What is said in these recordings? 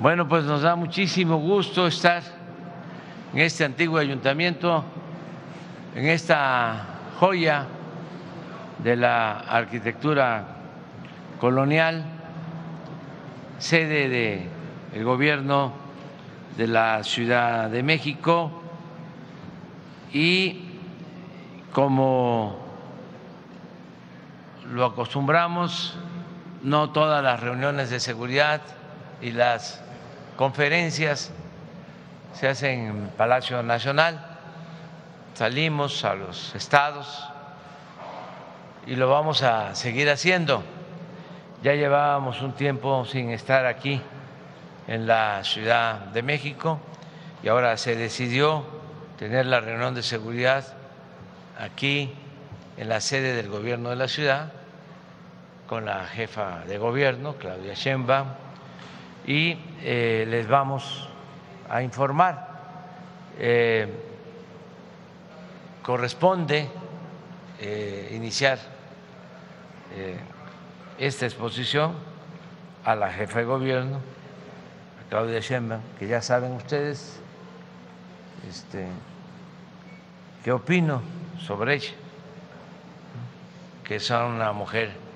Bueno, pues nos da muchísimo gusto estar en este antiguo ayuntamiento, en esta joya de la arquitectura colonial, sede del gobierno de la Ciudad de México y como lo acostumbramos, no todas las reuniones de seguridad y las conferencias se hacen en Palacio Nacional, salimos a los estados y lo vamos a seguir haciendo. Ya llevábamos un tiempo sin estar aquí en la Ciudad de México y ahora se decidió tener la reunión de seguridad aquí en la sede del gobierno de la ciudad con la jefa de gobierno, Claudia Sheinbaum, y eh, les vamos a informar. Eh, corresponde eh, iniciar esta exposición a la jefa de gobierno, a Claudia Sheinbaum, que ya saben ustedes este, qué opino sobre ella, que es una mujer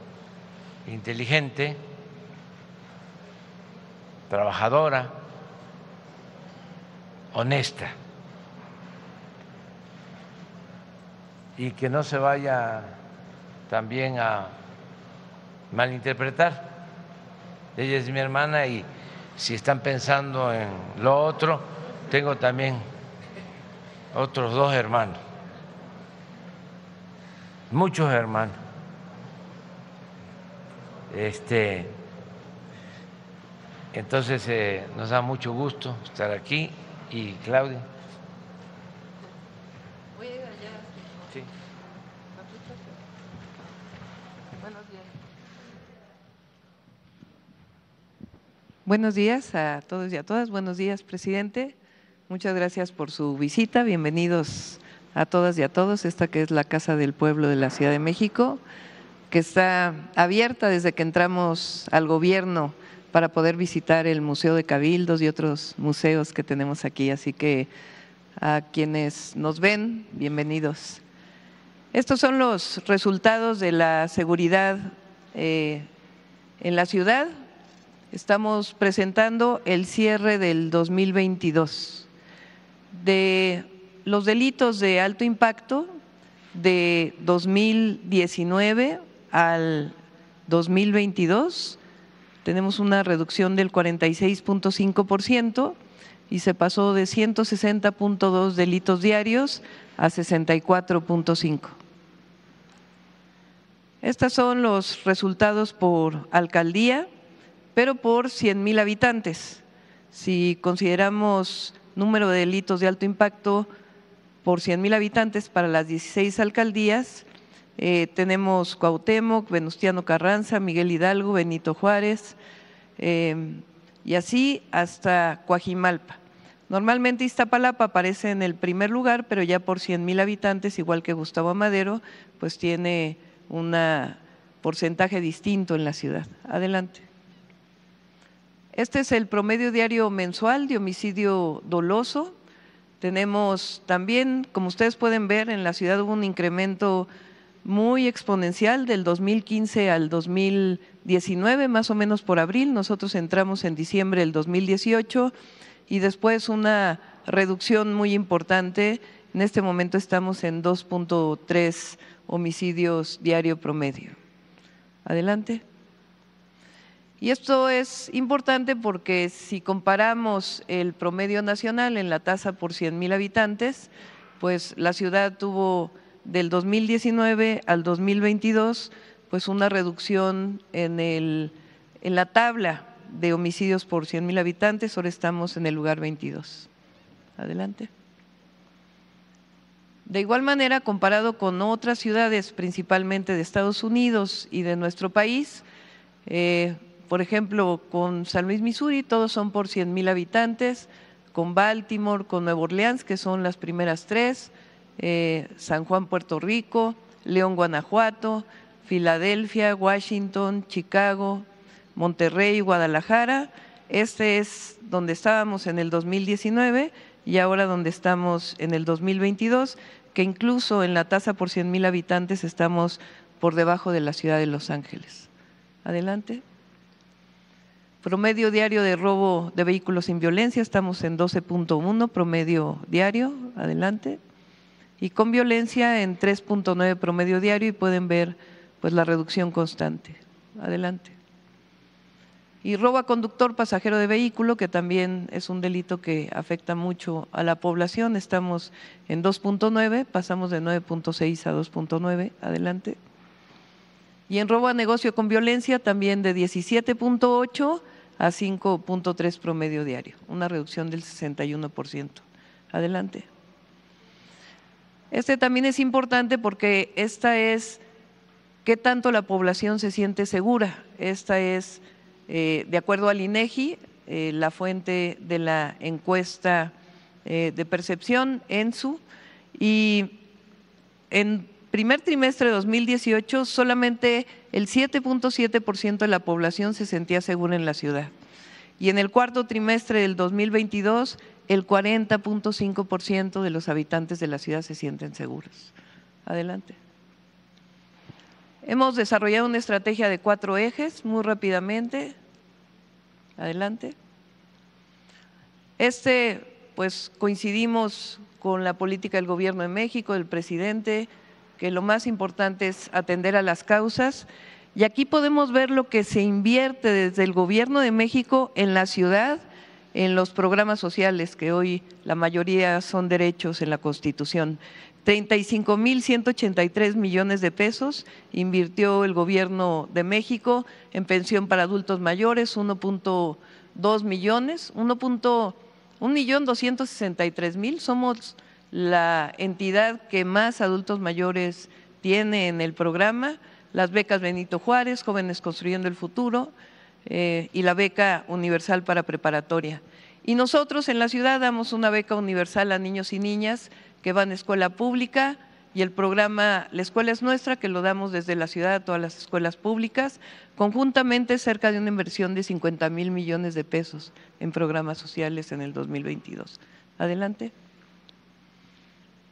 inteligente, trabajadora, honesta y que no se vaya también a malinterpretar. Ella es mi hermana y si están pensando en lo otro, tengo también otros dos hermanos, muchos hermanos. Este, entonces eh, nos da mucho gusto estar aquí y Claudia. Sí. Buenos días a todos y a todas. Buenos días, presidente. Muchas gracias por su visita. Bienvenidos a todas y a todos. Esta que es la Casa del Pueblo de la Ciudad de México que está abierta desde que entramos al gobierno para poder visitar el Museo de Cabildos y otros museos que tenemos aquí. Así que a quienes nos ven, bienvenidos. Estos son los resultados de la seguridad eh, en la ciudad. Estamos presentando el cierre del 2022. De los delitos de alto impacto de 2019 al 2022 tenemos una reducción del 46.5% y se pasó de 160.2 delitos diarios a 64.5. Estos son los resultados por alcaldía, pero por 100 mil habitantes. Si consideramos número de delitos de alto impacto por 100 mil habitantes para las 16 alcaldías, eh, tenemos Cuauhtémoc, Venustiano Carranza, Miguel Hidalgo, Benito Juárez em, y así hasta Coajimalpa. Normalmente Iztapalapa aparece en el primer lugar, pero ya por 100 mil habitantes, igual que Gustavo Madero, pues tiene un porcentaje distinto en la ciudad. Adelante. Este es el promedio diario mensual de homicidio doloso. Tenemos también, como ustedes pueden ver, en la ciudad hubo un incremento muy exponencial del 2015 al 2019, más o menos por abril. Nosotros entramos en diciembre del 2018 y después una reducción muy importante. En este momento estamos en 2.3 homicidios diario promedio. Adelante. Y esto es importante porque si comparamos el promedio nacional en la tasa por 100 mil habitantes, pues la ciudad tuvo del 2019 al 2022, pues una reducción en, el, en la tabla de homicidios por 100 mil habitantes, ahora estamos en el lugar 22. Adelante. De igual manera, comparado con otras ciudades, principalmente de Estados Unidos y de nuestro país, eh, por ejemplo, con San Luis, Missouri, todos son por 100 mil habitantes, con Baltimore, con Nueva Orleans, que son las primeras tres, eh, San Juan, Puerto Rico, León, Guanajuato, Filadelfia, Washington, Chicago, Monterrey, Guadalajara. Este es donde estábamos en el 2019 y ahora donde estamos en el 2022, que incluso en la tasa por 100 mil habitantes estamos por debajo de la ciudad de Los Ángeles. Adelante. Promedio diario de robo de vehículos sin violencia, estamos en 12.1 promedio diario, adelante. Y con violencia en 3.9 promedio diario y pueden ver pues la reducción constante. Adelante. Y robo a conductor pasajero de vehículo, que también es un delito que afecta mucho a la población, estamos en 2.9, pasamos de 9.6 a 2.9, adelante. Y en robo a negocio con violencia también de 17.8 a 5.3 promedio diario, una reducción del 61%. Adelante. Este también es importante porque esta es qué tanto la población se siente segura. Esta es, eh, de acuerdo al INEGI, eh, la fuente de la encuesta eh, de percepción, ENSU, y en primer trimestre de 2018 solamente el 7.7% de la población se sentía segura en la ciudad. Y en el cuarto trimestre del 2022 el 40.5% de los habitantes de la ciudad se sienten seguros. Adelante. Hemos desarrollado una estrategia de cuatro ejes muy rápidamente. Adelante. Este, pues coincidimos con la política del gobierno de México, del presidente, que lo más importante es atender a las causas. Y aquí podemos ver lo que se invierte desde el Gobierno de México en la ciudad, en los programas sociales, que hoy la mayoría son derechos en la Constitución. 35.183 millones de pesos invirtió el Gobierno de México en pensión para adultos mayores, 1.2 millones, 1.1 millón 263 mil. Somos la entidad que más adultos mayores tiene en el programa, las becas Benito Juárez, Jóvenes Construyendo el Futuro eh, y la beca universal para preparatoria. Y nosotros en la ciudad damos una beca universal a niños y niñas que van a escuela pública y el programa La Escuela es Nuestra, que lo damos desde la ciudad a todas las escuelas públicas, conjuntamente cerca de una inversión de 50 mil millones de pesos en programas sociales en el 2022. Adelante.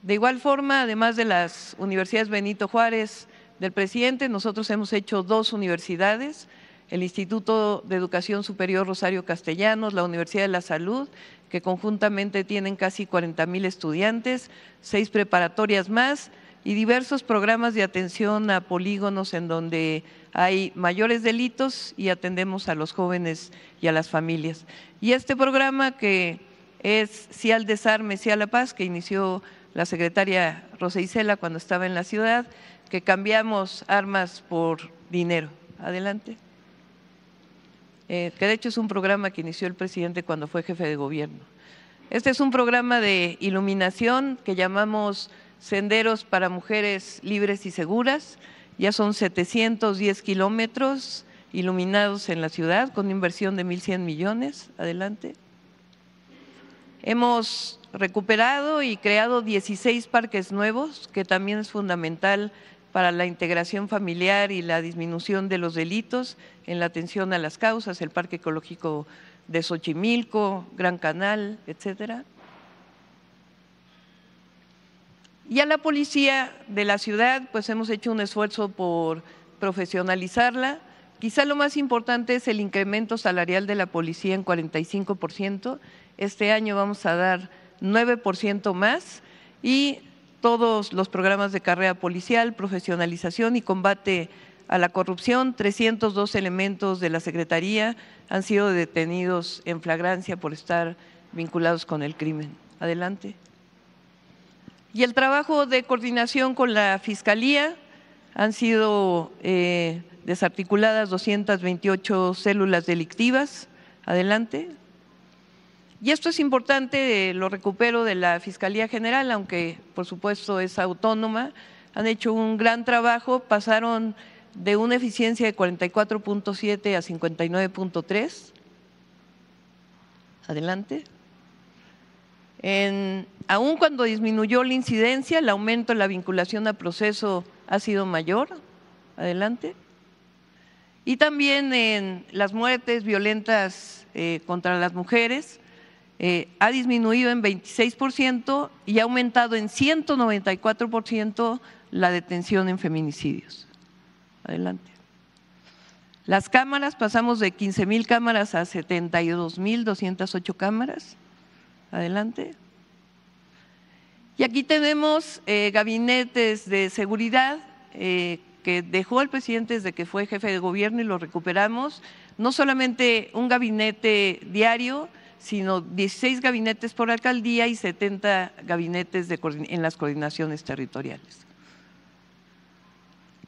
De igual forma, además de las universidades Benito Juárez del presidente, nosotros hemos hecho dos universidades, el Instituto de Educación Superior Rosario Castellanos, la Universidad de la Salud, que conjuntamente tienen casi 40 mil estudiantes, seis preparatorias más y diversos programas de atención a polígonos en donde hay mayores delitos y atendemos a los jóvenes y a las familias. Y este programa que es Sí al Desarme, Sí a la Paz, que inició la secretaria Rosa Isela cuando estaba en la ciudad, que cambiamos armas por dinero. Adelante. Eh, que de hecho es un programa que inició el presidente cuando fue jefe de gobierno. Este es un programa de iluminación que llamamos Senderos para Mujeres Libres y Seguras. Ya son 710 kilómetros iluminados en la ciudad con inversión de 1.100 millones. Adelante. Hemos recuperado y creado 16 parques nuevos, que también es fundamental para la integración familiar y la disminución de los delitos en la atención a las causas, el Parque Ecológico de Xochimilco, Gran Canal, etcétera. Y a la policía de la ciudad, pues hemos hecho un esfuerzo por profesionalizarla. Quizá lo más importante es el incremento salarial de la policía en 45%. Este año vamos a dar 9% más y todos los programas de carrera policial, profesionalización y combate a la corrupción, 302 elementos de la Secretaría han sido detenidos en flagrancia por estar vinculados con el crimen. Adelante. Y el trabajo de coordinación con la Fiscalía han sido eh, desarticuladas 228 células delictivas. Adelante. Y esto es importante, lo recupero de la Fiscalía General, aunque por supuesto es autónoma, han hecho un gran trabajo, pasaron de una eficiencia de 44.7 a 59.3. Adelante. En, aun cuando disminuyó la incidencia, el aumento en la vinculación a proceso ha sido mayor. Adelante. Y también en las muertes violentas eh, contra las mujeres eh, ha disminuido en 26% y ha aumentado en 194% la detención en feminicidios. Adelante. Las cámaras, pasamos de 15 mil cámaras a 72 mil 208 cámaras. Adelante. Y aquí tenemos eh, gabinetes de seguridad eh, que dejó el presidente desde que fue jefe de gobierno y lo recuperamos. No solamente un gabinete diario, sino 16 gabinetes por alcaldía y 70 gabinetes en las coordinaciones territoriales.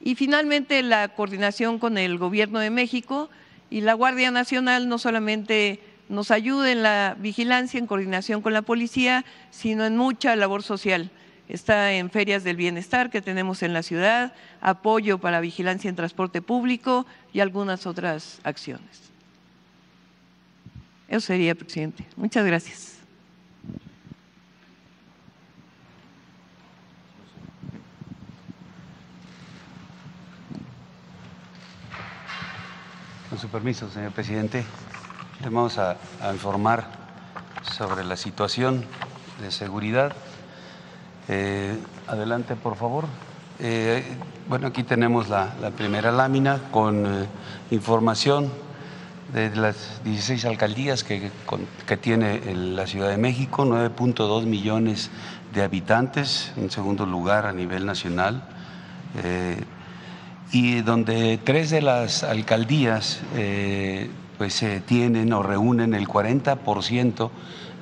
Y finalmente la coordinación con el Gobierno de México y la Guardia Nacional no solamente nos ayuda en la vigilancia, en coordinación con la policía, sino en mucha labor social. Está en ferias del bienestar que tenemos en la ciudad, apoyo para vigilancia en transporte público y algunas otras acciones. Eso sería, presidente. Muchas gracias. Con su permiso, señor presidente, vamos a, informar sobre la situación de seguridad. Eh, adelante, por favor. Eh, bueno, aquí tenemos la, primera lámina con eh, información de las 16 alcaldías que, que tiene la Ciudad de México, 9.2 millones de habitantes, en segundo lugar a nivel nacional y donde tres de las alcaldías eh, pues se tienen o reúnen el 40%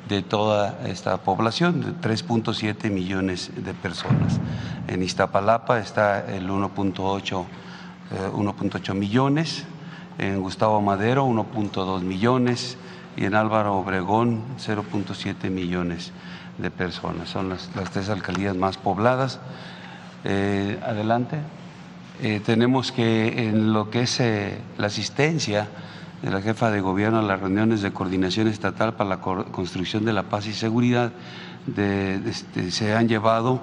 de toda esta población, de 3.7 millones de personas. En Iztapalapa está el 1.8 1.8 eh, millones, en Gustavo Madero 1.2 millones y en Álvaro Obregón 0.7 millones de personas. Son las, tres alcaldías más pobladas. Eh, adelante. Eh, tenemos que en lo que es eh, la asistencia de la jefa de gobierno a las reuniones de coordinación estatal para la construcción de la paz y seguridad, este, se han llevado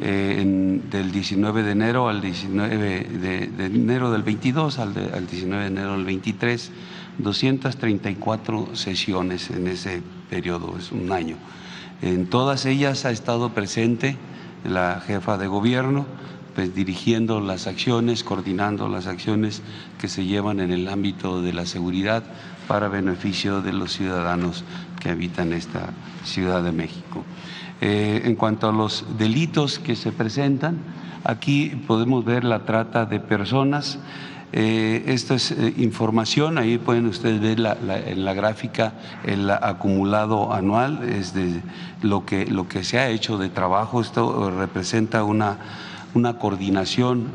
eh, del 19 de enero al 19 de, enero del 22 al, al 19 de enero del 23, 234 sesiones en ese periodo, es un año. En todas ellas ha estado presente la jefa de gobierno, pues, dirigiendo las acciones, coordinando las acciones que se llevan en el ámbito de la seguridad para beneficio de los ciudadanos que habitan esta Ciudad de México. Eh, en cuanto a los delitos que se presentan, aquí podemos ver la trata de personas. Eh, esta es eh, información, ahí pueden ustedes ver en la gráfica el acumulado anual, es de lo que, lo que se ha hecho de trabajo. Esto representa una una coordinación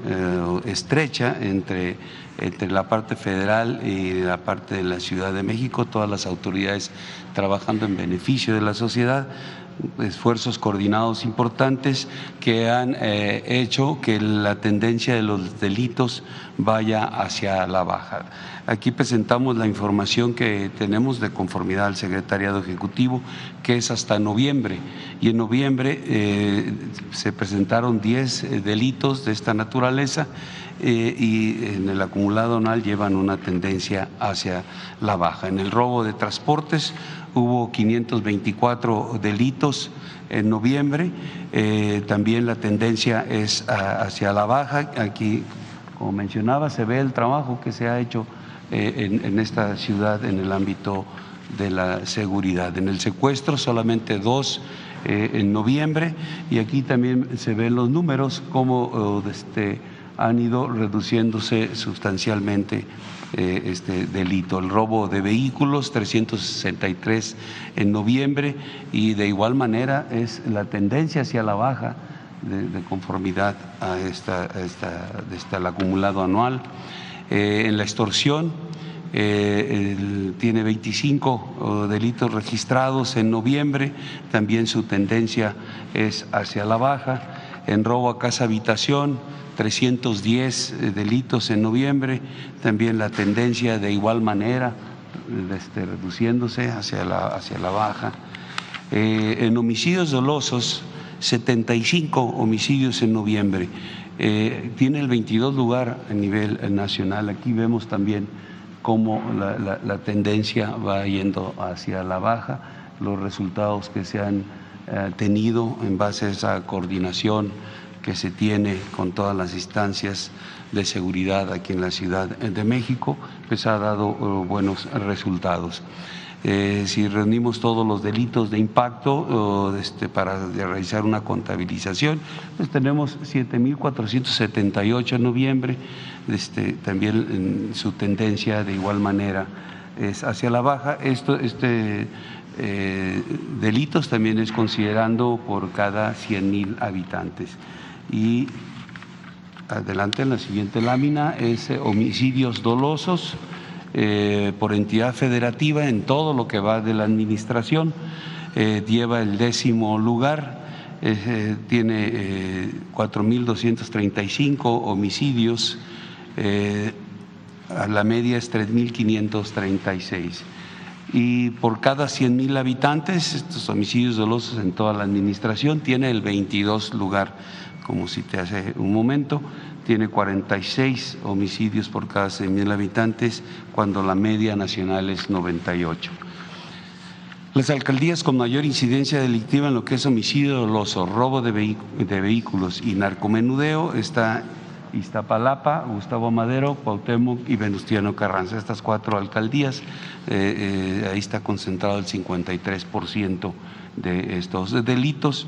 estrecha entre, entre la parte federal y la parte de la Ciudad de México, todas las autoridades trabajando en beneficio de la sociedad esfuerzos coordinados importantes que han eh, hecho que la tendencia de los delitos vaya hacia la baja. Aquí presentamos la información que tenemos de conformidad al Secretariado Ejecutivo, que es hasta noviembre. Y en noviembre eh, se presentaron 10 eh, delitos de esta naturaleza y en el acumulado anual llevan una tendencia hacia la baja. En el robo de transportes hubo 524 delitos en noviembre, también la tendencia es hacia la baja. Aquí, como mencionaba, se ve el trabajo que se ha hecho eh, en, esta ciudad en el ámbito de la seguridad. En el secuestro solamente dos eh, en noviembre y aquí también se ven los números cómo oh, este, han ido reduciéndose sustancialmente eh, este delito. El robo de vehículos, 363 en noviembre y de igual manera es la tendencia hacia la baja de, conformidad a esta, esta, el acumulado anual. Eh, en la extorsión eh, tiene 25 delitos registrados en noviembre, también su tendencia es hacia la baja. En robo a casa habitación, 310 eh, delitos en noviembre, también la tendencia de igual manera este, reduciéndose hacia la, hacia la baja. en homicidios dolosos, 75 homicidios en noviembre. eh, tiene el 22 lugar a nivel nacional. Aquí vemos también cómo la, tendencia va yendo hacia la baja, los resultados que se han eh, tenido en base a esa coordinación que se tiene con todas las instancias de seguridad aquí en la Ciudad de México, pues ha dado eh, buenos resultados. Eh, si reunimos todos los delitos de impacto este, para realizar una contabilización, pues tenemos 7.478 en noviembre, este, también su tendencia de igual manera es hacia la baja. Esto, este eh, delitos también es considerando por cada 100.000 habitantes. Y adelante en la siguiente lámina es eh, homicidios dolosos eh, por entidad federativa en todo lo que va de la administración. Lleva el décimo lugar, tiene 4.235 homicidios, la media es 3.536 y por cada 100 mil habitantes, estos homicidios dolosos en toda la administración, tiene el 22 lugar, como te hace un momento, tiene 46 homicidios por cada 100 mil habitantes, cuando la media nacional es 98. Las alcaldías con mayor incidencia delictiva en lo que es homicidio doloso, robo de, de vehículos y narcomenudeo está Iztapalapa, Gustavo Madero, Cuauhtémoc y Venustiano Carranza. Estas cuatro alcaldías, eh, eh, ahí está concentrado el 53% de estos delitos,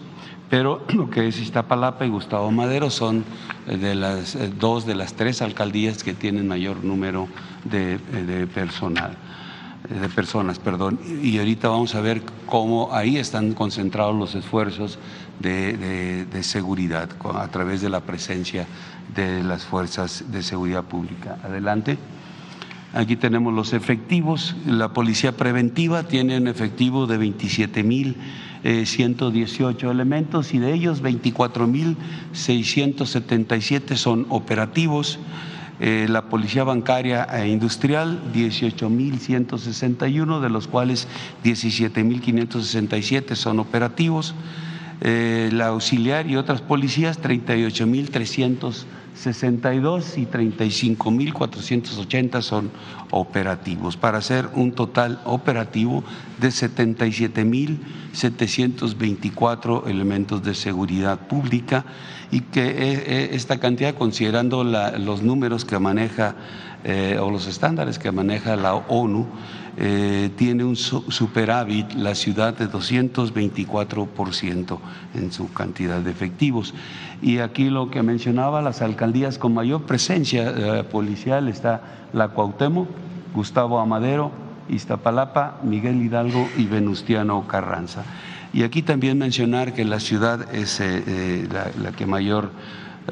pero lo que es Iztapalapa y Gustavo Madero son eh, de las dos de las tres alcaldías que tienen mayor número de, personal de personas, perdón. Y ahorita vamos a ver cómo ahí están concentrados los esfuerzos de, de seguridad a través de la presencia de las fuerzas de seguridad pública. Adelante. Aquí tenemos los efectivos. La policía preventiva tiene un efectivo de 27.118 eh, elementos y de ellos 24.677 son operativos. Eh, la policía bancaria e industrial 18.161, de los cuales 17.567 son operativos. Eh, la auxiliar y otras policías 38.300 62 y 35.480 son operativos, para hacer un total operativo de 77.724 elementos de seguridad pública y que eh, eh, esta cantidad, considerando los números que maneja o los estándares que maneja la ONU, eh, tiene un superávit la ciudad de 224% en su cantidad de efectivos. Y aquí lo que mencionaba, las alcaldías con mayor presencia eh, policial está la Cuauhtémoc, Gustavo Amadero, Iztapalapa, Miguel Hidalgo y Venustiano Carranza. Y aquí también mencionar que la ciudad es eh, la, que mayor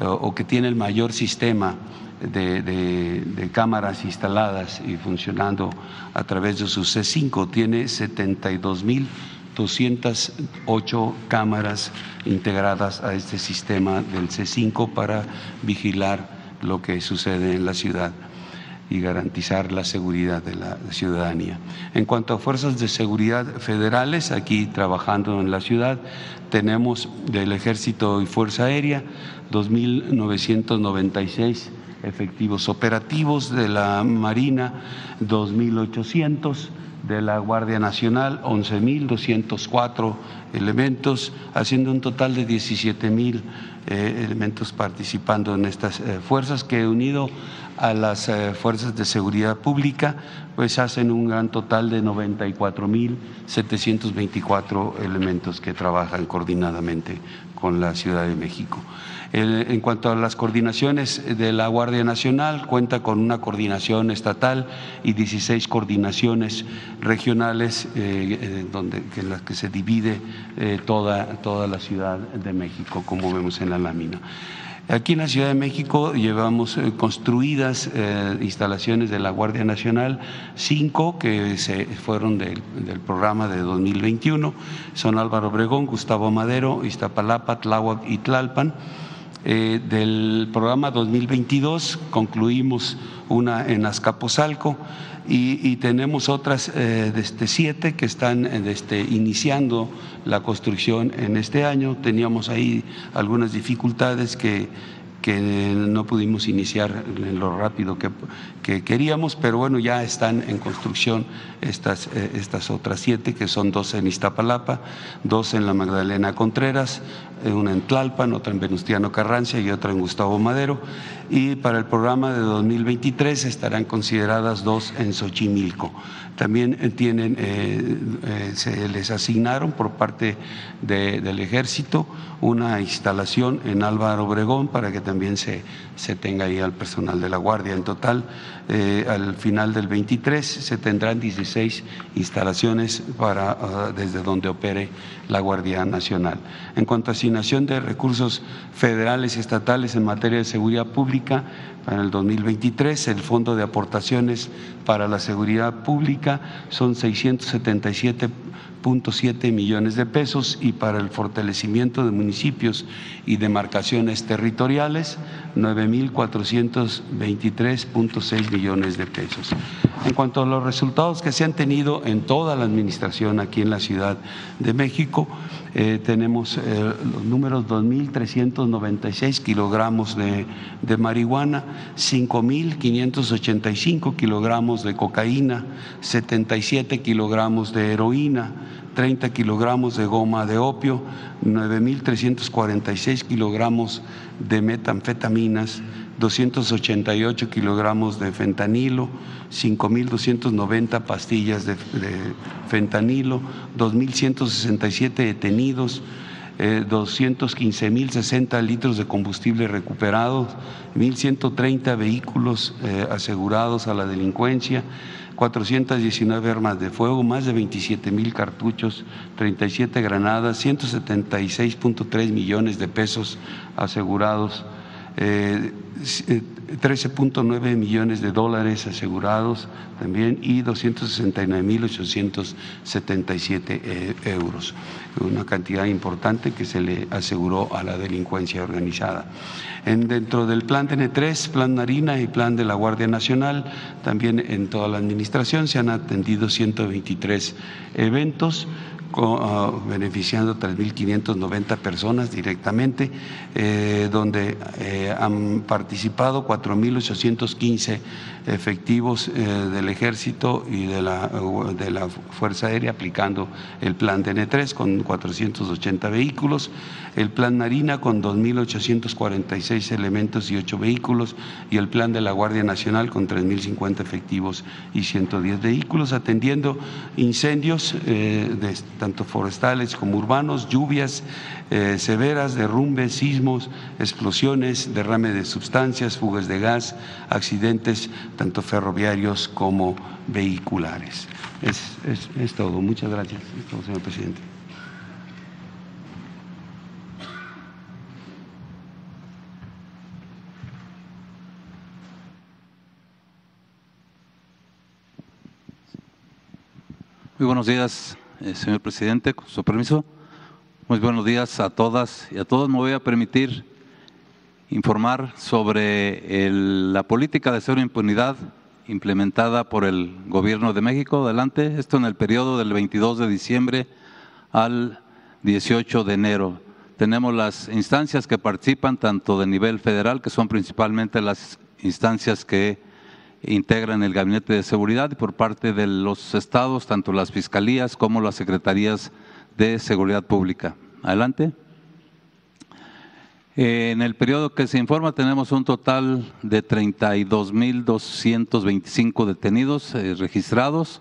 o que tiene el mayor sistema de, cámaras instaladas y funcionando a través de su C5. Tiene 72.208 cámaras integradas a este sistema del C5 para vigilar lo que sucede en la ciudad y garantizar la seguridad de la ciudadanía. En cuanto a fuerzas de seguridad federales, aquí trabajando en la ciudad, tenemos del Ejército y Fuerza Aérea 2.996 efectivos operativos, de la Marina 2.800, de la Guardia Nacional 11.204 elementos, haciendo un total de 17.000 eh, elementos participando en estas eh, fuerzas que unido a las eh, fuerzas de seguridad pública, pues hacen un gran total de 94.724 elementos que trabajan coordinadamente con la Ciudad de México. En cuanto a las coordinaciones de la Guardia Nacional, cuenta con una coordinación estatal y 16 coordinaciones regionales eh, eh, donde, en las que se divide eh, toda, toda la Ciudad de México, como vemos en la lámina. Aquí en la Ciudad de México llevamos construidas instalaciones de la Guardia Nacional, cinco que se fueron del, del, programa de 2021, son Álvaro Obregón, Gustavo Madero, Iztapalapa, Tláhuac y Tlalpan. Eh, del programa 2022, concluimos una en Azcapotzalco y, tenemos otras eh, este, siete que están este, iniciando la construcción en este año. Teníamos ahí algunas dificultades que, que no pudimos iniciar en lo rápido que, que queríamos, pero bueno, ya están en construcción estas, eh, estas otras siete, que son dos en Iztapalapa, dos en la Magdalena Contreras, eh, una en Tlalpan, otra en Venustiano Carrancia y otra en Gustavo Madero. Y para el programa de 2023 estarán consideradas dos en Xochimilco. También eh, tienen, eh, eh, se les asignaron por parte del ejército una instalación en Álvaro Obregón para que también se, se tenga ahí al personal de la Guardia. En total, al final del 23 se tendrán 16 instalaciones para, ah, desde donde opere la Guardia Nacional. En cuanto a asignación de recursos federales y estatales en materia de seguridad pública, para el 2023. El Fondo de Aportaciones para la Seguridad Pública son 677.7 millones de pesos y para el fortalecimiento de municipios y demarcaciones territoriales 9.423.6 millones de pesos. En cuanto a los resultados que se han tenido en toda la administración aquí en la Ciudad de México, eh, tenemos eh, los números 2.396 kilogramos de, de marihuana, 5.585 kilogramos de cocaína, 77 kilogramos de heroína, 30 kilogramos de goma de opio, 9.346 kilogramos de metanfetaminas, 288 kilogramos de fentanilo, 5.290 pastillas de, fentanilo, 2.167 detenidos, eh, 215.060 litros de combustible recuperados, 1.130 vehículos eh, asegurados a la delincuencia, 419 armas de fuego, más de 27 mil cartuchos, 37 granadas, 176.3 millones de pesos asegurados. Eh, 13.9 eh, millones de dólares asegurados también y 269.877 eh, euros, una cantidad importante que se le aseguró a la delincuencia organizada. En, dentro del plan TN3, plan Marina y plan de la Guardia Nacional, también en toda la administración se han atendido 123 eventos Ah, beneficiando 3.590 personas directamente, eh, donde eh, han participado 4.815 efectivos eh, del Ejército y de la, de la Fuerza Aérea aplicando el plan DN3 con 480 vehículos, el plan Marina con 2.846 elementos y 8 vehículos y el plan de la Guardia Nacional con 3.050 efectivos y 110 vehículos, atendiendo incendios de tanto forestales como urbanos, lluvias eh, severas, derrumbes, sismos, explosiones, derrame de sustancias, fugas de gas, accidentes tanto ferroviarios como vehiculares. Es, todo. Muchas gracias, señor presidente. Muy buenos días, eh, señor presidente, con su permiso. Muy buenos días a todas y a todos. Me voy a permitir informar sobre la política de cero impunidad implementada por el Gobierno de México. Adelante, esto en el periodo del 22 de diciembre al 18 de enero. Tenemos las instancias que participan tanto de nivel federal, que son principalmente las instancias que integran el Gabinete de Seguridad y por parte de los estados, tanto las fiscalías como las secretarías de Seguridad Pública. Adelante. En el periodo que se informa tenemos un total de 32.225 detenidos eh, registrados,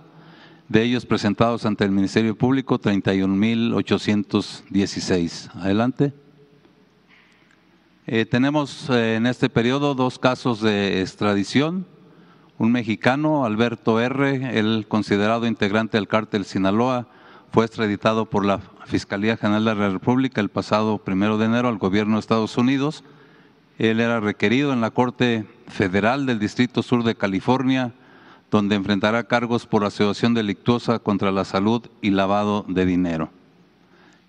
de ellos presentados ante el Ministerio Público 31.816. Adelante. Eh, tenemos eh, en este periodo dos casos de extradición un mexicano, Alberto R., el considerado integrante del cártel Sinaloa, fue extraditado por la Fiscalía General de la República el pasado primero de enero al gobierno de Estados Unidos. Él era requerido en la Corte Federal del Distrito Sur de California, donde enfrentará cargos por asociación delictuosa contra la salud y lavado de dinero.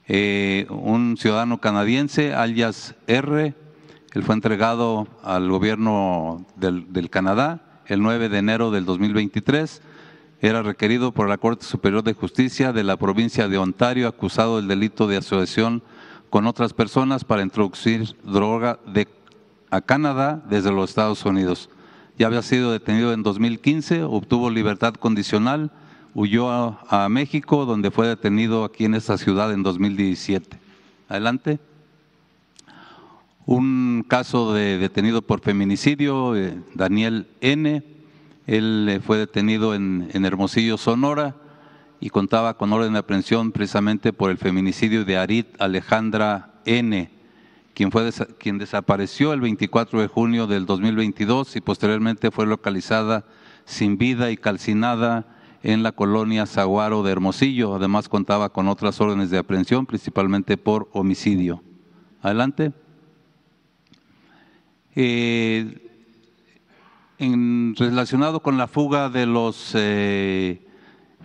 Eh, un ciudadano canadiense, alias R., él fue entregado al gobierno del Canadá el 9 de enero del 2023. Era requerido por la Corte Superior de Justicia de la provincia de Ontario, acusado del delito de asociación con otras personas para introducir droga a Canadá desde los Estados Unidos. Ya había sido detenido en 2015, obtuvo libertad condicional, huyó a, a México, donde fue detenido aquí en esta ciudad en 2017. Adelante. Un caso de detenido por feminicidio, eh, Daniel N. Él eh, fue detenido en, Hermosillo, Sonora, y contaba con orden de aprehensión precisamente por el feminicidio de Arit Alejandra N., quien, fue quien desapareció el 24 de junio del 2022 y posteriormente fue localizada sin vida y calcinada en la colonia Zaguaro de Hermosillo. Además contaba con otras órdenes de aprehensión, principalmente por homicidio. Adelante. Eh, en, relacionado con la fuga de los eh,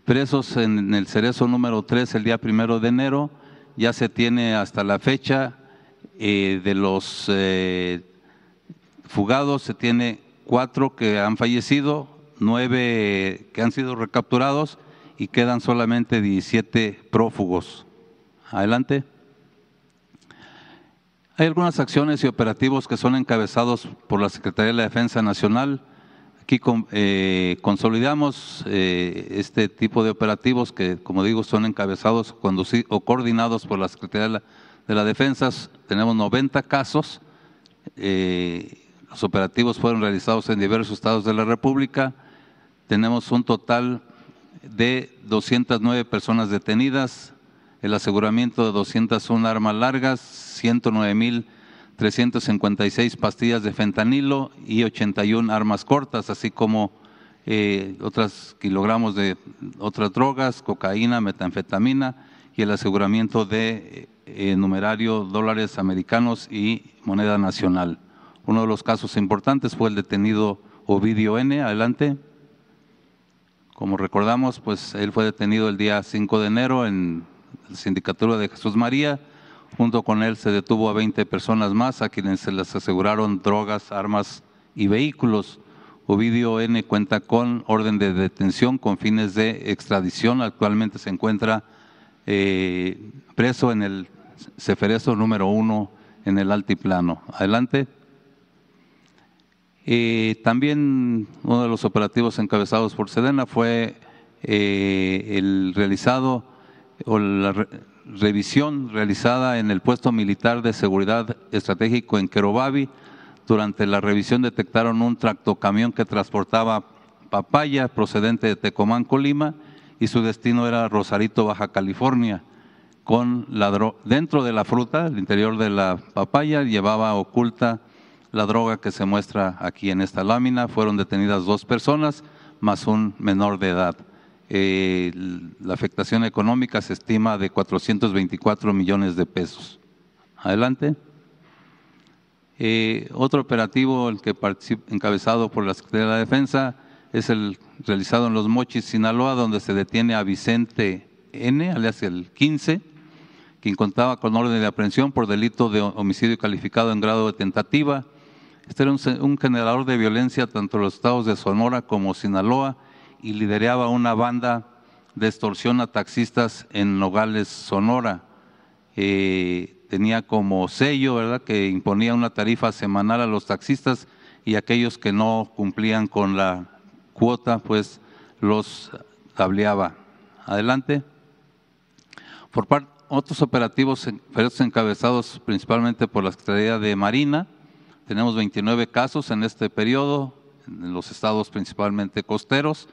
presos en el cerezo número 3 el día primero de enero, ya se tiene hasta la fecha eh, de los eh, fugados, se tiene cuatro que han fallecido, nueve que han sido recapturados y quedan solamente 17 prófugos. Adelante. Hay algunas acciones y operativos que son encabezados por la Secretaría de la Defensa Nacional. Aquí eh, consolidamos eh, este tipo de operativos que, como digo, son encabezados o coordinados por la Secretaría de la, Defensa. Tenemos 90 casos. Eh, los operativos fueron realizados en diversos estados de la República. Tenemos un total de 209 personas detenidas, el aseguramiento de 201 armas largas, 109.356 pastillas de fentanilo y 81 armas cortas, así como eh, otros kilogramos de otras drogas, cocaína, metanfetamina y el aseguramiento de eh, numerario dólares americanos y moneda nacional. Uno de los casos importantes fue el detenido Ovidio N. Adelante. Como recordamos, pues él fue detenido el día 5 de enero en la sindicatura de Jesús María Junto con él se detuvo a 20 personas más a quienes se les aseguraron drogas, armas y vehículos. Ovidio N cuenta con orden de detención con fines de extradición. Actualmente se encuentra eh, preso en el Ceferezo número uno en el altiplano. Adelante. Eh, también uno de los operativos encabezados por Sedena fue eh, el realizado la, revisión realizada en el puesto militar de seguridad estratégico en Querobabi. Durante la revisión detectaron un tractocamión que transportaba papaya procedente de Tecomán, Colima, y su destino era Rosarito, Baja California. Con la dentro de la fruta, el interior de la papaya, llevaba oculta la droga que se muestra aquí en esta lámina. Fueron detenidas dos personas más un menor de edad. Eh, la afectación económica se estima de 424 millones de pesos. Adelante. Eh, otro operativo, el que encabezado por la Secretaría de la Defensa, es el realizado en Los Mochis, Sinaloa, donde se detiene a Vicente N., alias el 15, quien contaba con orden de aprehensión por delito de homicidio calificado en grado de tentativa. Este era un, un generador de violencia tanto en los estados de Sonora como Sinaloa, y lideraba una banda de extorsión a taxistas en Nogales, Sonora. Eh, tenía como sello, ¿verdad?, que imponía una tarifa semanal a los taxistas y aquellos que no cumplían con la cuota, pues los tableaba. Adelante. Por parte otros operativos encabezados principalmente por la Secretaría de Marina. Tenemos 29 casos en este periodo, en los estados principalmente costeros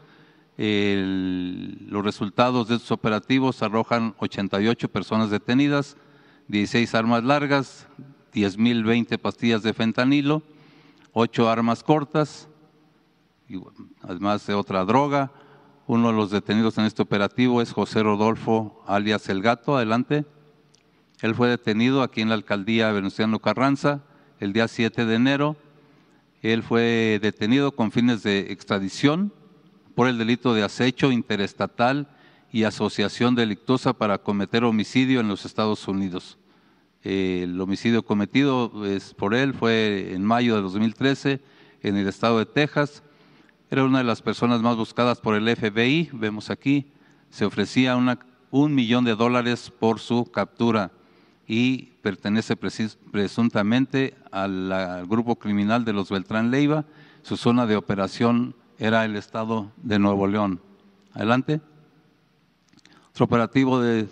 los resultados de estos operativos arrojan 88 personas detenidas, 16 armas largas, 10.020 pastillas de fentanilo, 8 armas cortas, además de otra droga. Uno de los detenidos en este operativo es José Rodolfo, alias El Gato. Adelante. Él fue detenido aquí en la alcaldía Venustiano Carranza el día 7 de enero. Él fue detenido con fines de extradición por el delito de acecho interestatal y asociación delictuosa para cometer homicidio en los Estados Unidos. El homicidio cometido es por él fue en mayo de 2013 en el estado de Texas. Era una de las personas más buscadas por el FBI, vemos aquí, se ofrecía una, un millón de dólares por su captura. y pertenece presuntamente al, grupo criminal de los Beltrán Leiva. Su zona de operación era el estado de Nuevo León. Adelante. Otro operativo de,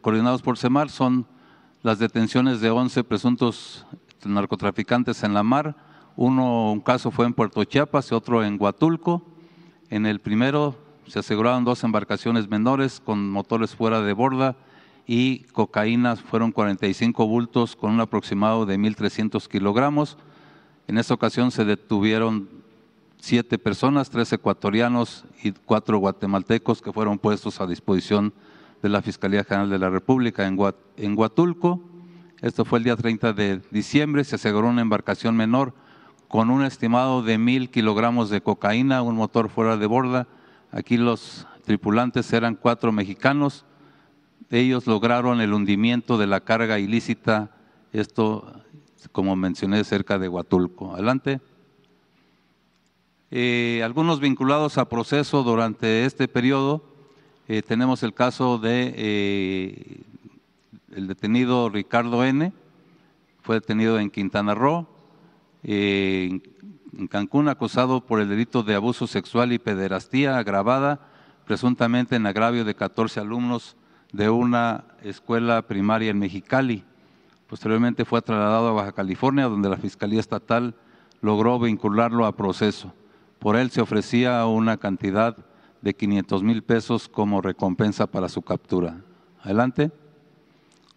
coordinados por CEMAR son las detenciones de 11 presuntos narcotraficantes en la mar. Uno, un caso fue en Puerto Chiapas y otro en Huatulco. En el primero se aseguraron dos embarcaciones menores con motores fuera de borda y cocaína fueron 45 bultos con un aproximado de 1.300 kilogramos. En esta ocasión se detuvieron siete personas, tres ecuatorianos y cuatro guatemaltecos que fueron puestos a disposición de la Fiscalía General de la República en, en Huatulco. Esto fue el día 30 de diciembre, se aseguró una embarcación menor con un estimado de mil kilogramos de cocaína, un motor fuera de borda. Aquí los tripulantes eran cuatro mexicanos, ellos lograron el hundimiento de la carga ilícita, esto, como mencioné, cerca de Huatulco. Adelante. Eh, algunos vinculados a proceso durante este periodo, eh, tenemos el caso de eh, el detenido Ricardo N., fue detenido en Quintana Roo, en Cancún, acusado por el delito de abuso sexual y pederastía agravada, presuntamente en agravio de 14 alumnos de una escuela primaria en Mexicali. Posteriormente fue trasladado a Baja California, donde la Fiscalía Estatal logró vincularlo a proceso. Por él se ofrecía una cantidad de 500 mil pesos como recompensa para su captura. Adelante.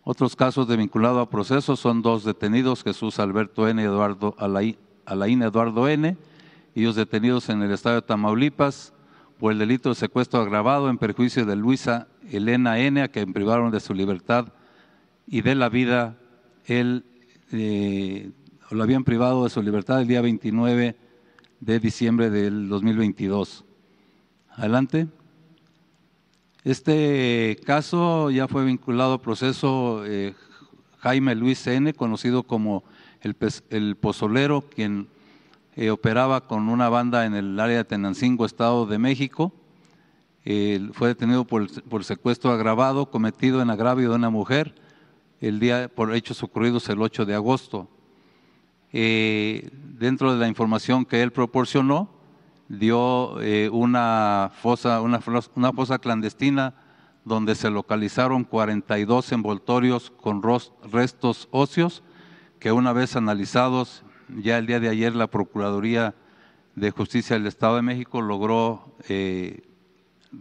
Otros casos de vinculado a proceso son dos detenidos, Jesús Alberto N. Eduardo Alain Eduardo N., ellos detenidos en el estado de Tamaulipas por el delito de secuestro agravado en perjuicio de Luisa Elena N., a quien privaron de su libertad y de la vida, él eh, lo habían privado de su libertad el día 29 de diciembre del 2022. Adelante. Este caso ya fue vinculado al proceso eh, Jaime Luis N., conocido como el, el pozolero, quien eh, operaba con una banda en el área de Tenancingo, Estado de México fue detenido por, por, secuestro agravado cometido en agravio de una mujer el día por hechos ocurridos el 8 de agosto. Eh, dentro de la información que él proporcionó, dio eh, una, fosa, una, una fosa clandestina donde se localizaron 42 envoltorios con restos óseos que una vez analizados, ya el día de ayer la Procuraduría de Justicia del Estado de México logró eh,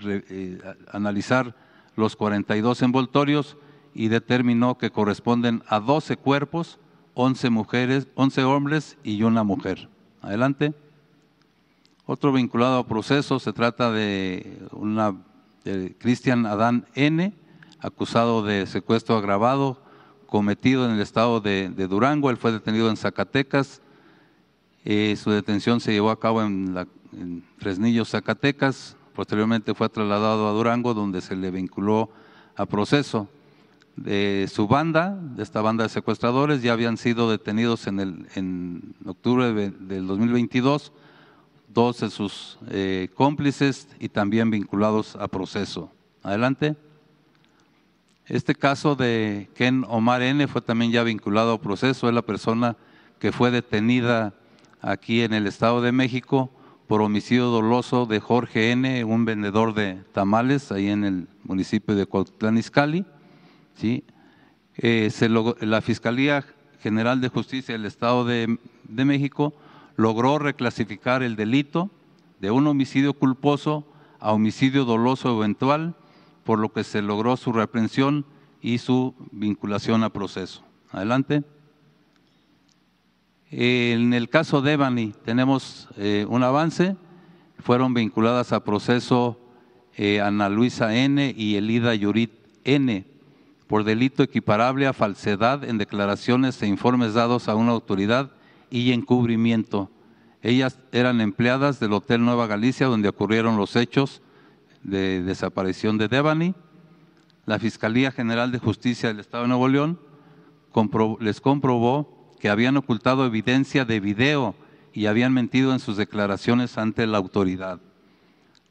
eh, analizar los 42 envoltorios y determinó que corresponden a 12 cuerpos, 11 mujeres, 11 hombres y una mujer. Adelante. Otro vinculado a proceso se trata de una Cristian Adán N, acusado de secuestro agravado cometido en el estado de, Durango. Él fue detenido en Zacatecas. Eh, su detención se llevó a cabo en, la, en Fresnillo, Zacatecas. Posteriormente fue trasladado a Durango, donde se le vinculó a proceso. De su banda, de esta banda de secuestradores, ya habían sido detenidos en, el, en octubre del 2022 dos de sus eh, cómplices y también vinculados a proceso. Adelante. Este caso de Ken Omar N fue también ya vinculado a proceso. Es la persona que fue detenida aquí en el Estado de México por homicidio doloso de Jorge N., un vendedor de tamales ahí en el municipio de Izcalli. ¿Sí? Eh, la Fiscalía General de Justicia del Estado de, México logró reclasificar el delito de un homicidio culposo a homicidio doloso eventual, por lo que se logró su reaprensión y su vinculación a proceso. Adelante. En el caso de Evany tenemos eh, un avance, fueron vinculadas a proceso eh, Ana Luisa N. y Elida Yurit N. por delito equiparable a falsedad en declaraciones e informes dados a una autoridad y encubrimiento. Ellas eran empleadas del Hotel Nueva Galicia donde ocurrieron los hechos de desaparición de Devani. La Fiscalía General de Justicia del Estado de Nuevo León les comprobó que habían ocultado evidencia de video y habían mentido en sus declaraciones ante la autoridad.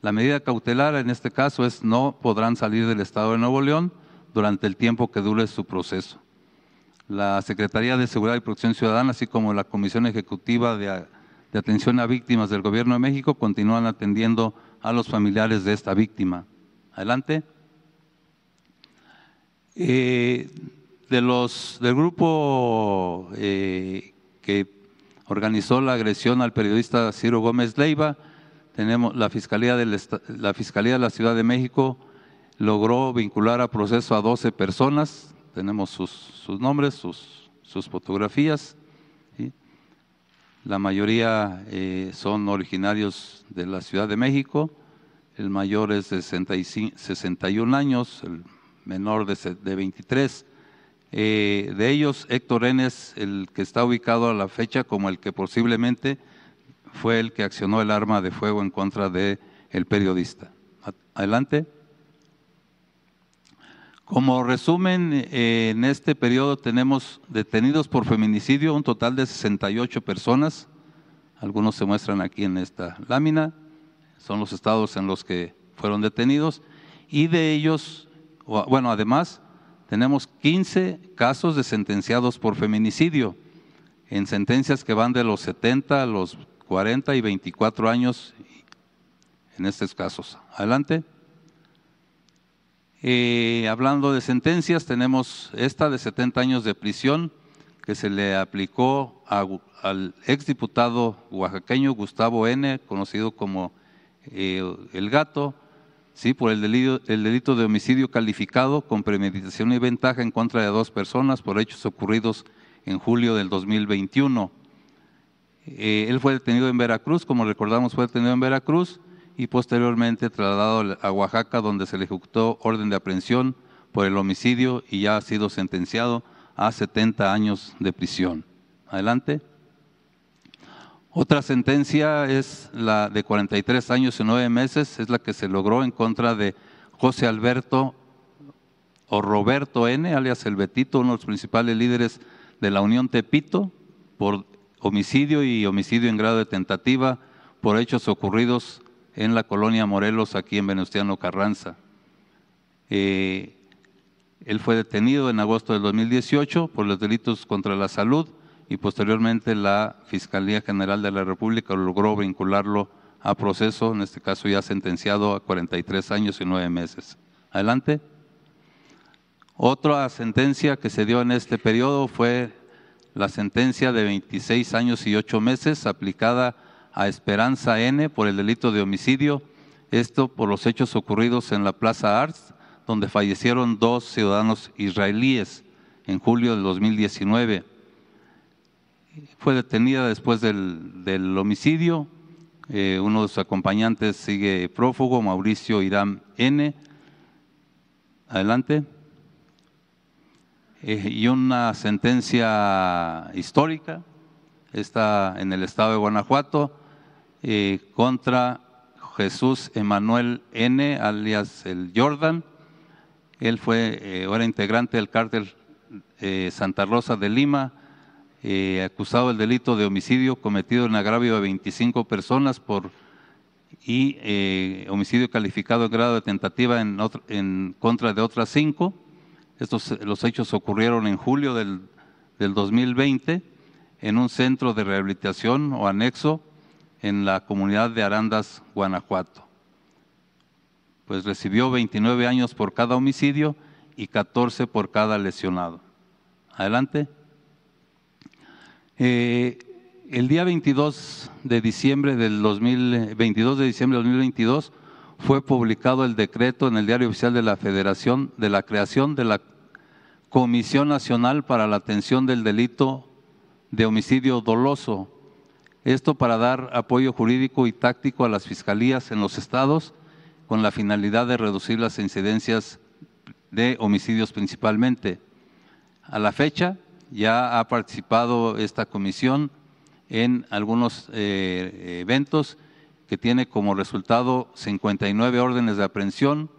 La medida cautelar en este caso es no podrán salir del Estado de Nuevo León durante el tiempo que dure su proceso. la Secretaría de Seguridad y Protección Ciudadana, así como la Comisión Ejecutiva de, Atención a Víctimas del Gobierno de México, continúan atendiendo a los familiares de esta víctima. Adelante. Eh, de los, del grupo eh, que organizó la agresión al periodista Ciro Gómez Leiva, tenemos la Fiscalía, la Fiscalía de la Ciudad de México logró vincular a proceso a 12 personas, tenemos sus, nombres, sus, sus fotografías. La mayoría eh, son originarios de la Ciudad de México, el mayor es de 61 años, el menor de, de 23. Eh, de ellos, Héctor N. el que está ubicado a la fecha como el que posiblemente fue el que accionó el arma de fuego en contra del el periodista. Adelante. Como resumen, eh, en este periodo tenemos detenidos por feminicidio un total de 68 personas. Algunos se muestran aquí en esta lámina. Son los estados en los que fueron detenidos. Y de ellos, bueno, además, tenemos 15 casos de sentenciados por feminicidio, en sentencias que van de los 70 a los 40 y 24 años en estos casos. Adelante. Eh, hablando de sentencias, tenemos esta de 70 años de prisión que se le aplicó al exdiputado oaxaqueño Gustavo N., conocido como eh, El Gato, sí, por el delito, el delito de homicidio calificado con premeditación y ventaja en contra de dos personas por hechos ocurridos en julio del 2021. Eh, él fue detenido en Veracruz, como recordamos, fue detenido en Veracruz y posteriormente trasladado a Oaxaca, donde se le ejecutó orden de aprehensión por el homicidio y ya ha sido sentenciado a 70 años de prisión. Adelante. Otra sentencia es la de 43 años y 9 meses, es la que se logró en contra de José Alberto o Roberto N., alias El Betito, uno de los principales líderes de la Unión Tepito, por homicidio y homicidio en grado de tentativa por hechos ocurridos en la colonia Morelos, aquí en Venustiano Carranza. Eh, él fue detenido en agosto del 2018 por los delitos contra la salud y posteriormente la Fiscalía General de la República logró vincularlo a proceso, en este caso ya sentenciado a 43 años y 9 meses. Adelante. Otra sentencia que se dio en este periodo fue la sentencia de 26 años y 8 meses aplicada a Esperanza N por el delito de homicidio, esto por los hechos ocurridos en la Plaza Arts, donde fallecieron dos ciudadanos israelíes en julio del 2019. Fue detenida después del, homicidio, eh, uno de sus acompañantes sigue prófugo, Mauricio Irán N. Adelante. Eh, y una sentencia histórica, está en el estado de Guanajuato, eh, contra Jesús Emanuel N., alias el Jordan. Él fue, eh, ahora integrante del cártel eh, Santa Rosa de Lima, acusado del delito de homicidio cometido en agravio de 25 personas por y homicidio calificado en grado de tentativa en, en contra de otras cinco. Estos, los hechos ocurrieron en julio del, del 2020 en un centro de rehabilitación o anexo en la comunidad de Arandas, Guanajuato. Pues recibió 29 años por cada homicidio y 14 por cada lesionado. Adelante. Eh, el día 22 de diciembre del 2022 de diciembre del 2022 fue publicado el decreto en el Diario Oficial de la Federación de la creación de la Comisión Nacional para la Atención del Delito de Homicidio Doloso esto para dar apoyo jurídico y táctico a las fiscalías en los estados con la finalidad de reducir las incidencias de homicidios principalmente. A la fecha ya ha participado esta comisión en algunos eh, eventos que tiene como resultado 59 órdenes de aprehensión,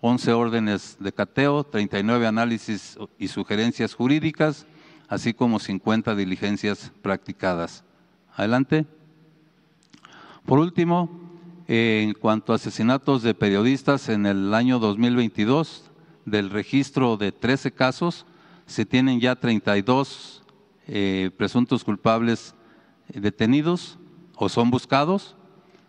11 órdenes de cateo, 39 análisis y sugerencias jurídicas, así como 50 diligencias practicadas. Adelante. Por último, en cuanto a asesinatos de periodistas en el año 2022, del registro de 13 casos, se tienen ya 32 eh, presuntos culpables detenidos o son buscados.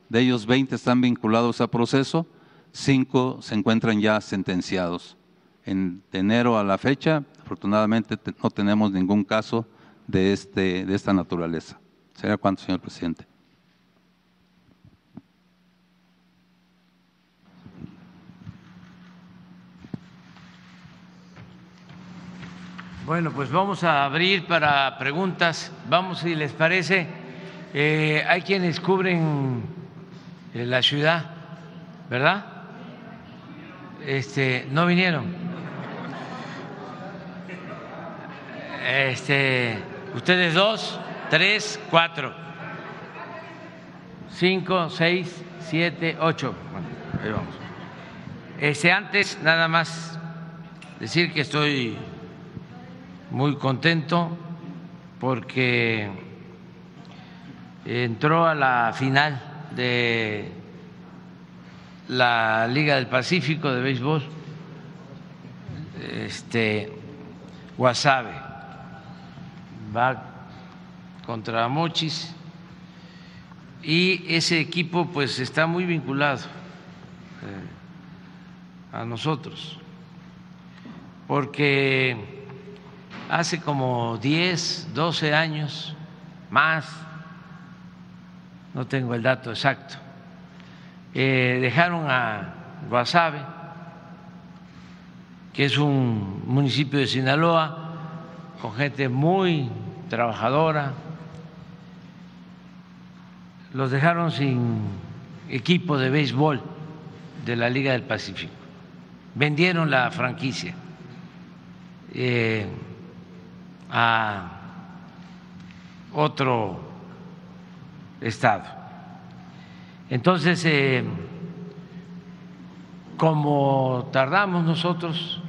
De ellos 20 están vinculados a proceso, 5 se encuentran ya sentenciados. En enero a la fecha, afortunadamente no tenemos ningún caso de, este, de esta naturaleza. ¿Sería cuánto, señor presidente? Bueno, pues vamos a abrir para preguntas. Vamos, si les parece. Eh, hay quienes cubren eh, la ciudad, ¿verdad? Este, no vinieron. Este, ustedes dos, tres, cuatro, cinco, seis, siete, ocho. Bueno, ahí vamos. Este, antes, nada más decir que estoy muy contento porque entró a la final de la Liga del Pacífico de béisbol, este Guasave va contra Mochis. Y ese equipo pues está muy vinculado eh, a nosotros. Porque hace como 10, 12 años, más, no tengo el dato exacto, eh, dejaron a Guasave, que es un municipio de Sinaloa, con gente muy trabajadora, los dejaron sin equipo de béisbol de la Liga del Pacífico, vendieron la franquicia. Eh, a otro estado. Entonces, eh, como tardamos nosotros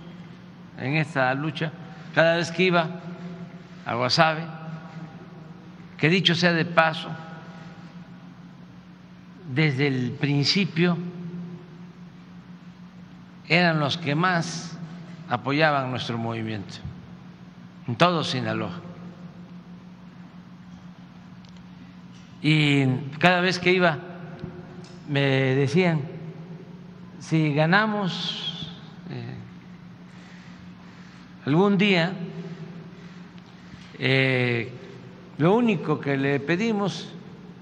en esta lucha, cada vez que iba a Guasave, que dicho sea de paso, desde el principio eran los que más apoyaban nuestro movimiento en todo Sinaloa. Y cada vez que iba me decían, si ganamos eh, algún día, eh, lo único que le pedimos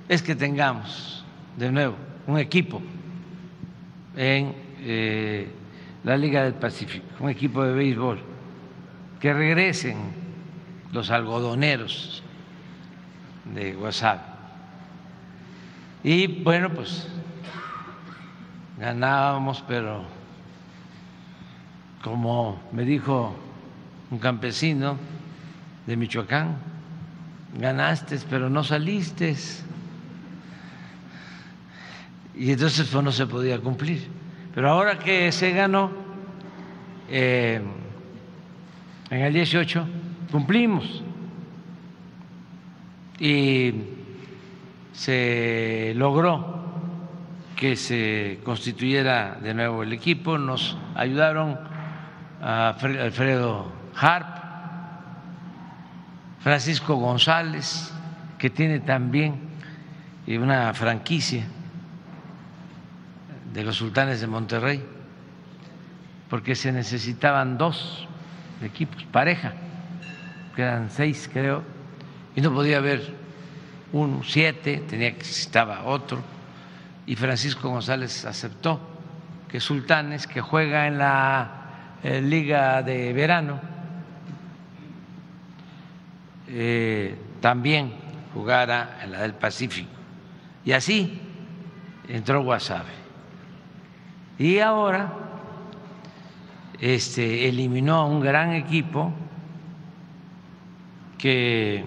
es que tengamos de nuevo un equipo en eh, la Liga del Pacífico, un equipo de béisbol que regresen los algodoneros de WhatsApp. Y bueno, pues ganábamos, pero como me dijo un campesino de Michoacán, ganaste, pero no saliste. Y entonces pues no se podía cumplir. Pero ahora que se ganó, eh, en el 18 cumplimos. Y se logró que se constituyera de nuevo el equipo, nos ayudaron a Alfredo Harp, Francisco González, que tiene también una franquicia de los sultanes de Monterrey, porque se necesitaban dos equipos, pareja, que eran seis creo, y no podía haber uno, siete, tenía que otro, y Francisco González aceptó que Sultanes, que juega en la eh, Liga de Verano, eh, también jugara en la del Pacífico. Y así entró Guasave. Y ahora este, eliminó a un gran equipo que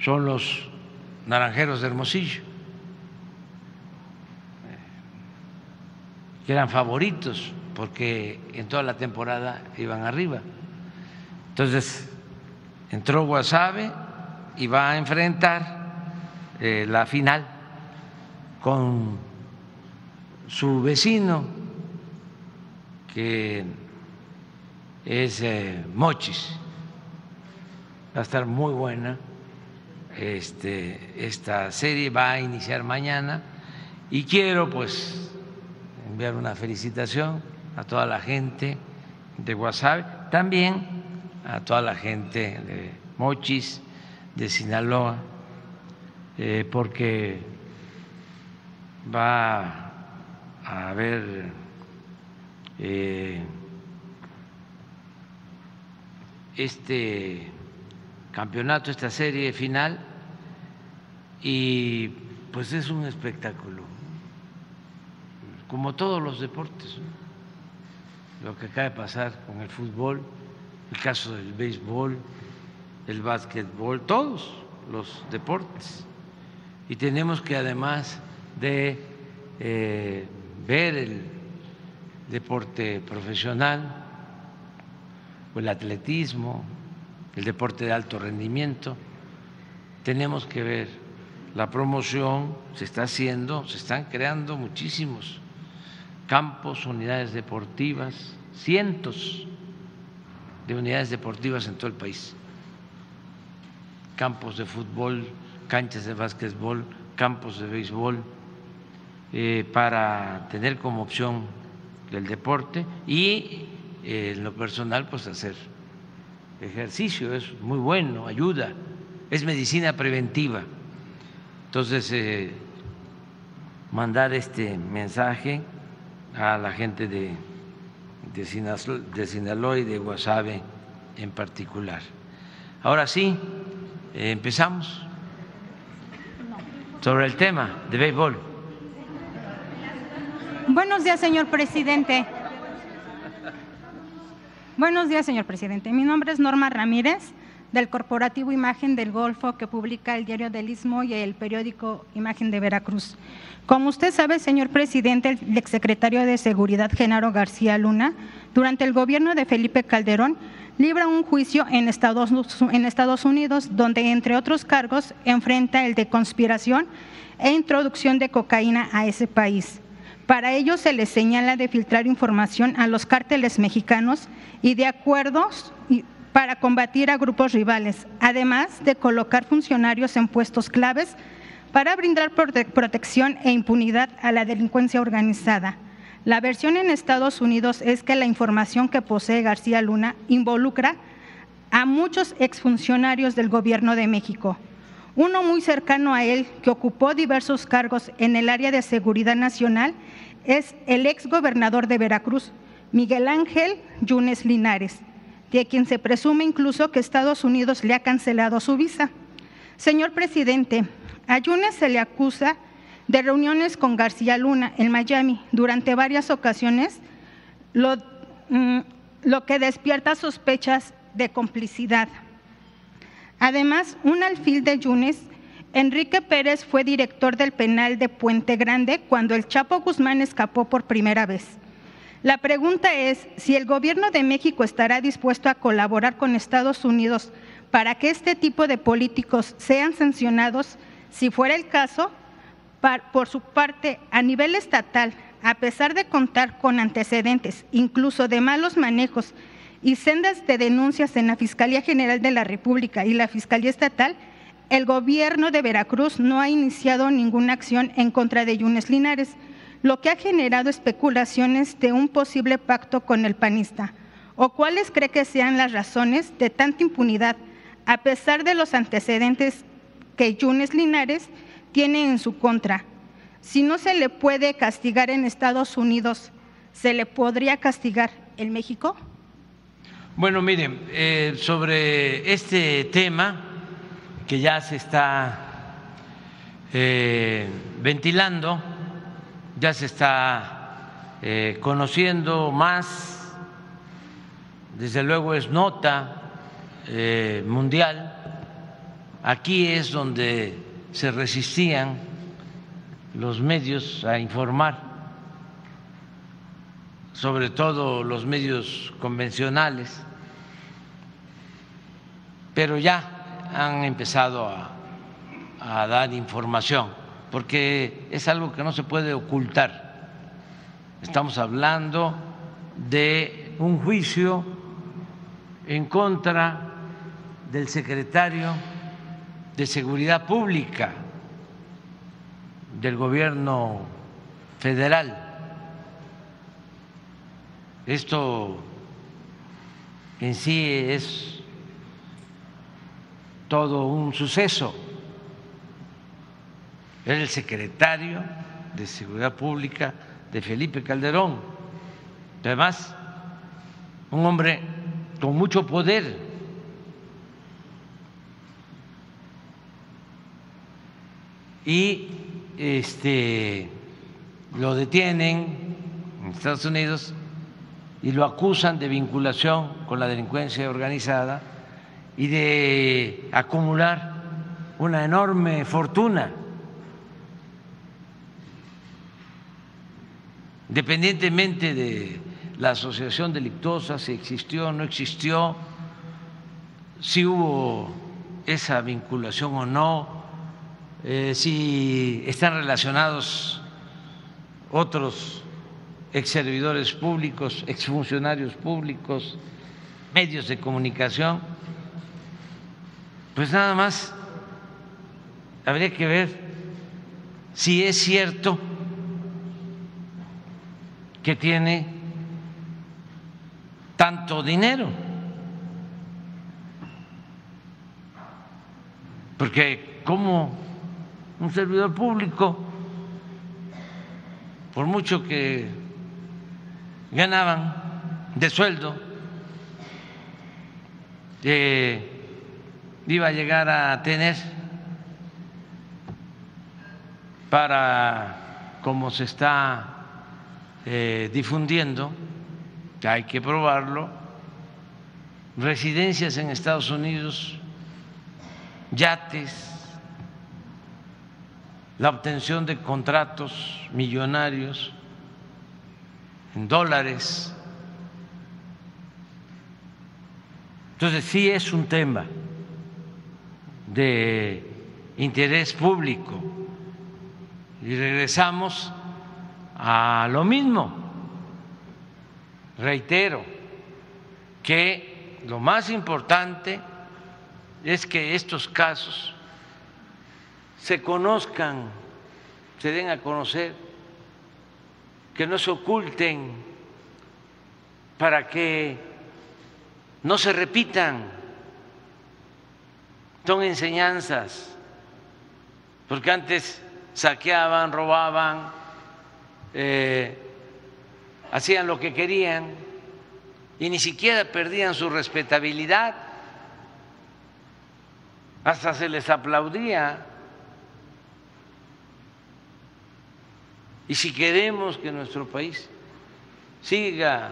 son los Naranjeros de Hermosillo, que eran favoritos porque en toda la temporada iban arriba. Entonces entró Guasave y va a enfrentar eh, la final con su vecino que es eh, Mochis. Va a estar muy buena este, esta serie, va a iniciar mañana. Y quiero pues enviar una felicitación a toda la gente de WhatsApp, también a toda la gente de Mochis, de Sinaloa, eh, porque va a haber eh, este campeonato, esta serie final, y pues es un espectáculo, como todos los deportes, lo que acaba de pasar con el fútbol, el caso del béisbol, el básquetbol, todos los deportes. Y tenemos que además de eh, ver el deporte profesional o el atletismo, el deporte de alto rendimiento, tenemos que ver. La promoción, se está haciendo, se están creando muchísimos campos, unidades deportivas, cientos de unidades deportivas en todo el país, campos de fútbol, canchas de básquetbol, campos de béisbol, eh, para tener como opción el deporte y eh, en lo personal pues hacer ejercicio, es muy bueno, ayuda, es medicina preventiva. Entonces, eh, mandar este mensaje a la gente de de Sinaloa y de Guasave en particular. Ahora sí, eh, empezamos sobre el tema de béisbol. Buenos días, señor presidente. Buenos días, señor presidente. Mi nombre es Norma Ramírez, del Corporativo Imagen del Golfo, que publica el Diario del Istmo y el periódico Imagen de Veracruz. Como usted sabe, señor presidente, el exsecretario de Seguridad, Genaro García Luna, durante el gobierno de Felipe Calderón, libra un juicio en Estados, en Estados Unidos, donde, entre otros cargos, enfrenta el de conspiración e introducción de cocaína a ese país. Para ello se le señala de filtrar información a los cárteles mexicanos y de acuerdos para combatir a grupos rivales, además de colocar funcionarios en puestos claves para brindar protección e impunidad a la delincuencia organizada. La versión en Estados Unidos es que la información que posee García Luna involucra a muchos exfuncionarios del gobierno de México. Uno muy cercano a él, que ocupó diversos cargos en el área de seguridad nacional, es el ex gobernador de Veracruz, Miguel Ángel Yunes Linares, de quien se presume incluso que Estados Unidos le ha cancelado su visa. Señor presidente, a Yunes se le acusa de reuniones con García Luna en Miami durante varias ocasiones, lo, mm, lo que despierta sospechas de complicidad. Además, un alfil de Yunes, Enrique Pérez fue director del penal de Puente Grande cuando el Chapo Guzmán escapó por primera vez. La pregunta es si el gobierno de México estará dispuesto a colaborar con Estados Unidos para que este tipo de políticos sean sancionados si fuera el caso, por su parte, a nivel estatal, a pesar de contar con antecedentes, incluso de malos manejos y sendas de denuncias en la Fiscalía General de la República y la Fiscalía Estatal, el gobierno de Veracruz no ha iniciado ninguna acción en contra de Yunes Linares, lo que ha generado especulaciones de un posible pacto con el panista. ¿O cuáles cree que sean las razones de tanta impunidad, a pesar de los antecedentes que Yunes Linares tiene en su contra. Si no se le puede castigar en Estados Unidos, ¿se le podría castigar en México? Bueno, miren, eh, sobre este tema que ya se está eh, ventilando, ya se está eh, conociendo más, desde luego es nota mundial. Aquí es donde se resistían los medios a informar, sobre todo los medios convencionales, pero ya han empezado a, dar información, porque es algo que no se puede ocultar. Estamos hablando de un juicio en contra del secretario de Seguridad Pública del gobierno federal. Esto en sí es todo un suceso. Era el secretario de Seguridad Pública de Felipe Calderón. Además, un hombre con mucho poder. Y este lo detienen en Estados Unidos y lo acusan de vinculación con la delincuencia organizada y de acumular una enorme fortuna. Independientemente de la asociación delictuosa, si existió o no existió, si hubo esa vinculación o no, eh, si están relacionados otros ex servidores públicos, exfuncionarios públicos, medios de comunicación, pues nada más habría que ver si es cierto que tiene tanto dinero. Porque como un servidor público, por mucho que ganaban de sueldo, iba a llegar a tener para, como se está eh, difundiendo, hay que probarlo, residencias en Estados Unidos, yates, la obtención de contratos millonarios en dólares. Entonces sí es un tema de interés público y regresamos a lo mismo. Reitero que lo más importante es que estos casos se conozcan, se den a conocer que no se oculten, para que no se repitan. Son enseñanzas, porque antes saqueaban, robaban, eh, hacían lo que querían y ni siquiera perdían su respetabilidad, hasta se les aplaudía. Y si queremos que nuestro país siga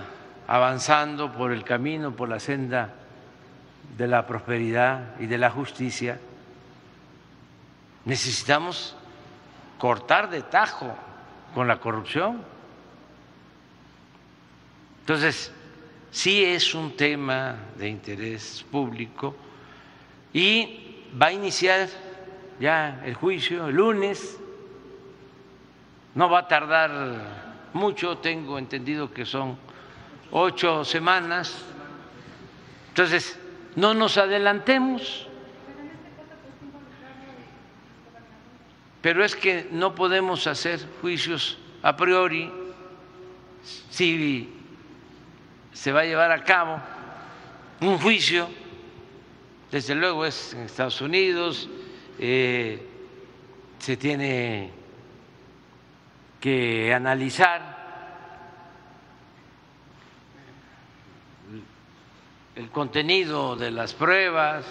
avanzando por el camino, por la senda de la prosperidad y de la justicia, necesitamos cortar de tajo con la corrupción. Entonces, sí es un tema de interés público y va a iniciar ya el juicio el lunes no va a tardar mucho, tengo entendido que son ocho semanas. Entonces, no nos adelantemos. Pero es que no podemos hacer juicios a priori si se va a llevar a cabo un juicio, desde luego es en Estados Unidos, eh, se tiene que analizar el contenido de las pruebas,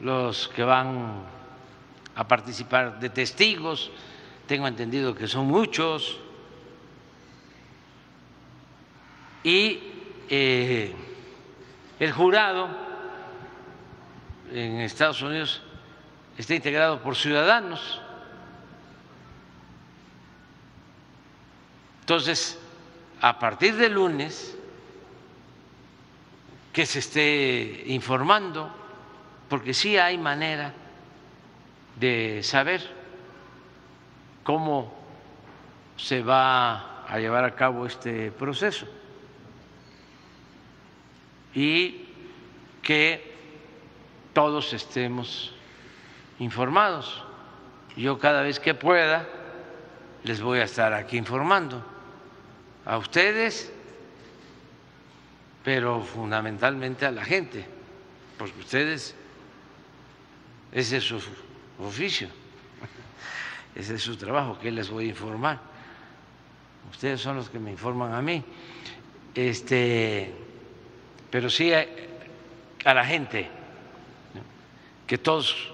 los que van a participar de testigos, tengo entendido que son muchos, y eh, el jurado en Estados Unidos está integrado por ciudadanos. Entonces, a partir de lunes, que se esté informando, porque sí hay manera de saber cómo se va a llevar a cabo este proceso. y que todos estemos informados. Yo cada vez que pueda les voy a estar aquí informando a ustedes, pero fundamentalmente a la gente, porque ustedes, ese es su oficio, ese es su trabajo, que les voy a informar. Ustedes son los que me informan a mí. Este, pero sí a, la gente, que todos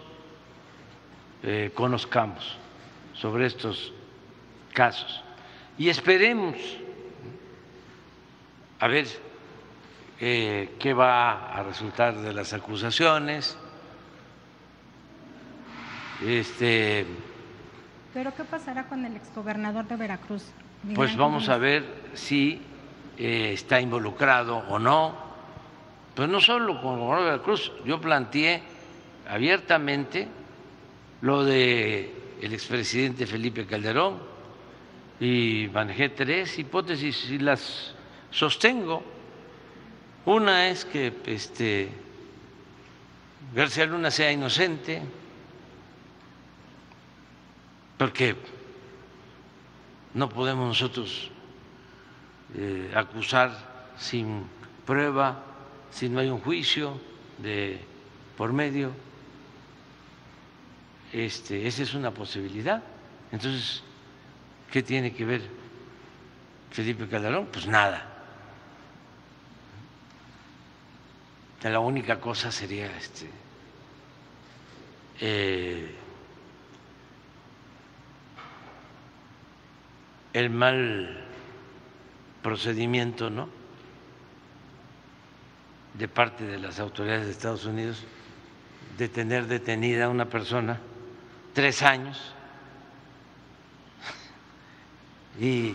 eh, conozcamos sobre estos casos. Y esperemos a ver eh, qué va a resultar de las acusaciones. Este, ¿Pero qué pasará con el exgobernador de Veracruz? Pues vamos a ver si eh, está involucrado o no. Pues no solo con el gobernador de Veracruz, yo planteé abiertamente lo de el expresidente Felipe Calderón y manejé tres hipótesis y las sostengo. Una es que este, García Luna sea inocente, porque no podemos nosotros eh, acusar sin prueba, si no hay un juicio de por medio. Este, esa es una posibilidad. Entonces, ¿qué tiene que ver Felipe Calderón? Pues nada. La única cosa sería este, eh, el mal procedimiento, ¿no? De parte de las autoridades de Estados Unidos de tener detenida a una persona tres años y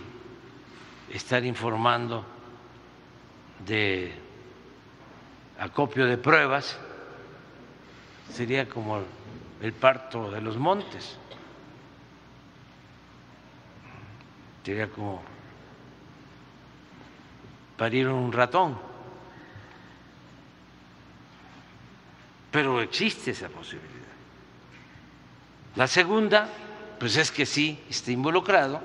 estar informando de acopio de pruebas, sería como el parto de los montes, sería como parir un ratón. Pero existe esa posibilidad. La segunda, pues es que sí está involucrado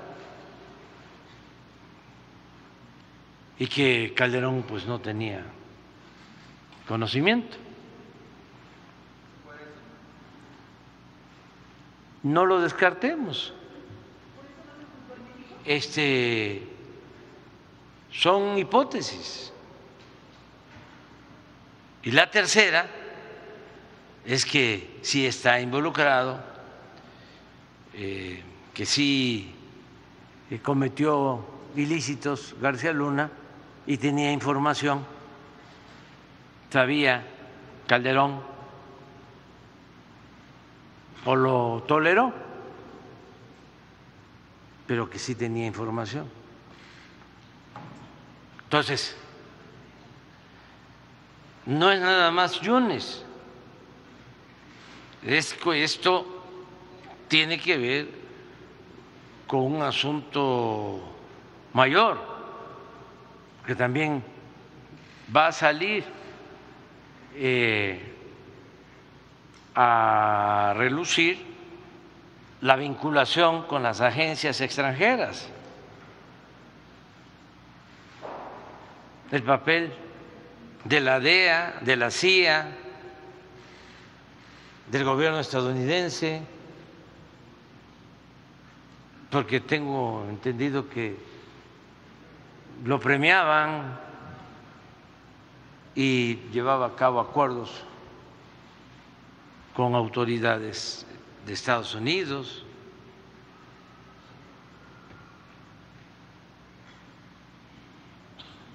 y que Calderón pues no tenía conocimiento. No lo descartemos. Este son hipótesis. Y la tercera es que sí está involucrado, eh, que sí eh, cometió ilícitos García Luna y tenía información sabía Calderón o lo toleró, pero que sí tenía información. Entonces, no es nada más Yunes. Esto tiene que ver con un asunto mayor, que también va a salir eh, a relucir la vinculación con las agencias extranjeras, el papel de la DEA, de la CIA, del gobierno estadounidense, porque tengo entendido que lo premiaban y llevaba a cabo acuerdos con autoridades de Estados Unidos.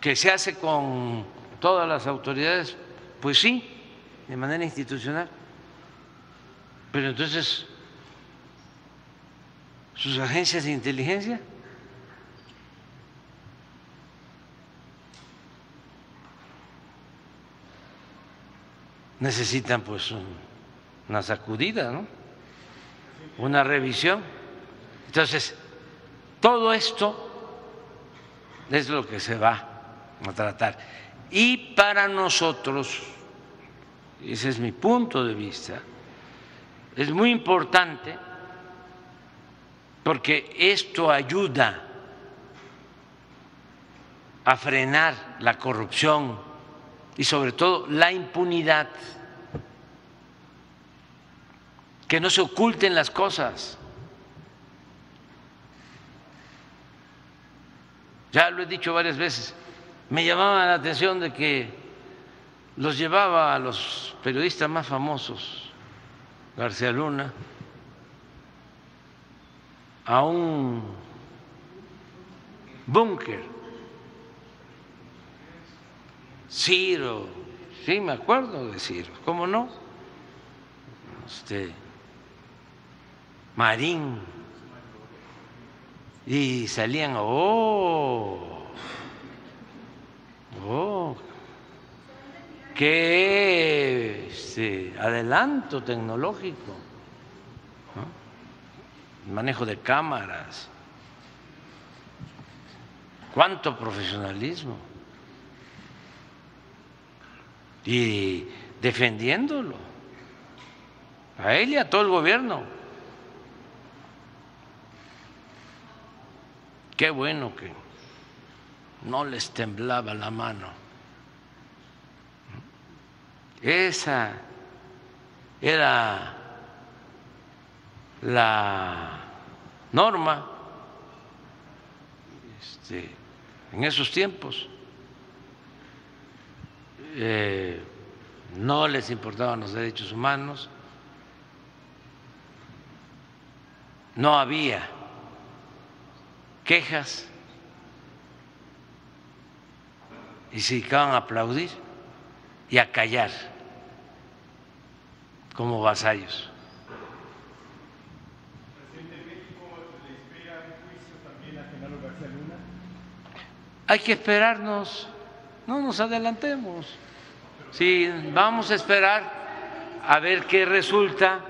que se hace con todas las autoridades, pues sí, de manera institucional. Pero entonces, sus agencias de inteligencia necesitan pues una sacudida, ¿no? una revisión. Entonces, todo esto es lo que se va a tratar. Y para nosotros, ese es mi punto de vista, es muy importante porque esto ayuda a frenar la corrupción y sobre todo la impunidad, que no se oculten las cosas. Ya lo he dicho varias veces, me llamaba la atención de que los llevaba a los periodistas más famosos, García Luna, a un búnker. Ciro, sí, me acuerdo de Ciro, ¿cómo no? Este, Marín. Y salían, oh, oh, qué este, adelanto tecnológico manejo de cámaras, cuánto profesionalismo y defendiéndolo a él y a todo el gobierno. Qué bueno que no les temblaba la mano. Esa era la norma este, en esos tiempos. Eh, no les importaban los derechos humanos, no había quejas y se dedicaban a aplaudir y a callar como vasallos. hay que esperarnos, no nos adelantemos. Si vamos a esperar a ver qué resulta,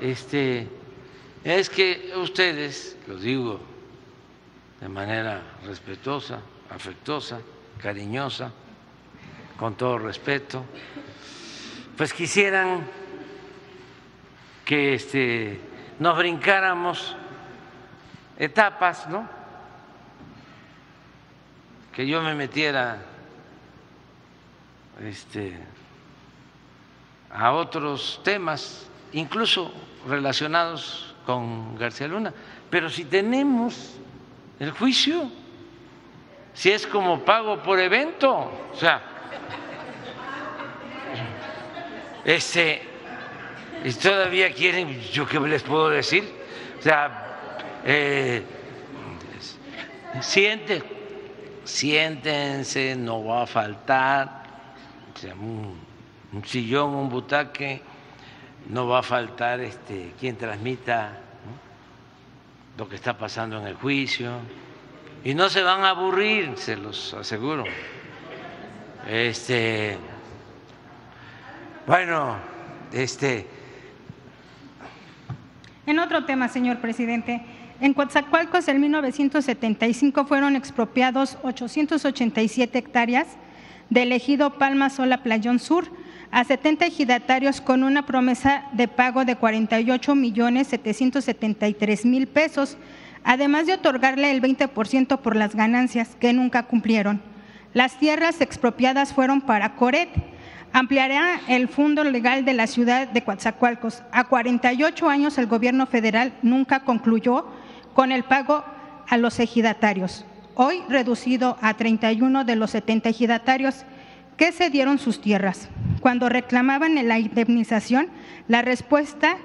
este, es que ustedes, lo digo de manera respetuosa, afectuosa, cariñosa, con todo respeto, pues quisieran que este, nos brincáramos etapas, ¿no? que yo me metiera este, a otros temas, incluso relacionados con García Luna. Pero si tenemos el juicio, si es como pago por evento, o sea, este, y todavía quieren, yo qué les puedo decir, o sea, eh, siente siéntense, no va a faltar un, sillón, un butaque, no va a faltar este, quien transmita lo que está pasando en el juicio y no se van a aburrir, se los aseguro. Este, bueno, este. En otro tema, señor presidente, en Coatzacoalcos, en 1975 fueron expropiados 887 hectáreas del ejido Palma Sola Playón Sur a 70 ejidatarios con una promesa de pago de 48 millones 773 mil pesos, además de otorgarle el 20% por las ganancias que nunca cumplieron. Las tierras expropiadas fueron para Coret. Ampliará el fondo legal de la ciudad de Coatzacoalcos. A 48 años el gobierno federal nunca concluyó con el pago a los ejidatarios, hoy reducido a 31 de los 70 ejidatarios que cedieron sus tierras. Cuando reclamaban la indemnización, la respuesta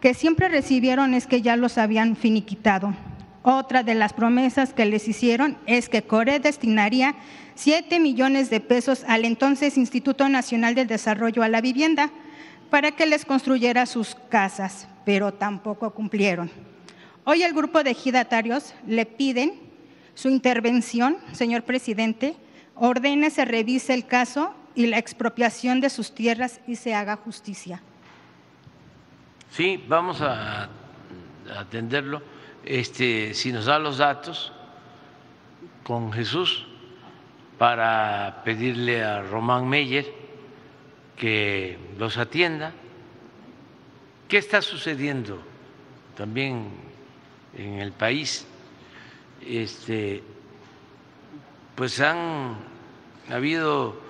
que siempre recibieron es que ya los habían finiquitado. Otra de las promesas que les hicieron es que Core destinaría 7 millones de pesos al entonces Instituto Nacional del Desarrollo a la Vivienda para que les construyera sus casas, pero tampoco cumplieron. Hoy el grupo de ejidatarios le piden su intervención, señor presidente, ordene se revise el caso y la expropiación de sus tierras y se haga justicia. Sí, vamos a atenderlo. Este, si nos da los datos con Jesús, para pedirle a Román Meyer que los atienda. ¿Qué está sucediendo también en el país? Este, pues han habido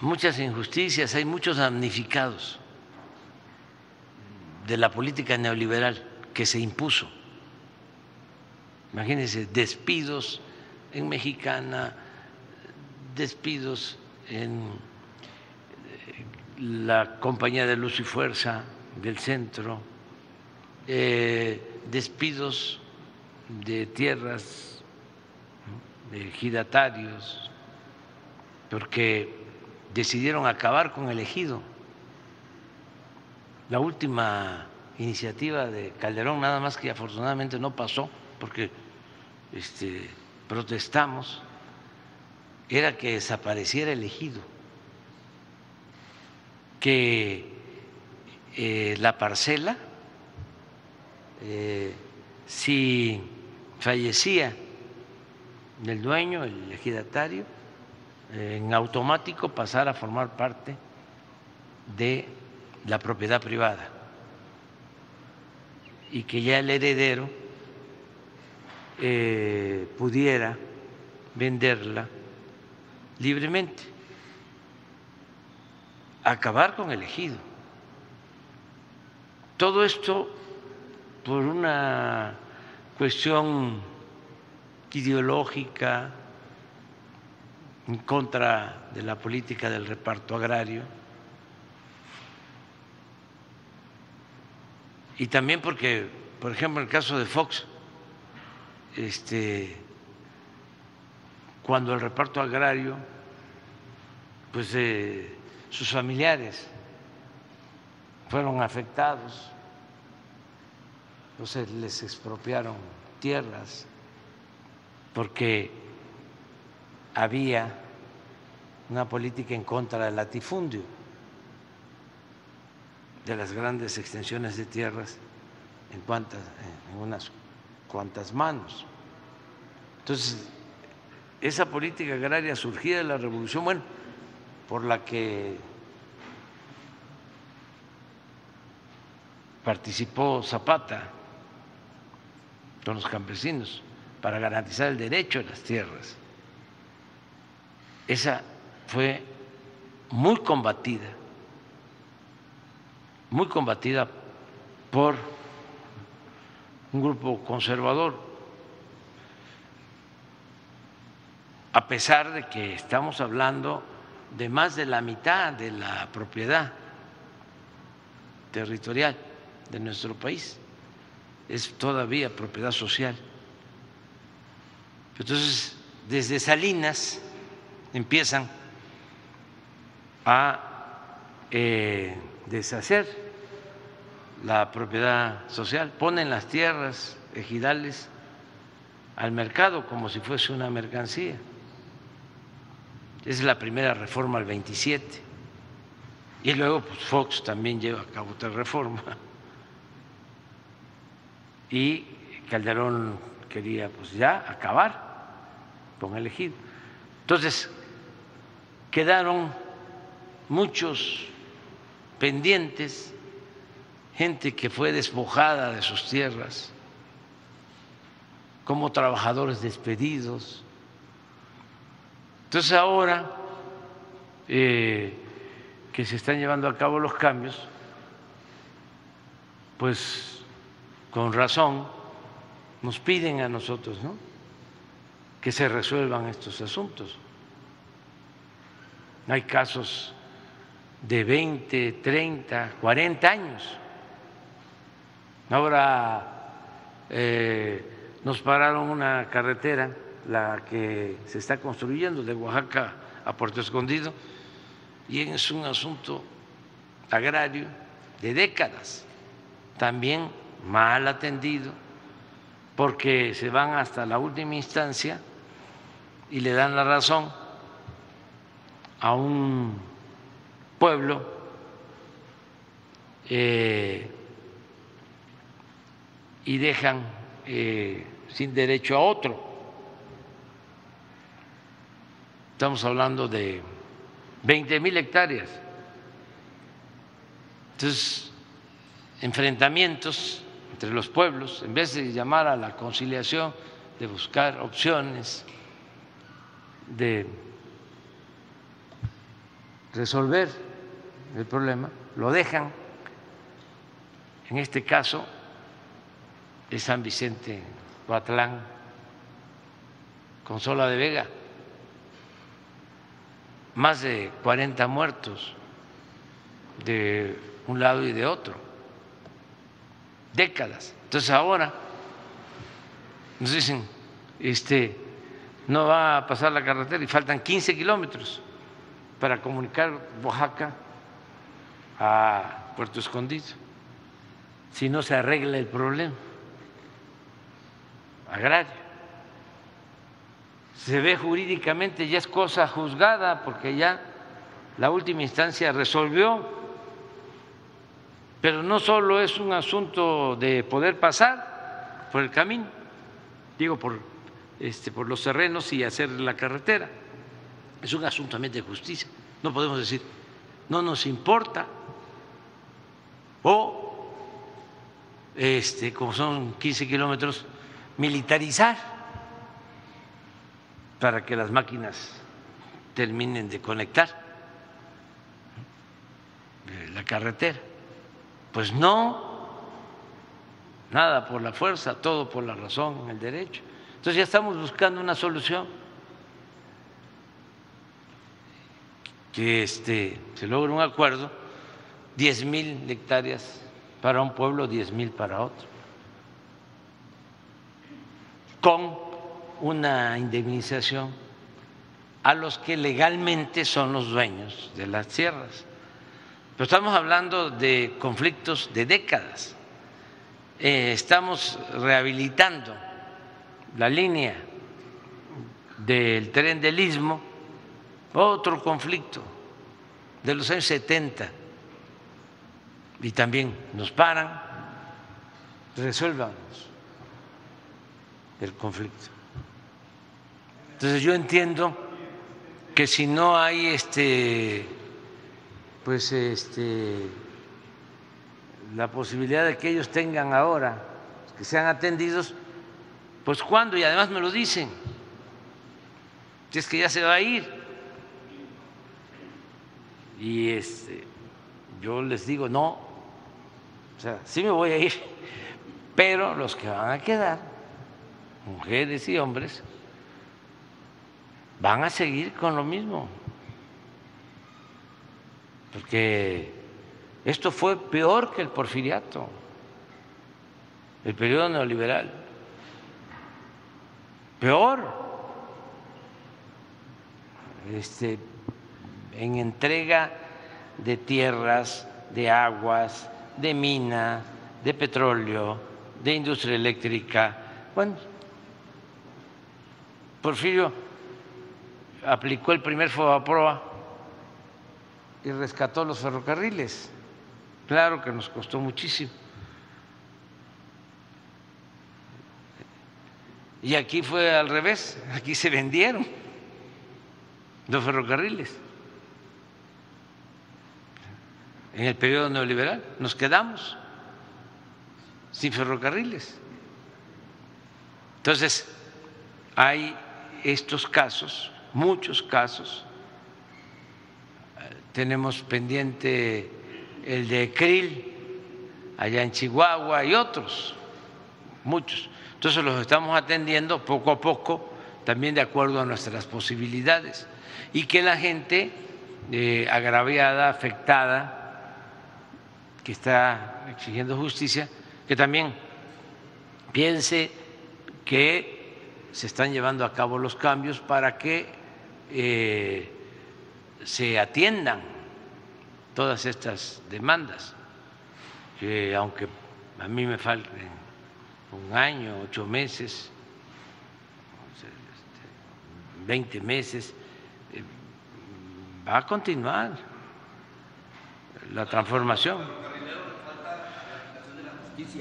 muchas injusticias, hay muchos damnificados de la política neoliberal que se impuso. Imagínense, despidos en Mexicana, despidos en eh, la compañía de luz y fuerza del centro, eh, despidos de tierras, de giratarios, porque decidieron acabar con el ejido. La última iniciativa de Calderón, nada más que afortunadamente no pasó, porque este, protestamos, era que desapareciera el ejido, que eh, la parcela, eh, si fallecía el dueño, el ejidatario, en automático pasar a formar parte de la propiedad privada y que ya el heredero eh, pudiera venderla libremente, acabar con el ejido. Todo esto por una cuestión ideológica, en contra de la política del reparto agrario. Y también porque, por ejemplo, en el caso de Fox, este, cuando el reparto agrario, pues eh, sus familiares fueron afectados, entonces les expropiaron tierras porque había una política en contra del latifundio, de las grandes extensiones de tierras en, cuantas, en unas cuantas manos. Entonces, esa política agraria surgida de la revolución, bueno, por la que participó Zapata con los campesinos para garantizar el derecho a las tierras. Esa fue muy combatida, muy combatida por un grupo conservador, a pesar de que estamos hablando de más de la mitad de la propiedad territorial de nuestro país, es todavía propiedad social. Entonces, desde Salinas, empiezan a eh, deshacer la propiedad social, ponen las tierras ejidales al mercado como si fuese una mercancía. Es la primera reforma al 27. Y luego pues, Fox también lleva a cabo otra reforma. Y Calderón quería pues ya acabar con el ejido. Entonces, quedaron muchos pendientes, gente que fue despojada de sus tierras, como trabajadores despedidos. Entonces ahora eh, que se están llevando a cabo los cambios, pues con razón nos piden a nosotros, ¿no? Que se resuelvan estos asuntos. Hay casos de 20, 30, 40 años. Ahora eh, nos pararon una carretera, la que se está construyendo de Oaxaca a Puerto Escondido, y es un asunto agrario de décadas, también mal atendido, porque se van hasta la última instancia y le dan la razón a un pueblo eh, y dejan eh, sin derecho a otro. estamos hablando de 20 mil hectáreas. Entonces, enfrentamientos entre los pueblos, en vez de llamar a la conciliación, de buscar opciones, de resolver el problema, lo dejan. En este caso es San Vicente Coatlán, Consola de Vega, más de 40 muertos de un lado y de otro, décadas. Entonces ahora nos dicen, este, no va a pasar la carretera y faltan 15 kilómetros para comunicar Oaxaca a Puerto Escondido, si no se arregla el problema agrario. Se ve jurídicamente, ya es cosa juzgada porque ya la última instancia resolvió, pero no solo es un asunto de poder pasar por el camino, digo por, este, por los terrenos y hacer la carretera, es un asunto también de justicia. No podemos decir, no nos importa, o este, como son 15 kilómetros, militarizar para que las máquinas terminen de conectar la carretera. Pues no, nada por la fuerza, todo por la razón, el derecho. Entonces ya estamos buscando una solución que este, se logre un acuerdo, 10 mil hectáreas para un pueblo, 10 mil para otro con una indemnización a los que legalmente son los dueños de las tierras. Estamos hablando de conflictos de décadas. Eh, estamos rehabilitando la línea del tren del istmo, otro conflicto de los años 70, y también nos paran, resuélvanos el conflicto. Entonces yo entiendo que si no hay este pues este la posibilidad de que ellos tengan ahora que sean atendidos, pues cuando y además me lo dicen. Si es que ya se va a ir. Y este yo les digo, no, o sea, sí me voy a ir, pero los que van a quedar mujeres y hombres, van a seguir con lo mismo. Porque esto fue peor que el porfiriato, el periodo neoliberal. Peor. Este, en entrega de tierras, de aguas, de minas, de petróleo, de industria eléctrica. Bueno, Porfirio aplicó el primer proa y rescató los ferrocarriles. Claro que nos costó muchísimo. Y aquí fue al revés, aquí se vendieron los ferrocarriles. En el periodo neoliberal nos quedamos sin ferrocarriles. Entonces, hay estos casos, muchos casos. Tenemos pendiente el de Krill, allá en Chihuahua, y otros, muchos. Entonces los estamos atendiendo poco a poco, también de acuerdo a nuestras posibilidades. Y que la gente eh, agraviada, afectada, que está exigiendo justicia, que también piense que se están llevando a cabo los cambios para que eh, se atiendan todas estas demandas, que aunque a mí me falten un año, ocho meses, veinte meses, eh, va a continuar la transformación.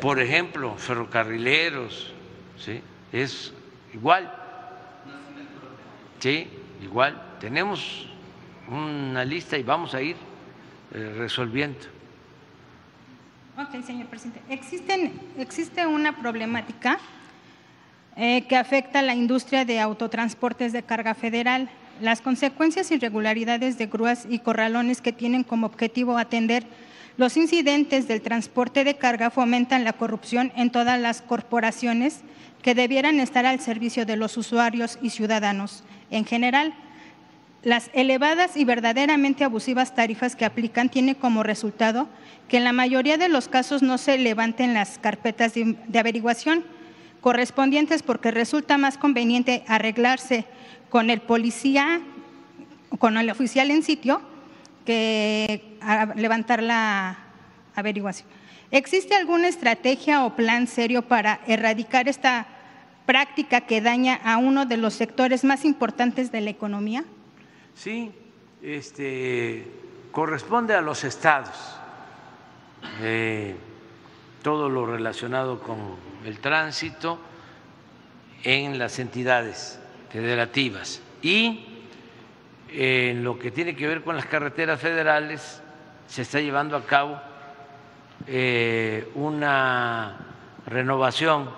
Por ejemplo, ferrocarrileros, ¿sí? es igual. Sí, igual. tenemos una lista y vamos a ir eh, resolviendo. Ok, señor presidente. Existen, existe una problemática eh, que afecta a la industria de autotransportes de carga federal. Las consecuencias y irregularidades de grúas y corralones que tienen como objetivo atender los incidentes del transporte de carga fomentan la corrupción en todas las corporaciones que debieran estar al servicio de los usuarios y ciudadanos en general. Las elevadas y verdaderamente abusivas tarifas que aplican tienen como resultado que en la mayoría de los casos no se levanten las carpetas de, averiguación correspondientes porque resulta más conveniente arreglarse con el policía, con el oficial en sitio, que levantar la averiguación. ¿Existe alguna estrategia o plan serio para erradicar esta práctica que daña a uno de los sectores más importantes de la economía? Sí, este, corresponde a los estados eh, todo lo relacionado con el tránsito en las entidades federativas y en lo que tiene que ver con las carreteras federales se está llevando a cabo eh, una renovación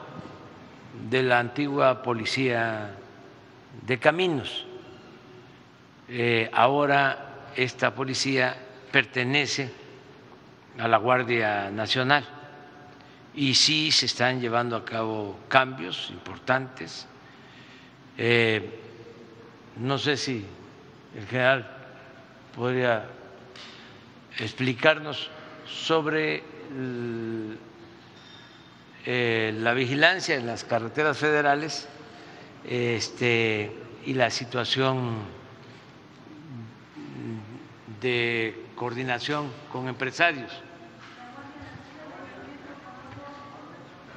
de la antigua policía de caminos. Eh, ahora esta policía pertenece a la Guardia Nacional y sí se están llevando a cabo cambios importantes. Eh, no sé si el general podría explicarnos sobre eh, la vigilancia en las carreteras federales este, y la situación de coordinación con empresarios.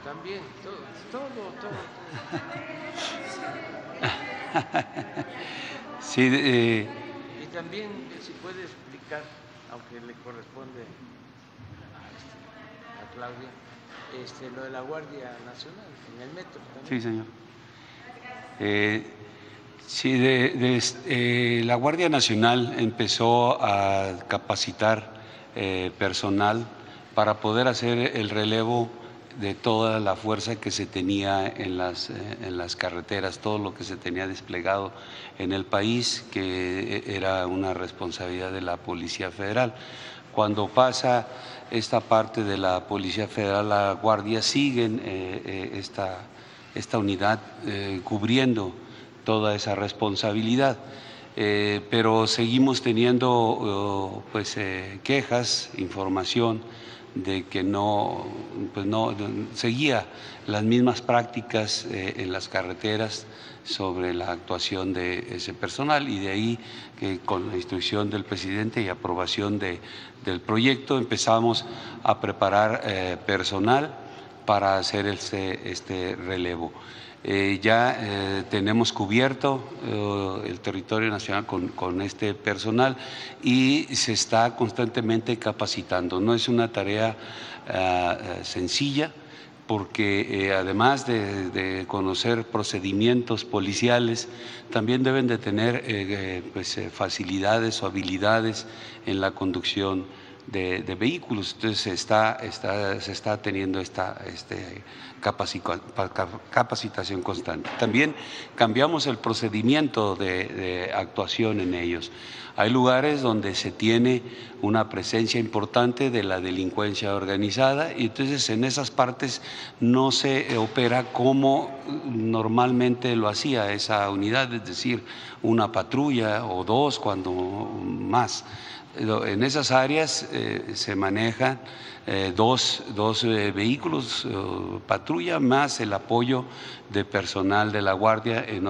También, todo, todo, todo. Sí, eh, y también eh, si puede explicar, aunque le corresponde a Claudia, este, lo de la Guardia Nacional en el metro. También. Sí, señor. Eh, sí, de, de, la Guardia Nacional empezó a capacitar eh, personal para poder hacer el relevo de toda la fuerza que se tenía en las, eh, en las carreteras, todo lo que se tenía desplegado en el país, que era una responsabilidad de la Policía Federal. Cuando pasa esta parte de la Policía Federal, la Guardia siguen eh, eh, esta, esta unidad cubriendo toda esa responsabilidad. pero seguimos teniendo pues, quejas, información de que no, pues no seguía las mismas prácticas eh, en las carreteras sobre la actuación de ese personal y de ahí que con la instrucción del presidente y aprobación de, del proyecto empezamos a preparar eh, personal para hacer este, este relevo. Eh, ya eh, tenemos cubierto eh, el territorio nacional con, este personal y se está constantemente capacitando. No es una tarea ah, sencilla porque además de, conocer procedimientos policiales, también deben de tener pues, facilidades o habilidades en la conducción de, vehículos. Entonces se está, está, se está teniendo esta este, capacitación constante. También cambiamos el procedimiento de, actuación en ellos. Hay lugares donde se tiene una presencia importante de la delincuencia organizada y entonces en esas partes no se opera como normalmente lo hacía esa unidad, es decir, una patrulla o dos cuando más en esas áreas eh, se manejan eh, dos, dos eh, vehículos patrulla más el apoyo de personal de la Guardia en,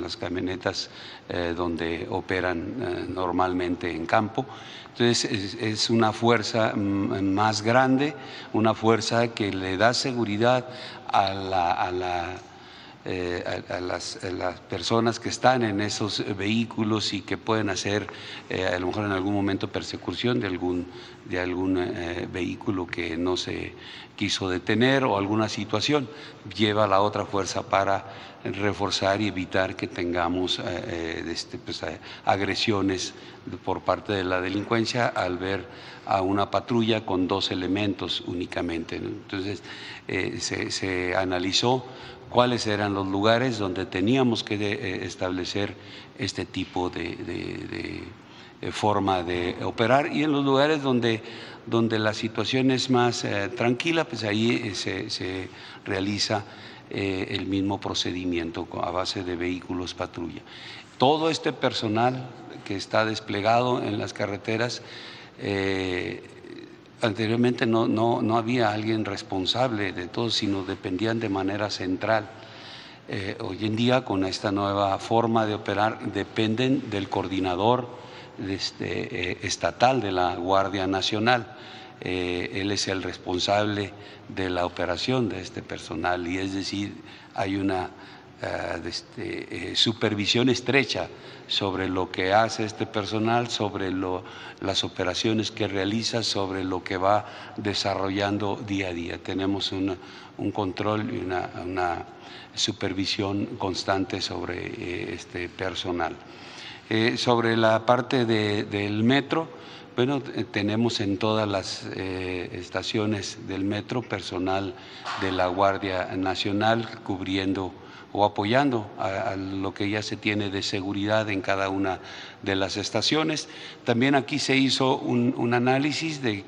las, camionetas donde operan normalmente en campo. Entonces es, una fuerza más grande, una fuerza que le da seguridad a la eh, a, las, personas que están en esos vehículos y que pueden hacer eh, a lo mejor en algún momento persecución de algún de algún eh, vehículo que no se quiso detener o alguna situación, lleva a la otra fuerza para reforzar y evitar que tengamos eh, eh, este, pues, agresiones por parte de la delincuencia al ver a una patrulla con dos elementos únicamente. Entonces, se, se analizó cuáles eran los lugares donde teníamos que establecer este tipo de, forma de operar y en los lugares donde, donde la situación es más eh, tranquila, pues ahí eh, se, realiza eh, el mismo procedimiento a base de vehículos patrulla. Todo este personal que está desplegado en las carreteras, anteriormente no, no, no había alguien responsable de todo, sino dependían de manera central eh, hoy en día con esta nueva forma de operar dependen del coordinador este, eh, estatal de la Guardia Nacional. Eh, él es el responsable de la operación de este personal y es decir, hay una este, supervisión estrecha sobre lo que hace este personal, sobre las operaciones que realiza, sobre lo que va desarrollando día a día. Tenemos un control y una supervisión constante sobre eh, este personal. Eh, sobre la parte del metro, bueno, eh, tenemos en todas las estaciones del metro personal de la Guardia Nacional cubriendo o apoyando a, lo que ya se tiene de seguridad en cada una de las estaciones. También aquí se hizo un, análisis de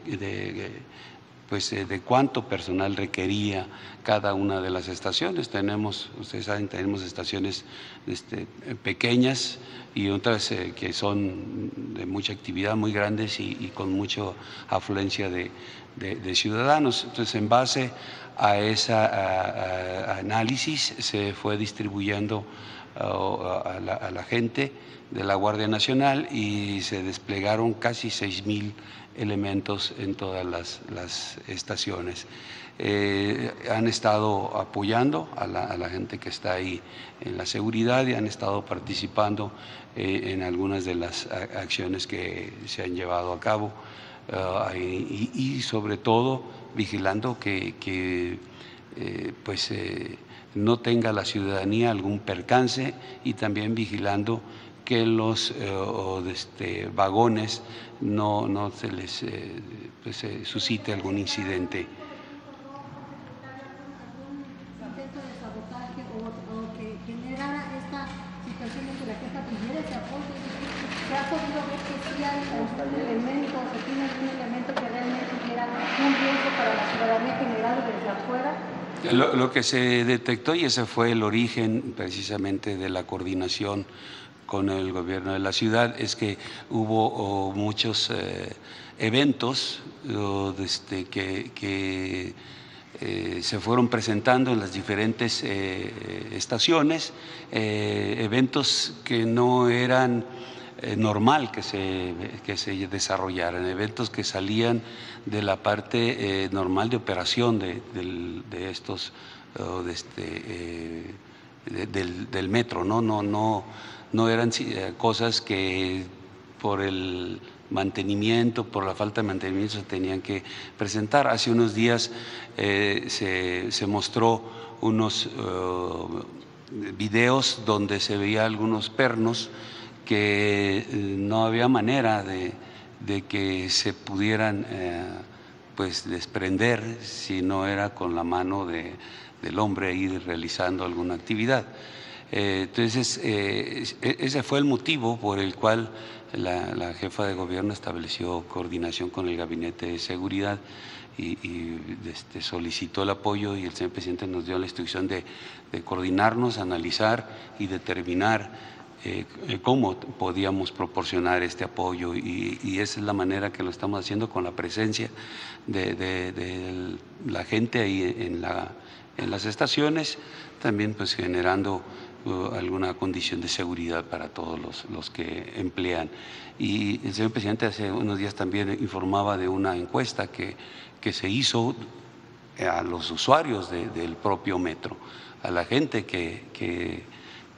pues, eh, de cuánto personal requería cada una de las estaciones. Tenemos, ustedes saben, tenemos estaciones este, pequeñas y otras eh, que son de mucha actividad, muy grandes y, con mucha afluencia de, ciudadanos. Entonces, en base a ese análisis se fue distribuyendo a, la, gente de la Guardia Nacional y se desplegaron casi seis mil elementos en todas las, estaciones. Eh, han estado apoyando a la, gente que está ahí en la seguridad y han estado participando eh, en algunas de las acciones que se han llevado a cabo eh, y, sobre todo vigilando que, pues, no tenga la ciudadanía algún percance y también vigilando que los este, vagones no, no se les eh, pues, suscite algún incidente. ¿Se ha podido ver que sí hay elementos o tiene algún elemento que realmente quiera un riesgo para la ciudadanía general desde afuera? Lo, que se detectó, y ese fue el origen precisamente de la coordinación con el gobierno de la ciudad es que hubo muchos eh, eventos este, que, eh, se fueron presentando en las diferentes eh, estaciones, eventos que no eran normal que se, que se desarrollaran, eventos que salían de la parte normal de operación de, estos, de este, del, del, metro, ¿no? No, no, no eran eh, cosas que por el mantenimiento, por la falta de mantenimiento se tenían que presentar. Hace unos días eh, se, mostró unos eh, videos donde se veía algunos pernos que no había manera de, que se pudieran pues desprender si no era con la mano del hombre ahí realizando alguna actividad. Eh, entonces, eh, e-, ese fue el motivo por el cual la, jefa de gobierno estableció coordinación con el Gabinete de Seguridad y, este, solicitó el apoyo y el señor presidente nos dio la instrucción de, coordinarnos, analizar y determinar eh, cómo podíamos proporcionar este apoyo y, esa es la manera que lo estamos haciendo con la presencia de, la gente ahí en, la, en las estaciones, también pues generando alguna condición de seguridad para todos los, que emplean. Y el señor presidente hace unos días también informaba de una encuesta que, que se hizo a los usuarios del propio metro, a la gente que,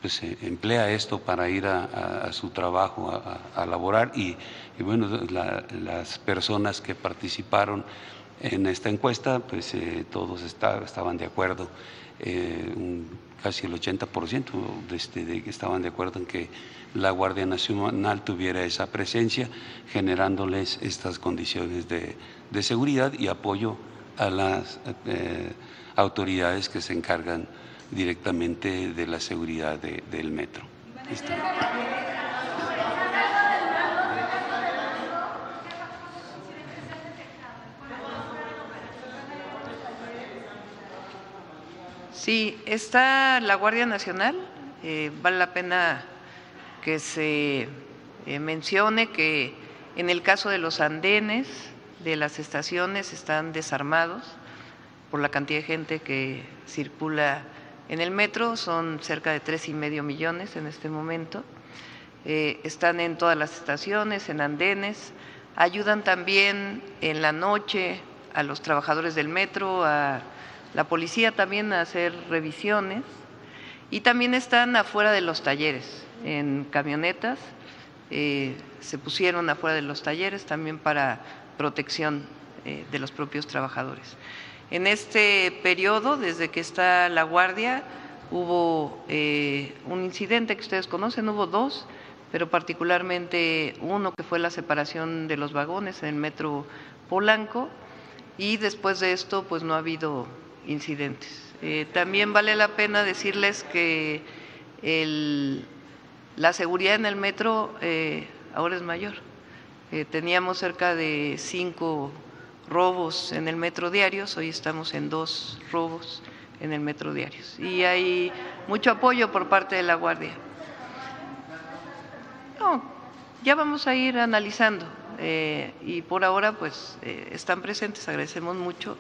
pues emplea esto para ir a, su trabajo, a, a laborar. Y, bueno, las personas que participaron en esta encuesta, pues eh, todos estaban de acuerdo, eh, casi el 80% de, este, de, estaban de acuerdo en que la Guardia Nacional tuviera esa presencia, generándoles estas condiciones de, seguridad y apoyo a las eh, autoridades que se encargan directamente de la seguridad del metro. Sí, está la Guardia Nacional. Eh, vale la pena que se eh, mencione que en el caso de los andenes de las estaciones están desarmados por la cantidad de gente que circula en el metro, son cerca de tres y medio millones en este momento. Eh, están en todas las estaciones, en andenes, ayudan también en la noche a los trabajadores del metro, a la policía también a hacer revisiones y también están afuera de los talleres, en camionetas, eh, se pusieron afuera de los talleres también para protección eh, de los propios trabajadores. En este periodo, desde que está la guardia, hubo eh, un incidente que ustedes conocen, hubo dos, pero particularmente uno que fue la separación de los vagones en el metro Polanco y después de esto pues no ha habido incidentes. Eh, también vale la pena decirles que la seguridad en el metro eh, ahora es mayor. Teníamos cerca de cinco robos en el metro diarios, hoy estamos en dos robos en el metro diarios. Y hay mucho apoyo por parte de la Guardia. No, ya vamos a ir analizando y por ahora pues están presentes, agradecemos mucho.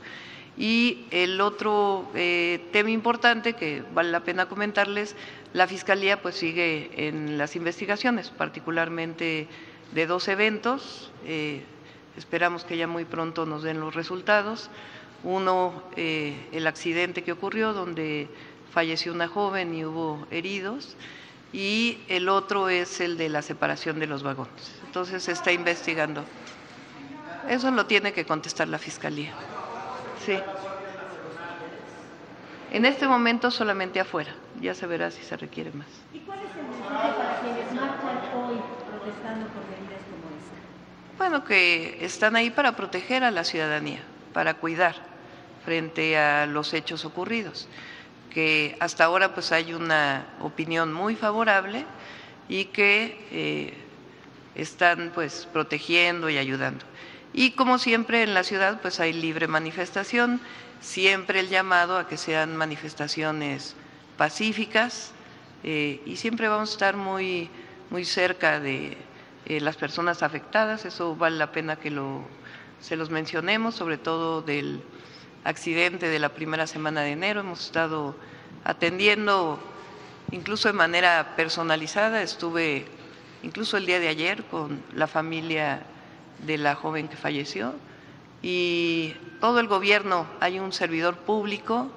Y el otro eh, tema importante que vale la pena comentarles, la Fiscalía pues sigue en las investigaciones, particularmente de dos eventos. Eh, esperamos que ya muy pronto nos den los resultados. Uno, eh, el accidente que ocurrió donde falleció una joven y hubo heridos. Y el otro es el de la separación de los vagones. Entonces se está investigando. Eso lo tiene que contestar la Fiscalía. Sí. En este momento solamente afuera. Ya se verá si se requiere más. ¿Y cuál es el mensaje para quienes marchan hoy protestando por esta? Bueno, que están ahí para proteger a la ciudadanía, para cuidar frente a los hechos ocurridos. Que hasta ahora pues hay una opinión muy favorable y que eh, están pues protegiendo y ayudando. Y como siempre en la ciudad pues hay libre manifestación, siempre el llamado a que sean manifestaciones pacíficas eh, y siempre vamos a estar muy, muy cerca de eh, las personas afectadas, eso vale la pena que lo, se los mencionemos, sobre todo del accidente de la primera semana de enero, hemos estado atendiendo incluso de manera personalizada, estuve incluso el día de ayer con la familia de la joven que falleció. Y todo el gobierno hay un servidor público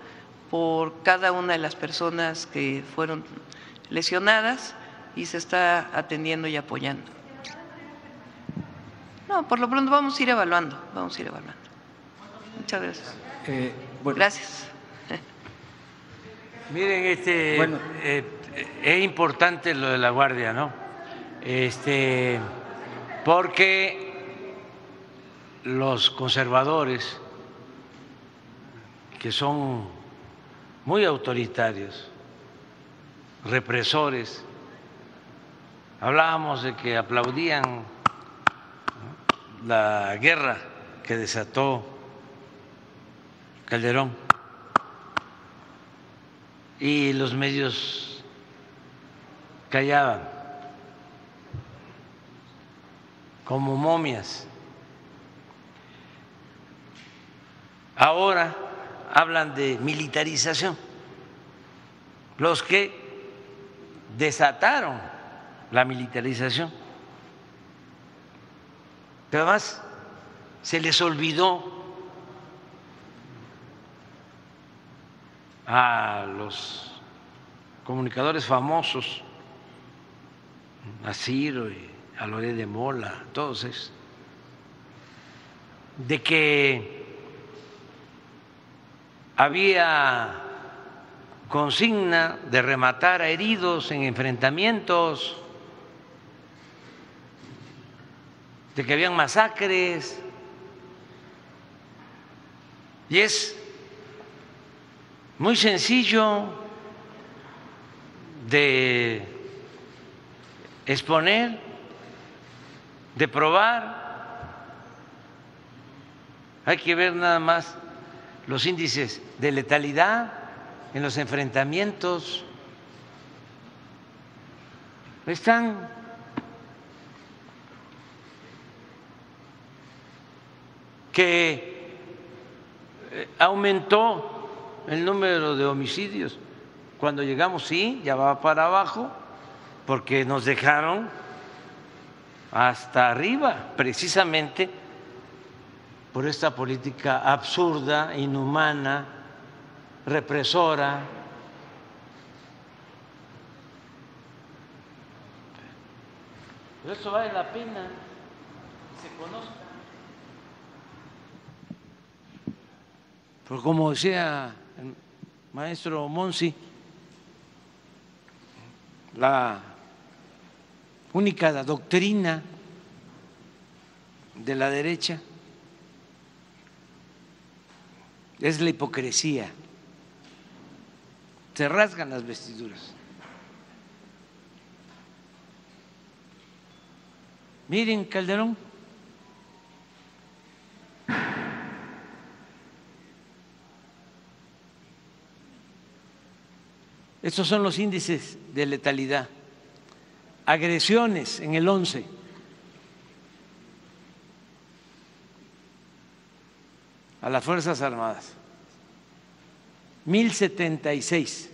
por cada una de las personas que fueron lesionadas y se está atendiendo y apoyando. No, por lo pronto vamos a ir evaluando, vamos a ir evaluando. Muchas gracias. Eh, gracias. Miren, este, eh, es importante lo de la guardia, ¿no? Este, porque los conservadores, que son muy autoritarios, represores, hablábamos de que aplaudían la guerra que desató Calderón y los medios callaban como momias. Ahora hablan de militarización. Los que desataron la militarización. Pero además se les olvidó. A los comunicadores famosos, a Ciro y a Loré de Mola, todos esos, de que había consigna de rematar a heridos en enfrentamientos, de que habían masacres. Y es muy sencillo de exponer, de probar. Hay que ver nada más los índices de letalidad en los enfrentamientos. Están que eh, aumentó el número de homicidios. Cuando llegamos, sí, ya va para abajo, porque nos dejaron hasta arriba, precisamente por esta política absurda, inhumana, represora. Pero eso vale la pena que se conozca. Pero como decía el maestro Monsi, la única doctrina de la derecha es la hipocresía. Se rasgan las vestiduras. Miren, Calderón. Estos son los índices de letalidad. Agresiones en el 11. a las Fuerzas Armadas. 1076.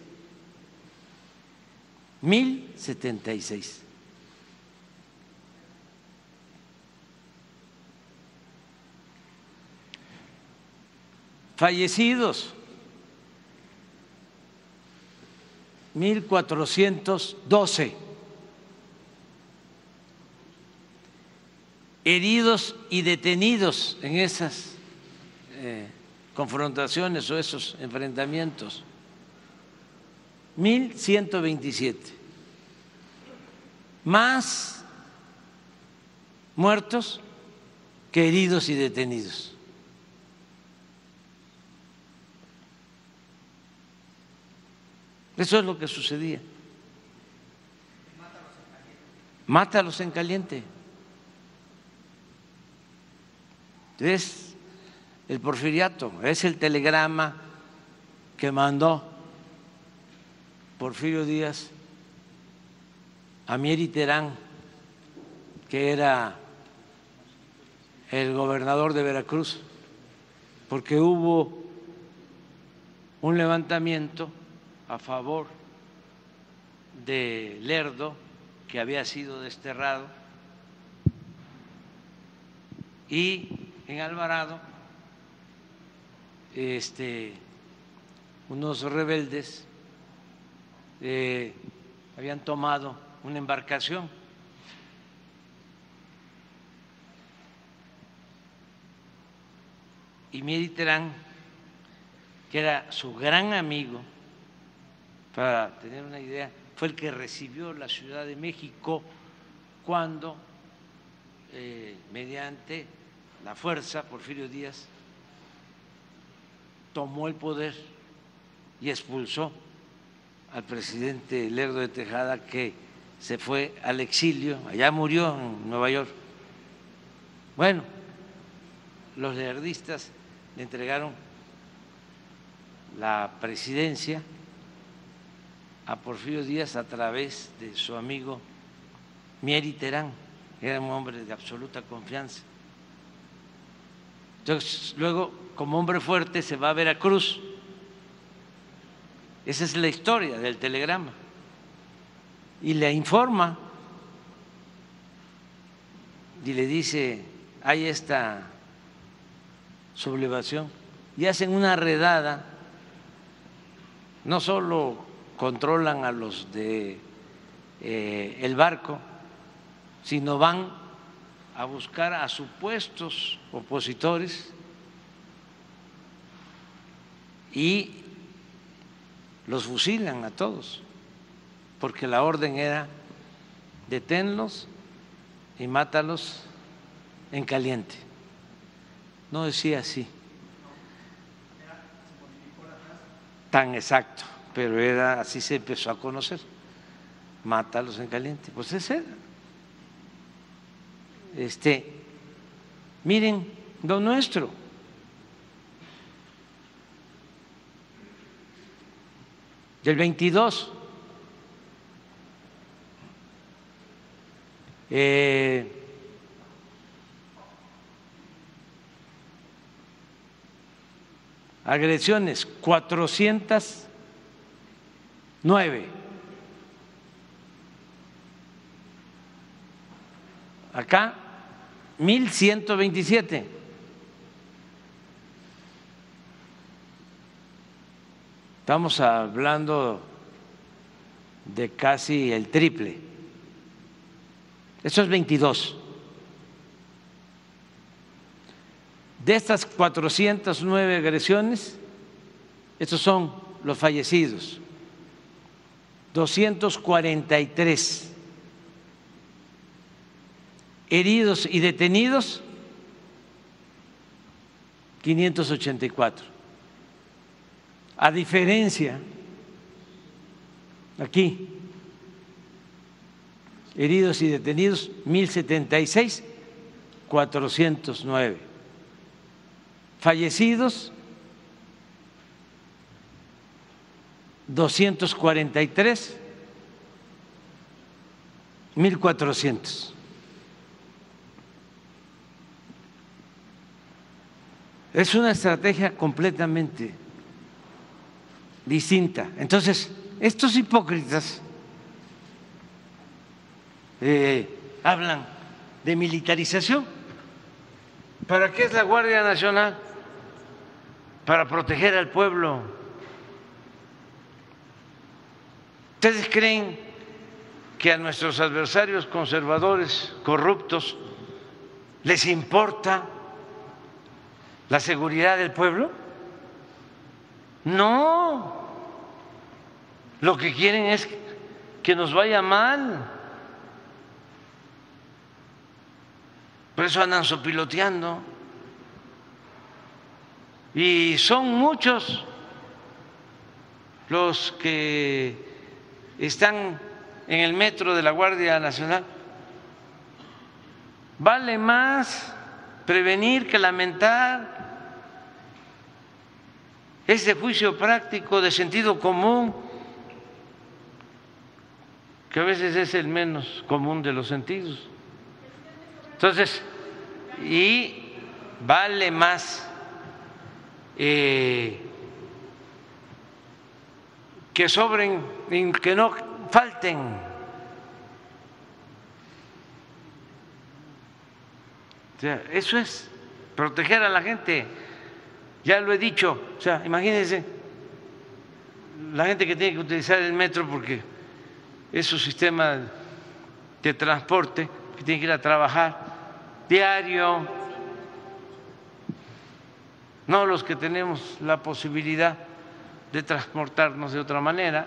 1076. Fallecidos. 1412. Heridos y detenidos en esas eh, confrontaciones o esos enfrentamientos. 1.127. Más muertos que heridos y detenidos. Eso es lo que sucedía. Mátalos en caliente. Es el porfiriato, es el telegrama que mandó Porfirio Díaz a Mieri Terán, que era el gobernador de Veracruz, porque hubo un levantamiento a favor de Lerdo, que había sido desterrado, y en Alvarado este, unos rebeldes eh, habían tomado una embarcación. Y Terán, que era su gran amigo, para tener una idea, fue el que recibió la Ciudad de México cuando, eh, mediante la fuerza, Porfirio Díaz tomó el poder y expulsó al presidente Lerdo de Tejada que se fue al exilio, allá murió en Nueva York. Bueno, los lerdistas le entregaron la presidencia a Porfirio Díaz a través de su amigo Mieri Terán, era un hombre de absoluta confianza. Entonces, luego, como hombre fuerte, se va a Veracruz. Esa es la historia del telegrama. Y le informa y le dice, hay esta sublevación. Y hacen una redada, no solo controlan a los de eh, el barco, sino van a buscar a supuestos opositores y los fusilan a todos, porque la orden era deténlos y mátalos en caliente. No decía así, tan exacto, pero era así se empezó a conocer. Mátalos en caliente. Pues ese. Este, miren, lo nuestro. Del 22. Eh, agresiones 409. Acá 1127. Estamos hablando de casi el triple. Eso es 22. De estas 409 agresiones, estos son los fallecidos, 243 heridos y detenidos, 584. A diferencia, aquí, heridos y detenidos, 1076, 409. Fallecidos, 243, 1400. Es una estrategia completamente distinta. Entonces, estos hipócritas eh, hablan de militarización. ¿Para qué es la Guardia Nacional? Para proteger al pueblo. ¿Ustedes creen que a nuestros adversarios conservadores, corruptos, les importa la seguridad del pueblo? No, lo que quieren es que nos vaya mal. Por eso andan sopiloteando. Y son muchos los que están en el metro de la Guardia Nacional. Vale más prevenir que lamentar ese juicio práctico de sentido común, que a veces es el menos común de los sentidos. Entonces, y vale más eh, que sobren, que no falten. O sea, eso es proteger a la gente. Ya lo he dicho, o sea, imagínense la gente que tiene que utilizar el metro porque es su sistema de transporte, que tiene que ir a trabajar diario, no los que tenemos la posibilidad de transportarnos de otra manera,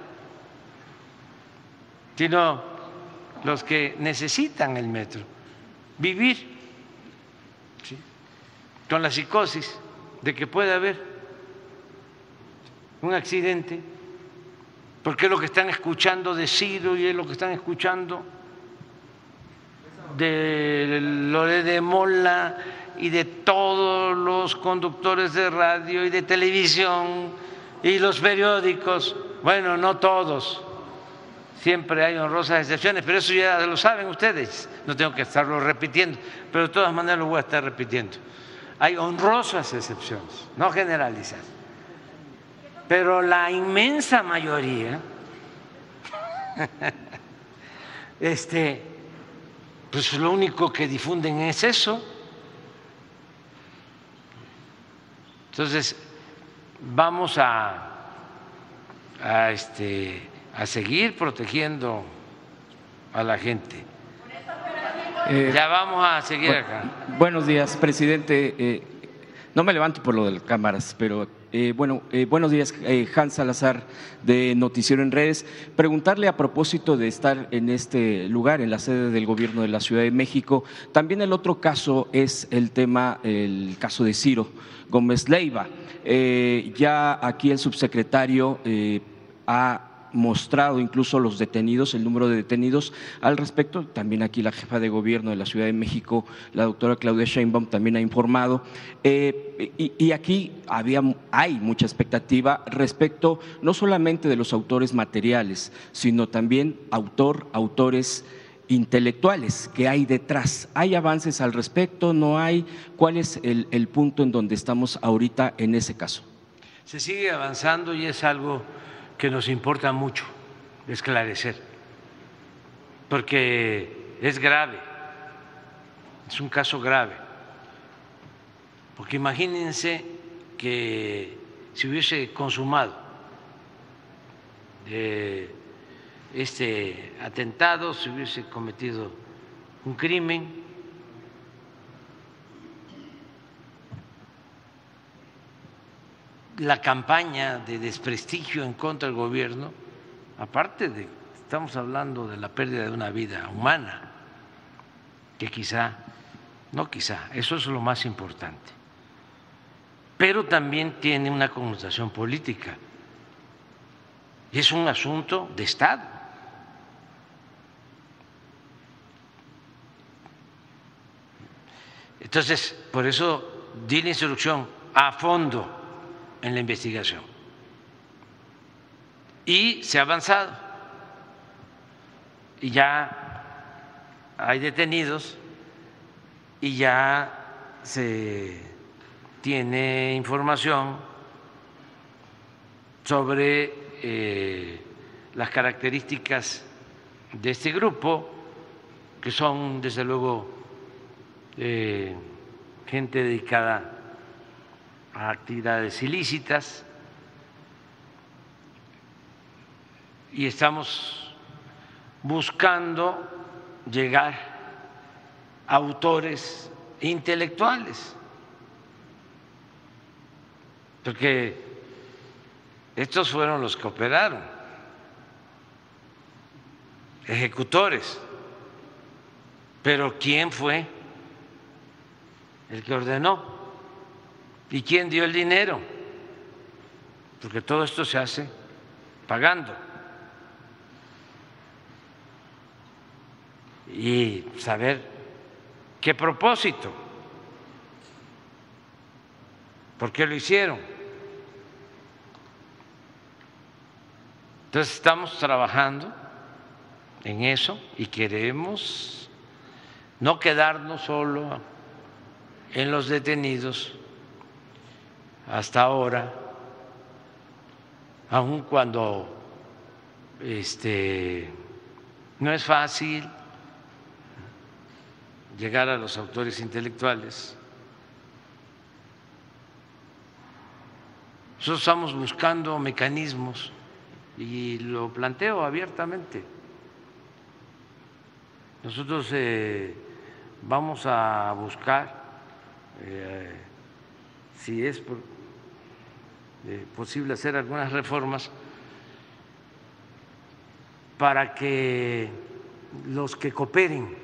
sino los que necesitan el metro, vivir con la psicosis de que puede haber un accidente, porque es lo que están escuchando de Ciro y es lo que están escuchando de Lore de Mola y de todos los conductores de radio y de televisión y los periódicos. Bueno, no todos, siempre hay honrosas excepciones, pero eso ya lo saben ustedes, no tengo que estarlo repitiendo, pero de todas maneras lo voy a estar repitiendo hay honrosas excepciones, no generalizas. Pero la inmensa mayoría, este, pues lo único que difunden es eso. Entonces, vamos a, a, este, a seguir protegiendo a la gente. Eh, Ya vamos a seguir bu- acá. Buenos días, presidente. Eh, no me levanto por lo de las cámaras, pero eh, bueno, buenos días, Hans Salazar de Noticiero en Redes. Preguntarle a propósito de estar en este lugar, en la sede del Gobierno de la Ciudad de México. También el otro caso es el tema, el caso de Ciro Gómez Leiva. Ya aquí el subsecretario ha mostrado incluso los detenidos, el número de detenidos al respecto. También aquí la jefa de gobierno de la Ciudad de México, la doctora Claudia Sheinbaum, también ha informado. Eh, y, y aquí había, hay mucha expectativa respecto no solamente de los autores materiales, sino también autor, autores intelectuales que hay detrás. ¿Hay avances al respecto? ¿No hay? ¿Cuál es el, el punto en donde estamos ahorita en ese caso? Se sigue avanzando y es algo que nos importa mucho esclarecer, porque es grave, es un caso grave, porque imagínense que se hubiese consumado eh, este atentado, se hubiese cometido un crimen, la campaña de desprestigio en contra del gobierno, aparte de, estamos hablando de la pérdida de una vida humana, que quizá, no quizá, eso es lo más importante, pero también tiene una connotación política y es un asunto de Estado. Entonces, por eso di la instrucción a fondo en la investigación. Y se ha avanzado. Y ya hay detenidos y ya se tiene información sobre eh, las características de este grupo, que son desde luego eh, gente dedicada actividades ilícitas. Y estamos buscando llegar a autores intelectuales, porque estos fueron los que operaron, ejecutores, pero ¿quién fue el que ordenó? ¿Y quién dio el dinero? Porque todo esto se hace pagando. Y saber qué propósito, por qué lo hicieron. Entonces estamos trabajando en eso y queremos no quedarnos solo en los detenidos hasta ahora, aun cuando este, no es fácil llegar a los autores intelectuales. Nosotros estamos buscando mecanismos y lo planteo abiertamente. Nosotros eh, vamos a buscar, eh, si es por, eh, posible, hacer algunas reformas para que los que cooperen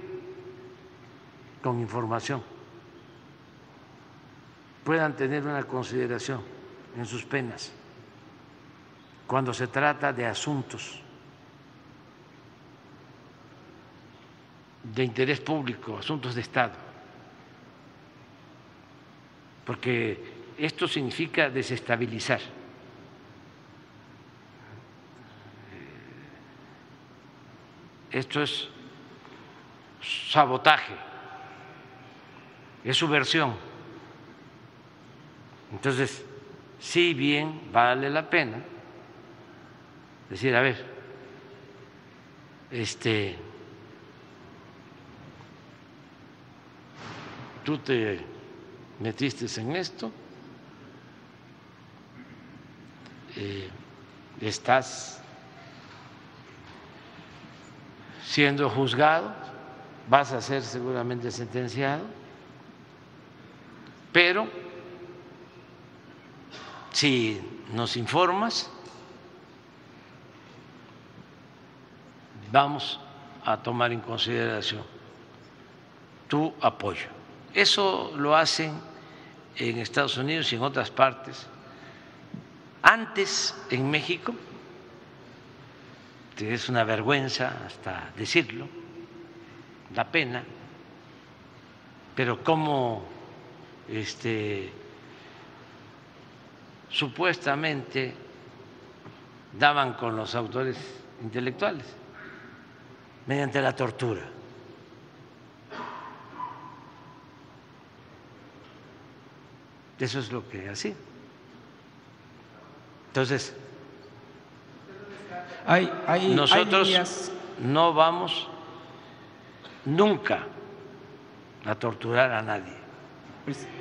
con información puedan tener una consideración en sus penas cuando se trata de asuntos de interés público, asuntos de Estado, porque esto significa desestabilizar. Esto es sabotaje, es subversión. Entonces, sí bien vale la pena decir, a ver, este, tú te metiste en esto, eh, estás siendo juzgado, vas a ser seguramente sentenciado, pero si nos informas, vamos a tomar en consideración tu apoyo. Eso lo hacen en Estados Unidos y en otras partes. Antes, en México, es una vergüenza hasta decirlo, da pena, pero cómo este, supuestamente daban con los autores intelectuales mediante la tortura. Eso es lo que hacía. Entonces, nosotros no vamos nunca a torturar a nadie.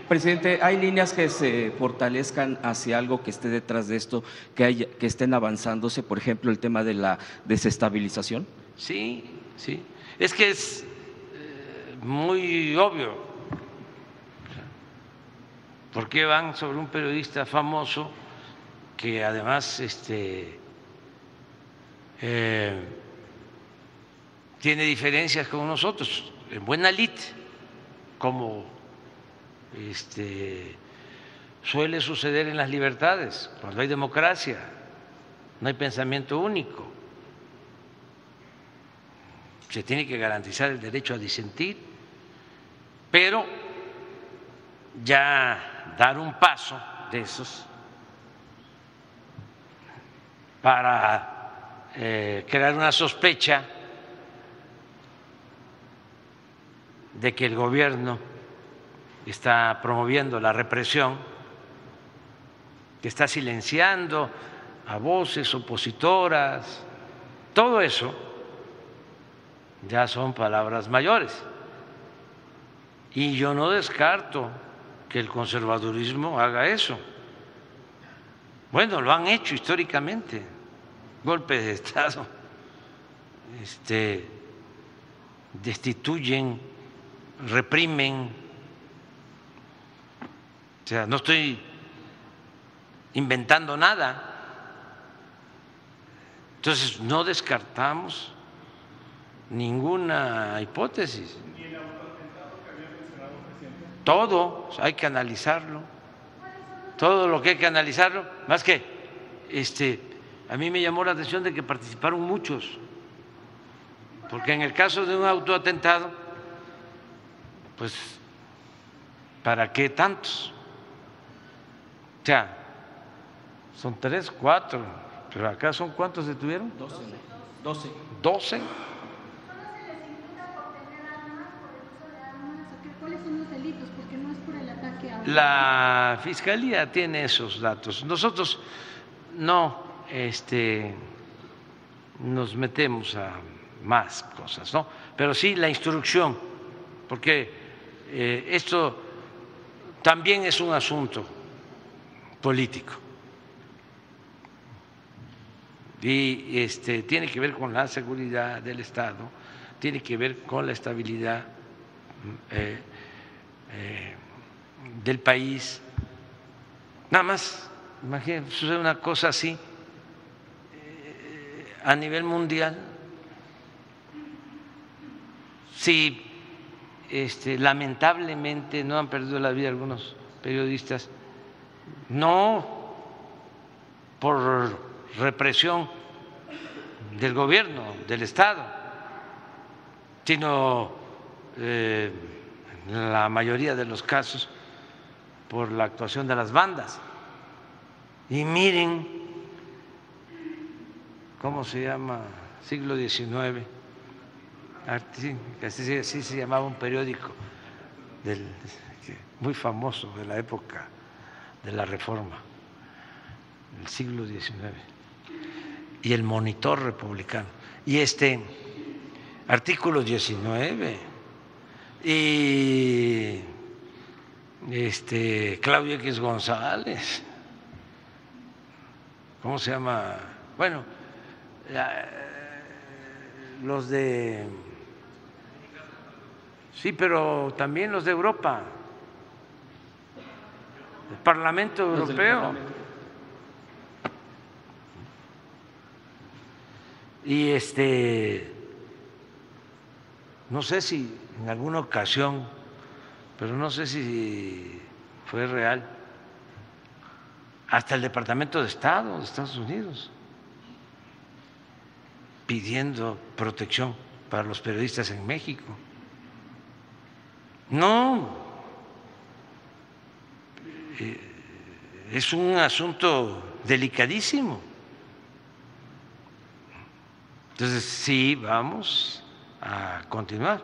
Presidente, ¿hay líneas que se fortalezcan hacia algo que esté detrás de esto, que, que estén avanzándose? Por ejemplo, el tema de la desestabilización. Sí, sí. Es que es eh, muy obvio. ¿Por qué van sobre un periodista famoso que además este, eh, tiene diferencias con nosotros, en buena lid, como este, suele suceder en las libertades, cuando hay democracia, no hay pensamiento único. Se tiene que garantizar el derecho a disentir, pero ya dar un paso de esos para eh, crear una sospecha de que el gobierno está promoviendo la represión, que está silenciando a voces opositoras, todo eso ya son palabras mayores. Y yo no descarto que el conservadurismo haga eso. Bueno, lo han hecho históricamente golpes de Estado, este, destituyen, reprimen. O sea, no estoy inventando nada. Entonces, no descartamos ninguna hipótesis. Todo hay que analizarlo. Todo lo que hay que analizarlo, más que este a mí me llamó la atención de que participaron muchos, porque en el caso de un autoatentado, pues, ¿para qué tantos? O sea, son tres, cuatro, pero acá son cuántos detuvieron? Doce. Doce. Doce. La fiscalía tiene esos datos. Nosotros no este, nos metemos a más cosas, ¿no? Pero sí la instrucción, porque eh, esto también es un asunto político y este, tiene que ver con la seguridad del Estado, tiene que ver con la estabilidad eh, eh, del país. Nada más, imagínense, sucede una cosa así a nivel mundial, si este, lamentablemente no han perdido la vida algunos periodistas, no por represión del gobierno, del Estado, sino eh, en la mayoría de los casos por la actuación de las bandas. Y miren ¿cómo se llama? Siglo XIX, así, se llamaba un periódico muy famoso de la época de la Reforma, del siglo XIX, y el Monitor Republicano. Y este artículo 19 y este Claudio X González, ¿cómo se llama? Bueno, los de... Sí, pero también los de Europa, el Parlamento Europeo. Y este, no sé si en alguna ocasión, pero no sé si fue real, hasta el Departamento de Estado de Estados Unidos pidiendo protección para los periodistas en México. No, eh, es un asunto delicadísimo. Entonces, sí, vamos a continuar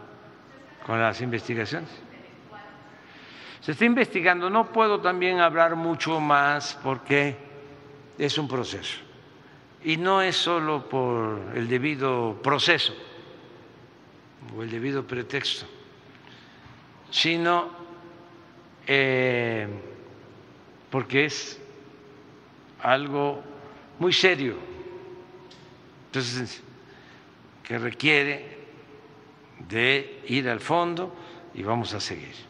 con las investigaciones. Se está investigando, no puedo también hablar mucho más porque es un proceso. Y no es solo por el debido proceso o el debido pretexto, sino eh, porque es algo muy serio. Entonces, que requiere de ir al fondo y vamos a seguir.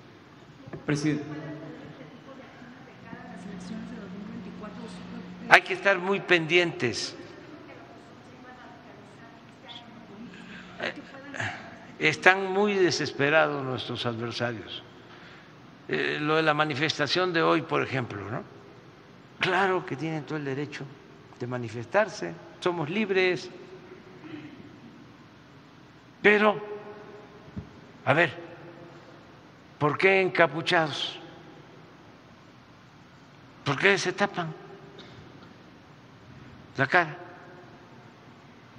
Presidente. Hay que estar muy pendientes. Están muy desesperados nuestros adversarios. Eh, lo de la manifestación de hoy, por ejemplo, ¿no? Claro que tienen todo el derecho de manifestarse, somos libres, pero, a ver, ¿por qué encapuchados? ¿Por qué se tapan la cara?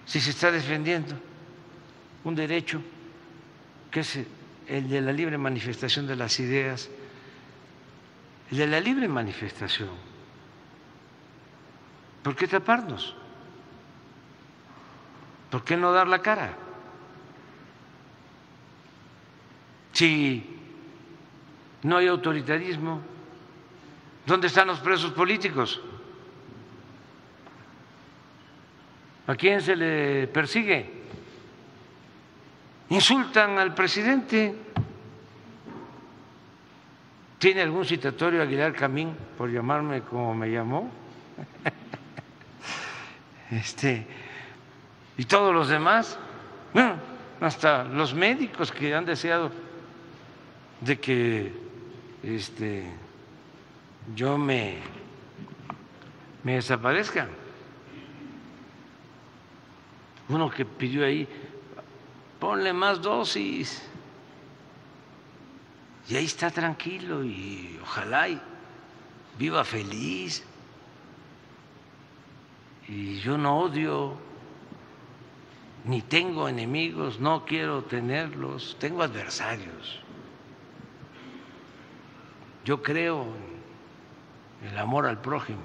Si se está defendiendo un derecho que es el de la libre manifestación de las ideas, el de la libre manifestación. ¿Por qué taparnos? ¿Por qué no dar la cara? No hay autoritarismo, ¿dónde están los presos políticos? ¿A quién se le persigue? Insultan al presidente. ¿Tiene algún citatorio Aguilar Camín por llamarme como me llamó? Este, y todos los demás, bueno, hasta los médicos que han deseado de que este, yo me, me desaparezca. Uno que pidió ahí, ponle más dosis. Y ahí está tranquilo y ojalá y viva feliz. Y yo no odio, ni tengo enemigos, no quiero tenerlos, tengo adversarios. Yo creo en el amor al prójimo.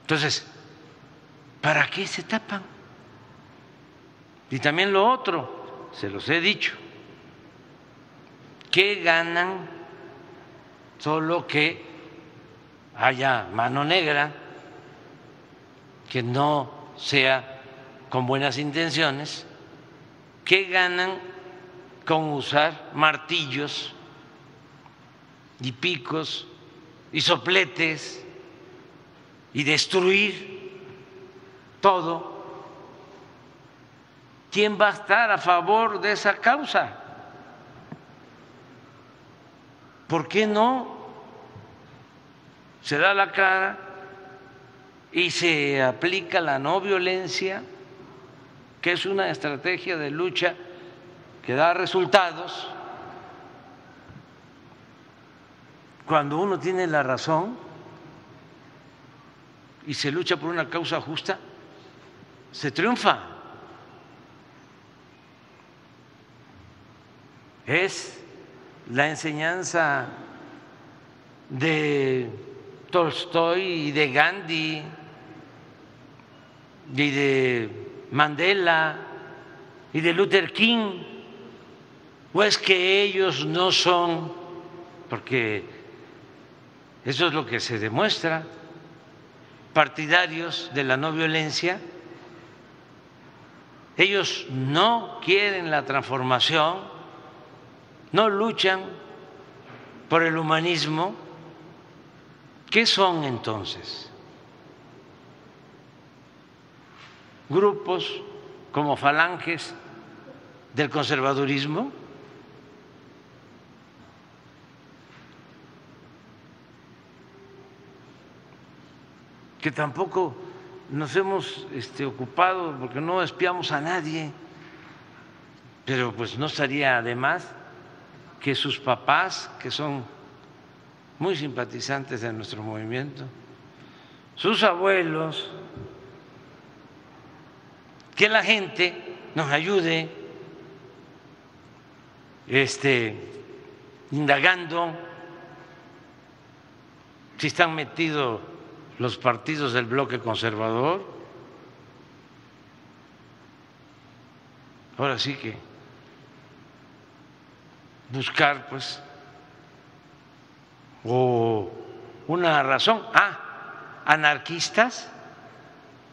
Entonces, ¿para qué se tapan? Y también lo otro, se los he dicho, ¿qué ganan solo que haya mano negra, que no sea con buenas intenciones? ¿Qué ganan con usar martillos y picos y sopletes y destruir todo? ¿quién va a estar a favor de esa causa? ¿Por qué no se da la cara y se aplica la no violencia, que es una estrategia de lucha que da resultados? Cuando uno tiene la razón y se lucha por una causa justa, se triunfa. es la enseñanza de Tolstoy y de Gandhi y de Mandela y de Luther King, o es que ellos no son, porque eso es lo que se demuestra, partidarios de la no violencia, ellos no quieren la transformación, no luchan por el humanismo. ¿Qué son entonces? Grupos como falanges del conservadurismo. Que tampoco nos hemos este, ocupado porque no espiamos a nadie, pero pues no estaría de más que sus papás, que son muy simpatizantes de nuestro movimiento, sus abuelos, que la gente nos ayude este, indagando si están metidos los partidos del bloque conservador. Ahora sí que buscar, pues, o una razón. Ah, anarquistas,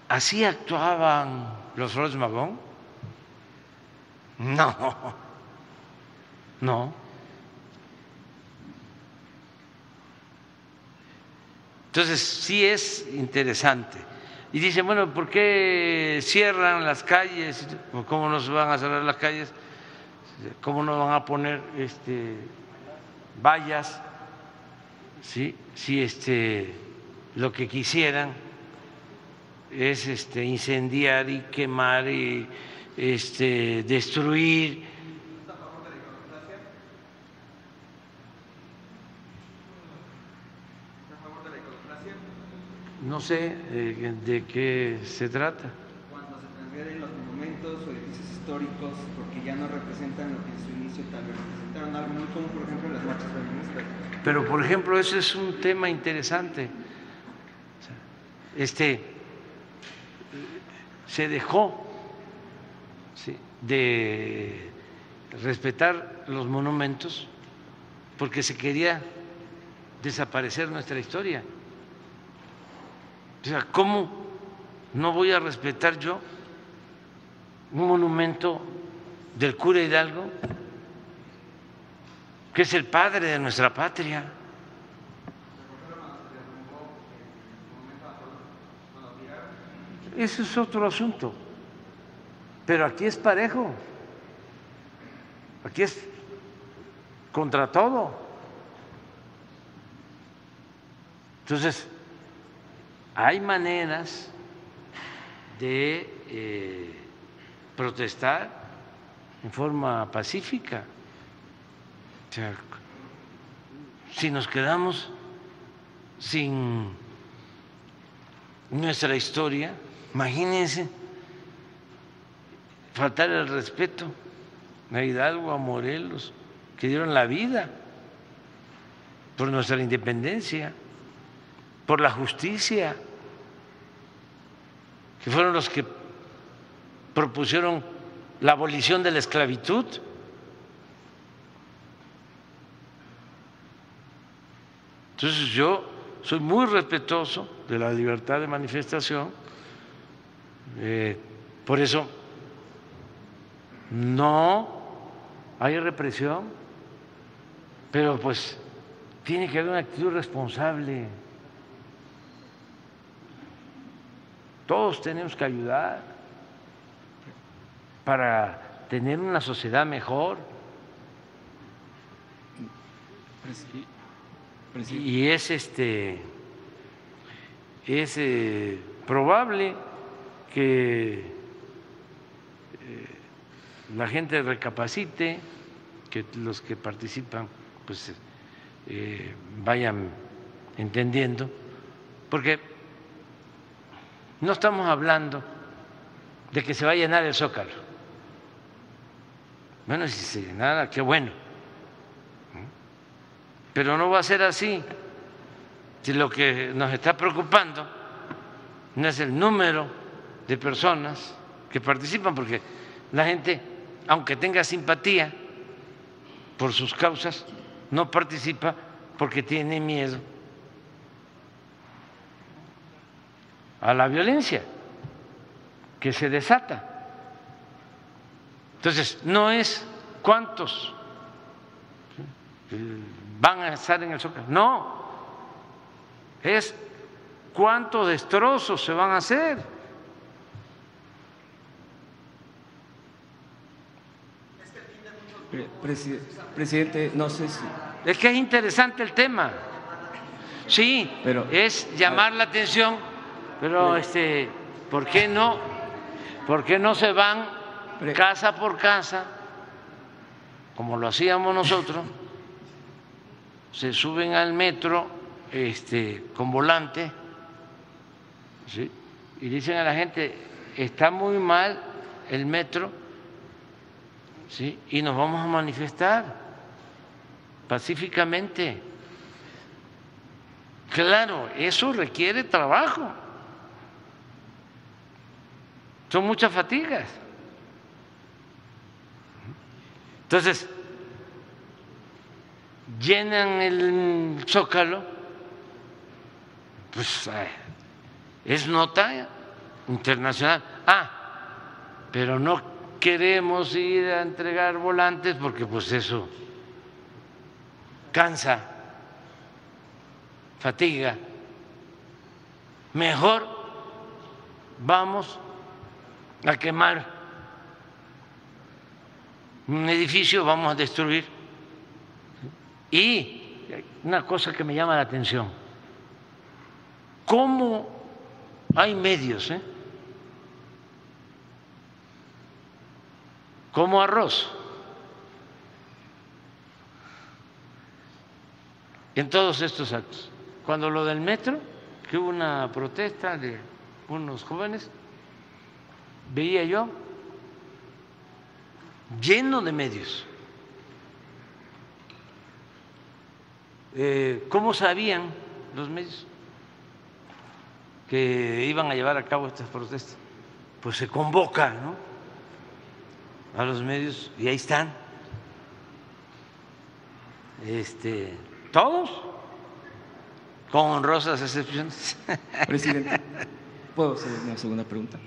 así actuaban los Flores Magón. No, no. Entonces, sí es interesante. Y dicen, bueno, ¿por qué cierran las calles? ¿Cómo no se van a cerrar las calles? ¿Cómo no van a poner este, vallas? ¿Sí? Si este, lo que quisieran es este, incendiar y quemar y este, destruir No sé eh, de qué se trata. Cuando se transfieren los monumentos o edificios históricos porque ya no representan lo que en su inicio tal vez representaron algo muy común, por ejemplo, las marchas feministas. Pero, por ejemplo, ese es un tema interesante. Este, se dejó de respetar los monumentos porque se quería desaparecer nuestra historia. O sea, ¿cómo no voy a respetar yo un monumento del cura Hidalgo, que es el padre de nuestra patria? Ese es otro asunto. Pero aquí es parejo. Aquí es contra todo. Entonces, hay maneras de eh, protestar en forma pacífica. si nos quedamos sin nuestra historia, imagínense faltar el respeto a Hidalgo, a Morelos, que dieron la vida por nuestra independencia, por la justicia que fueron los que propusieron la abolición de la esclavitud. Entonces yo soy muy respetuoso de la libertad de manifestación, eh, por eso no hay represión, pero pues tiene que haber una actitud responsable. Todos tenemos que ayudar para tener una sociedad mejor. Y es este es eh, probable que eh, la gente recapacite, que los que participan pues eh, vayan entendiendo, porque no estamos hablando de que se va a llenar el zócalo. Bueno, si se llenara, qué bueno. Pero no va a ser así. Si lo que nos está preocupando no es el número de personas que participan, porque la gente, aunque tenga simpatía por sus causas, no participa porque tiene miedo a la violencia que se desata. Entonces, no es cuántos van a estar en el Zócalo, no, es cuántos destrozos se van a hacer. Presidente, no sé si... Es que es interesante el tema. Sí, Pero- es llamar la atención, pero este, ¿por qué no? ¿Por qué no se van casa por casa, como lo hacíamos nosotros? Se suben al metro este, con volante ¿sí? y dicen a la gente, está muy mal el metro, ¿sí? y nos vamos a manifestar pacíficamente. Claro, eso requiere trabajo. Son muchas fatigas. Entonces, llenan el zócalo, pues eh, es nota internacional. Ah, pero no queremos ir a entregar volantes porque pues eso cansa, fatiga. Mejor vamos a quemar un edificio, vamos a destruir. Y una cosa que me llama la atención, ¿cómo hay medios? Eh? Como arroz. En todos estos actos. Cuando lo del metro, que hubo una protesta de unos jóvenes, veía yo lleno de medios. Eh, ¿Cómo sabían los medios que iban a llevar a cabo estas protestas? Pues se convoca ¿no? a los medios y ahí están. Este, todos, con honrosas excepciones. Presidente, ¿puedo hacer una segunda pregunta?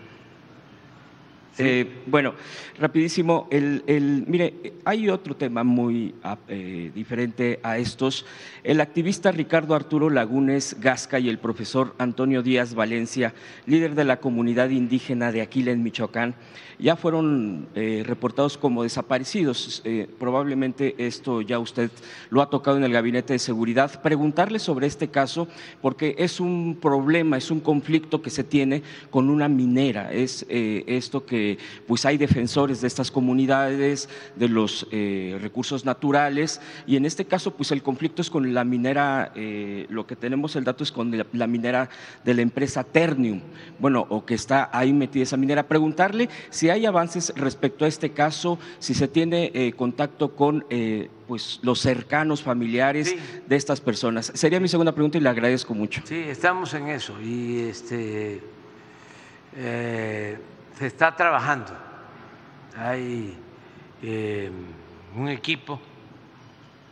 Eh, bueno, rapidísimo, el, mire, hay otro tema muy ah, eh, diferente a estos. El activista Ricardo Arturo Lagunes Gasca y el profesor Antonio Díaz Valencia, líder de la comunidad indígena de Aquila en Michoacán, ya fueron eh, reportados como desaparecidos. Eh, probablemente esto ya usted lo ha tocado en el Gabinete de Seguridad. Preguntarle sobre este caso, porque es un problema, es un conflicto que se tiene con una minera. Es eh, esto que pues hay defensores de estas comunidades, de los eh, recursos naturales, y en este caso, pues el conflicto es con la minera, eh, lo que tenemos el dato es con la, la minera de la empresa Ternium, bueno, o que está ahí metida esa minera. Preguntarle si hay avances respecto a este caso, si se tiene eh, contacto con eh, pues los cercanos familiares Sí. de estas personas. Sería mi segunda pregunta y le agradezco mucho. Sí, estamos en eso y este eh, se está trabajando. Hay eh, un equipo,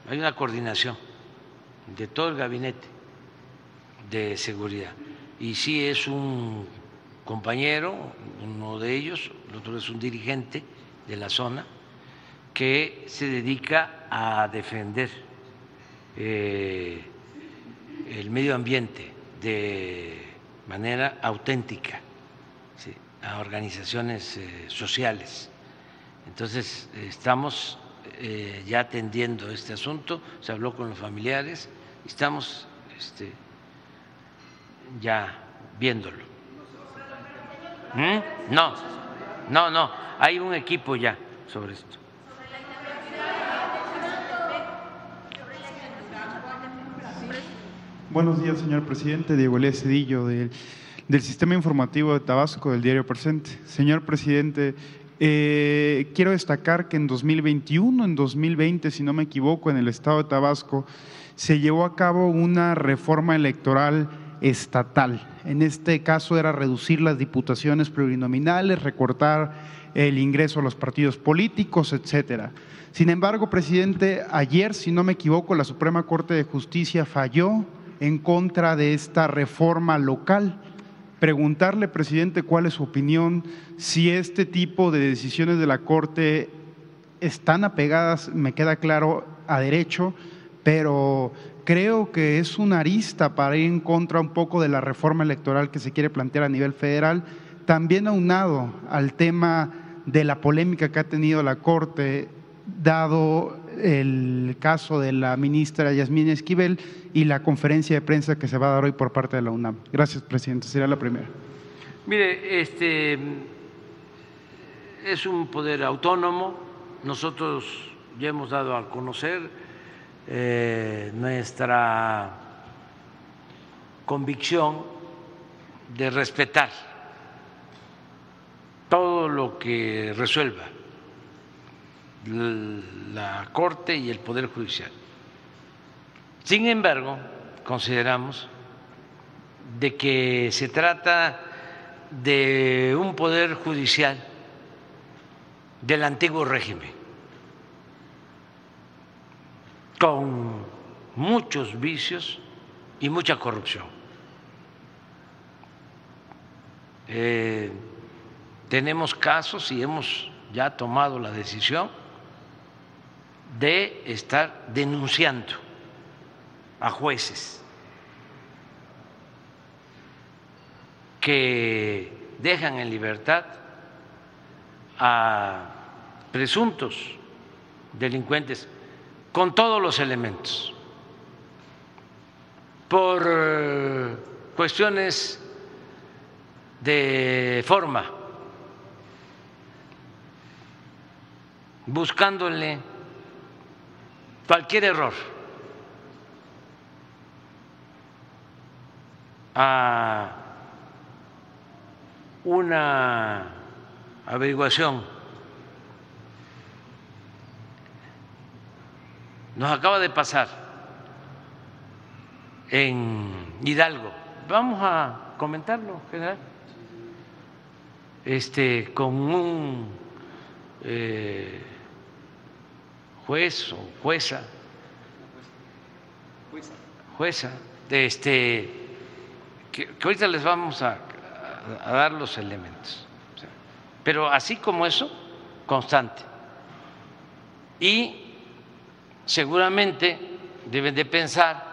hay una coordinación de todo el gabinete de seguridad. Y sí es un compañero, uno de ellos, el otro es un dirigente de la zona, que se dedica a defender eh, el medio ambiente de manera auténtica a organizaciones eh, sociales. Entonces, estamos eh, ya atendiendo este asunto, se habló con los familiares, estamos este, ya viéndolo. ¿Mm? No, no, no, hay un equipo ya sobre esto. Buenos días, señor presidente. Diego Elías Cedillo, del, del Sistema Informativo de Tabasco, del Diario Presente. Señor presidente, eh, quiero destacar que en 2021, en 2020, si no me equivoco, en el estado de Tabasco, se llevó a cabo una reforma electoral estatal. En este caso era reducir las diputaciones plurinominales, recortar el ingreso a los partidos políticos, etcétera. Sin embargo, presidente, ayer, si no me equivoco, la Suprema Corte de Justicia falló en contra de esta reforma local. Preguntarle, presidente, cuál es su opinión, si este tipo de decisiones de la Corte están apegadas, me queda claro, a derecho, pero creo que es una arista para ir en contra un poco de la reforma electoral que se quiere plantear a nivel federal, también aunado al tema de la polémica que ha tenido la Corte, dado el caso de la ministra Yasmín Esquivel y la conferencia de prensa que se va a dar hoy por parte de la UNAM. Gracias, presidente. Sería la primera. Mire, este es un poder autónomo. Nosotros ya hemos dado a conocer eh, nuestra convicción de respetar todo lo que resuelva la Corte y el Poder Judicial. Sin embargo, consideramos de que se trata de un poder judicial del antiguo régimen, con muchos vicios y mucha corrupción. Eh, tenemos casos y hemos ya tomado la decisión de estar denunciando a jueces que dejan en libertad a presuntos delincuentes con todos los elementos. Por eh, cuestiones de forma, buscándole cualquier error a una averiguación. Nos acaba de pasar en Hidalgo. Vamos a comentarlo, general. Este, con un eh, juez o jueza, jueza, de este, que, ahorita les vamos a, dar los elementos. pero así como eso, constante. Y seguramente deben de pensar,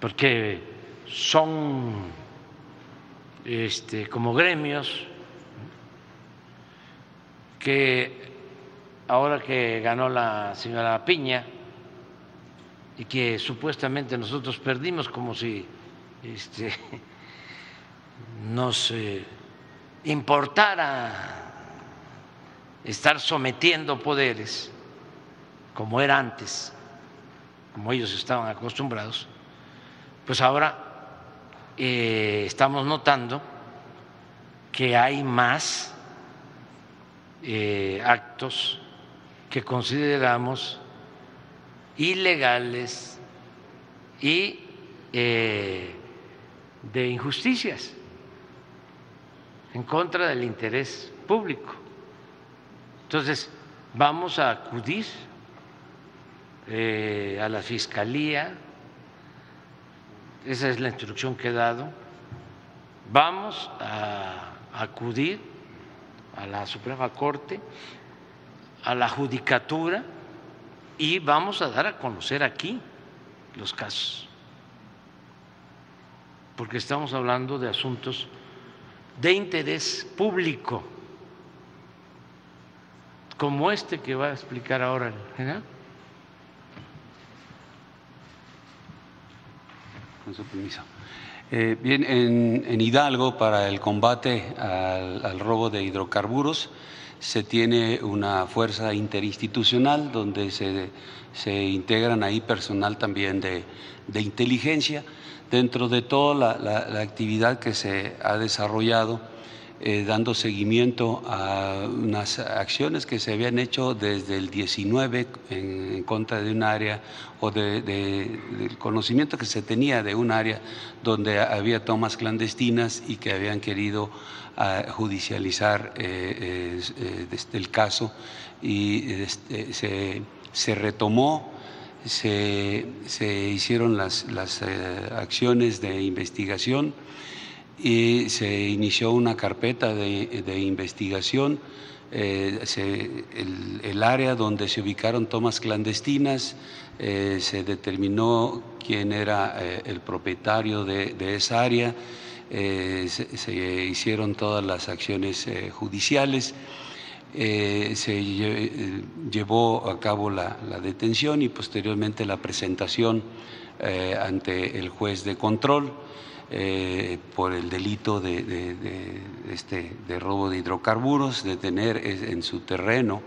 porque son este, como gremios, que ahora que ganó la señora Piña y que supuestamente nosotros perdimos como si este, nos eh, importara estar sometiendo poderes como era antes, como ellos estaban acostumbrados, pues ahora eh, estamos notando que hay más eh, actos que consideramos ilegales y eh, de injusticias en contra del interés público. Entonces, vamos a acudir eh, a la Fiscalía, esa es la instrucción que he dado, vamos a acudir a la Suprema Corte a la judicatura y vamos a dar a conocer aquí los casos, porque estamos hablando de asuntos de interés público, como este que va a explicar ahora el general. Con su permiso. Eh, bien, en, Hidalgo, para el combate al robo de hidrocarburos, se tiene una fuerza interinstitucional donde se, integran ahí personal también de, inteligencia. Dentro de toda la, actividad que se ha desarrollado, eh, dando seguimiento a unas acciones que se habían hecho desde el 19 en, contra de un área o de, del conocimiento que se tenía de un área donde había tomas clandestinas y que habían querido a judicializar eh, eh, el caso. Y este, se, retomó, se, hicieron las, las acciones de investigación y se inició una carpeta de, investigación. Eh, el, área donde se ubicaron tomas clandestinas, eh, se determinó quién era eh, el propietario de, esa área, se, hicieron todas las acciones judiciales. se llevó a cabo la, detención y posteriormente la presentación ante el juez de control. Eh, por el delito de, este, de robo de hidrocarburos, de tener en su terreno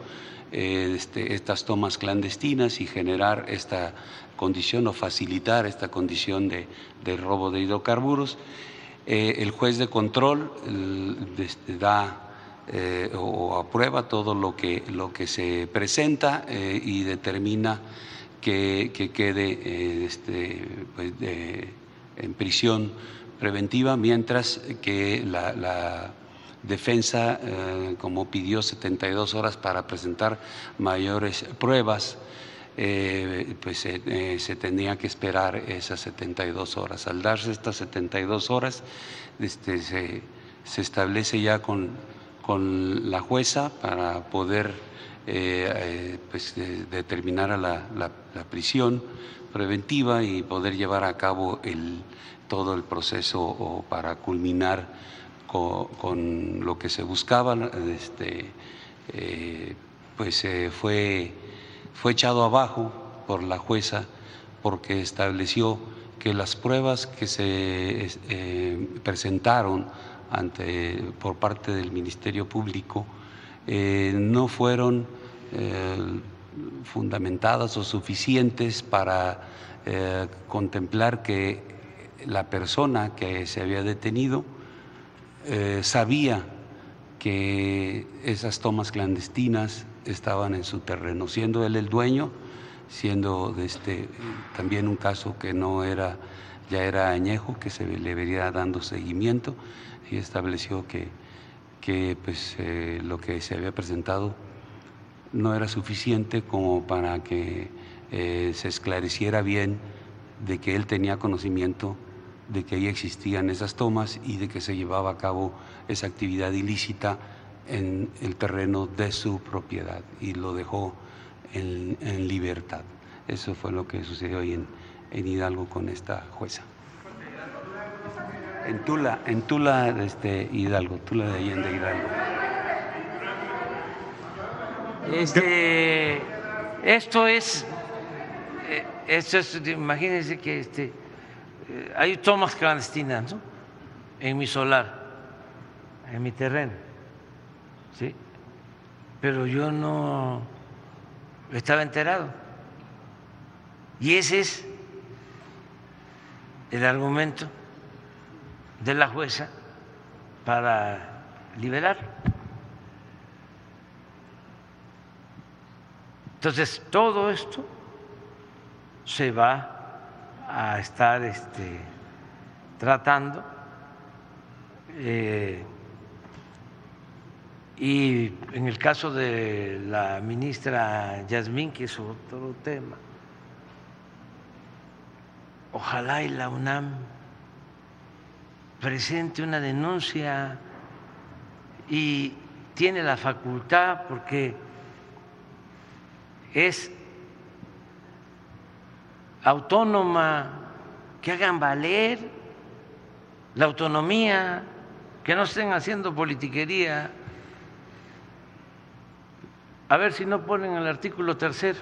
eh, este, estas tomas clandestinas y generar esta condición o facilitar esta condición de, robo de hidrocarburos. Eh, el juez de control este, da o aprueba todo lo que, lo que se presenta y determina que, quede este, pues, en prisión preventiva, mientras que la, defensa, eh, como pidió 72 horas para presentar mayores pruebas, eh, pues eh, se tenía que esperar esas 72 horas. Al darse estas 72 horas, este, se, establece ya con, con, la jueza para poder pues, determinar a la, la prisión preventiva y poder llevar a cabo todo el proceso para culminar con, lo que se buscaba. Este, eh, pues fue, fue echado abajo por la jueza porque estableció que las pruebas que se eh, presentaron ante, por parte del Ministerio Público eh, no fueron fundamentadas o suficientes para contemplar que la persona que se había detenido eh, sabía que esas tomas clandestinas estaban en su terreno, siendo él el dueño, siendo este, también un caso que no era, ya era añejo, que se le vería dando seguimiento y estableció que, que pues, eh, lo que se había presentado no era suficiente como para que eh, se esclareciera bien de que él tenía conocimiento de que ahí existían esas tomas y de que se llevaba a cabo esa actividad ilícita en el terreno de su propiedad y lo dejó en, libertad. Eso fue lo que sucedió hoy en, Hidalgo con esta jueza. En Tula, en Tula, este, Hidalgo, Tula de Allende Hidalgo. Este, esto es, eh, esto es, imagínense que este, eh, hay tomas clandestinas en mi solar, en mi terreno, ¿sí? pero yo no estaba enterado. Y ese es el argumento de la jueza para liberar. Entonces, todo esto se va a estar este, tratando. Eh, y en el caso de la ministra Yasmín, que es otro tema, ojalá y la UNAM presente una denuncia y tiene la facultad porque es autónoma, que hagan valer la autonomía, que no estén haciendo politiquería. A ver si no ponen el artículo tercero.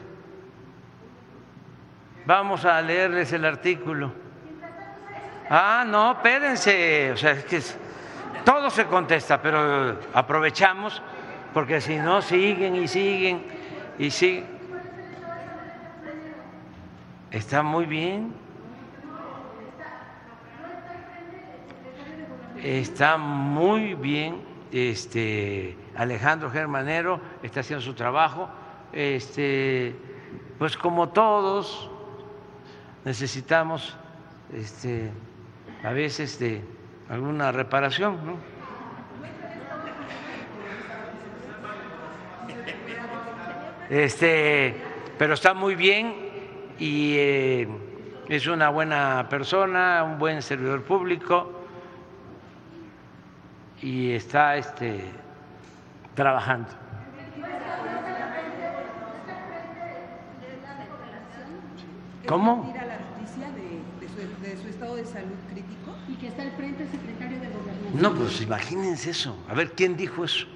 Vamos a leerles el artículo. Ah, no, espérense. O sea, es que todo se contesta, pero aprovechamos porque si no siguen y siguen y siguen. Está muy bien. Está muy bien. Este Alejandro Germanero está haciendo su trabajo. Este, pues como todos necesitamos este, a veces de alguna reparación, ¿no? Este, pero está muy bien y eh, es una buena persona, un buen servidor público y está este, trabajando. ¿Cómo? a la noticia de, su, estado de salud crítico? Y que está al frente el secretario de Gobernación. No, pues imagínense eso. A ver, ¿quién dijo eso?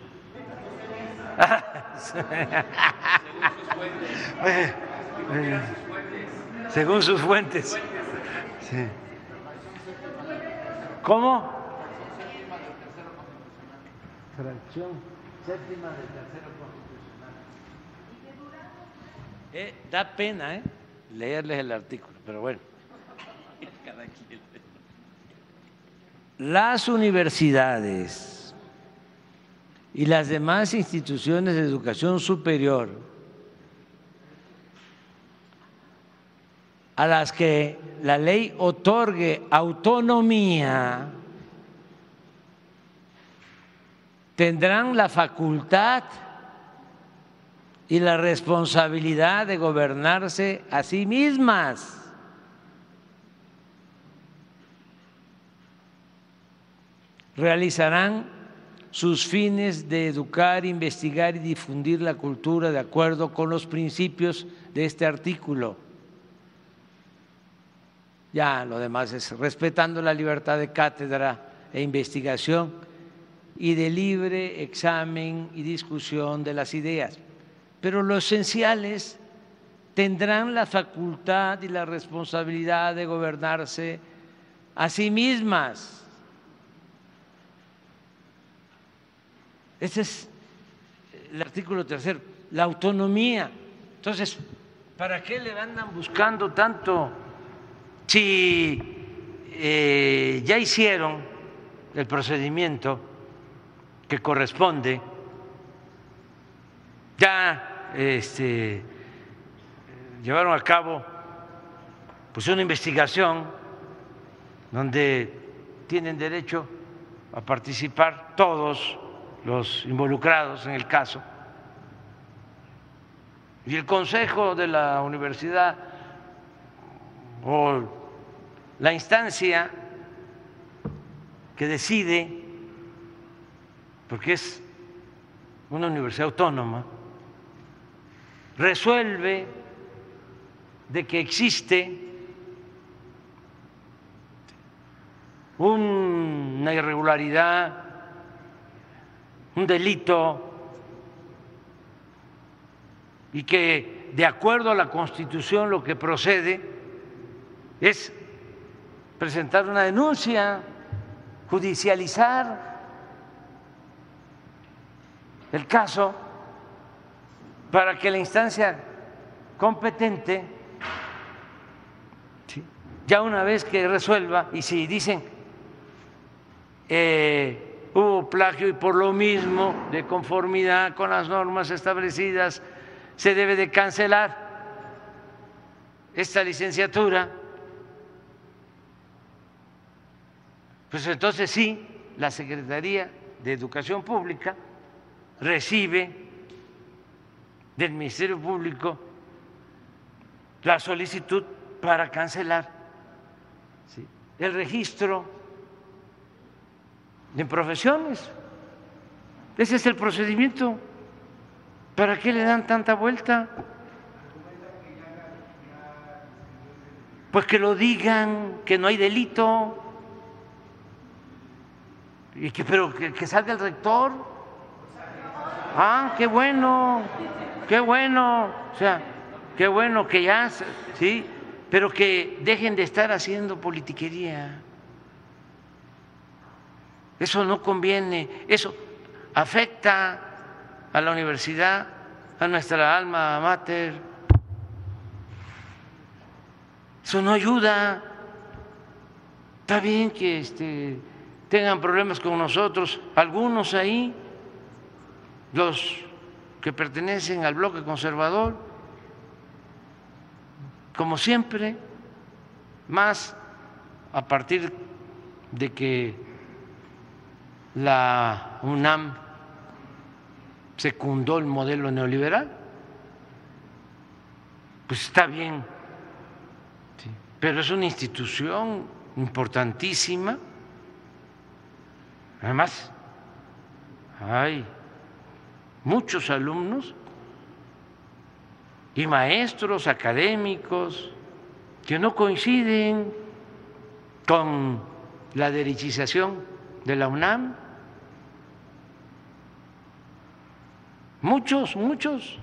Eh, eh, Según sus fuentes. Sí. ¿Cómo? Fracción séptima del tercero constitucional. Eh, da pena, ¿eh? Leerles el artículo, pero bueno. Las universidades y las demás instituciones de educación superior a las que la ley otorgue autonomía tendrán la facultad y la responsabilidad de gobernarse a sí mismas. Realizarán sus fines de educar, investigar y difundir la cultura de acuerdo con los principios de este artículo. Ya lo demás es respetando la libertad de cátedra e investigación y de libre examen y discusión de las ideas. Pero los esenciales tendrán la facultad y la responsabilidad de gobernarse a sí mismas. Ese es el artículo tercero, la autonomía. Entonces, ¿para qué le andan buscando tanto? Si eh, ya hicieron el procedimiento que corresponde, ya este, llevaron a cabo pues una investigación donde tienen derecho a participar todos los involucrados en el caso. Y el consejo de la universidad o la instancia que decide, porque es una universidad autónoma, resuelve de que existe una irregularidad, un delito, y que de acuerdo a la Constitución lo que procede es presentar una denuncia, judicializar el caso para que la instancia competente, ya una vez que resuelva, y si dicen eh, hubo plagio y por lo mismo, de conformidad con las normas establecidas, se debe de cancelar esta licenciatura, pues entonces sí, la Secretaría de Educación Pública recibe del Ministerio Público la solicitud para cancelar el registro de profesiones. Ese es el procedimiento. ¿Para qué le dan tanta vuelta? Pues que lo digan, que no hay delito, pero que, que salga el rector. Ah, qué bueno. Qué bueno, o sea, qué bueno que ya, sí, pero que dejen de estar haciendo politiquería. Eso no conviene, eso afecta a la universidad, a nuestra alma mater. Eso no ayuda. Está bien que este, tengan problemas con nosotros, algunos ahí, los que pertenecen al bloque conservador, como siempre, más a partir de que la UNAM secundó el modelo neoliberal, pues está bien, pero es una institución importantísima, además hay muchos alumnos y maestros académicos que no coinciden con la derechización de la UNAM. Muchos, muchos.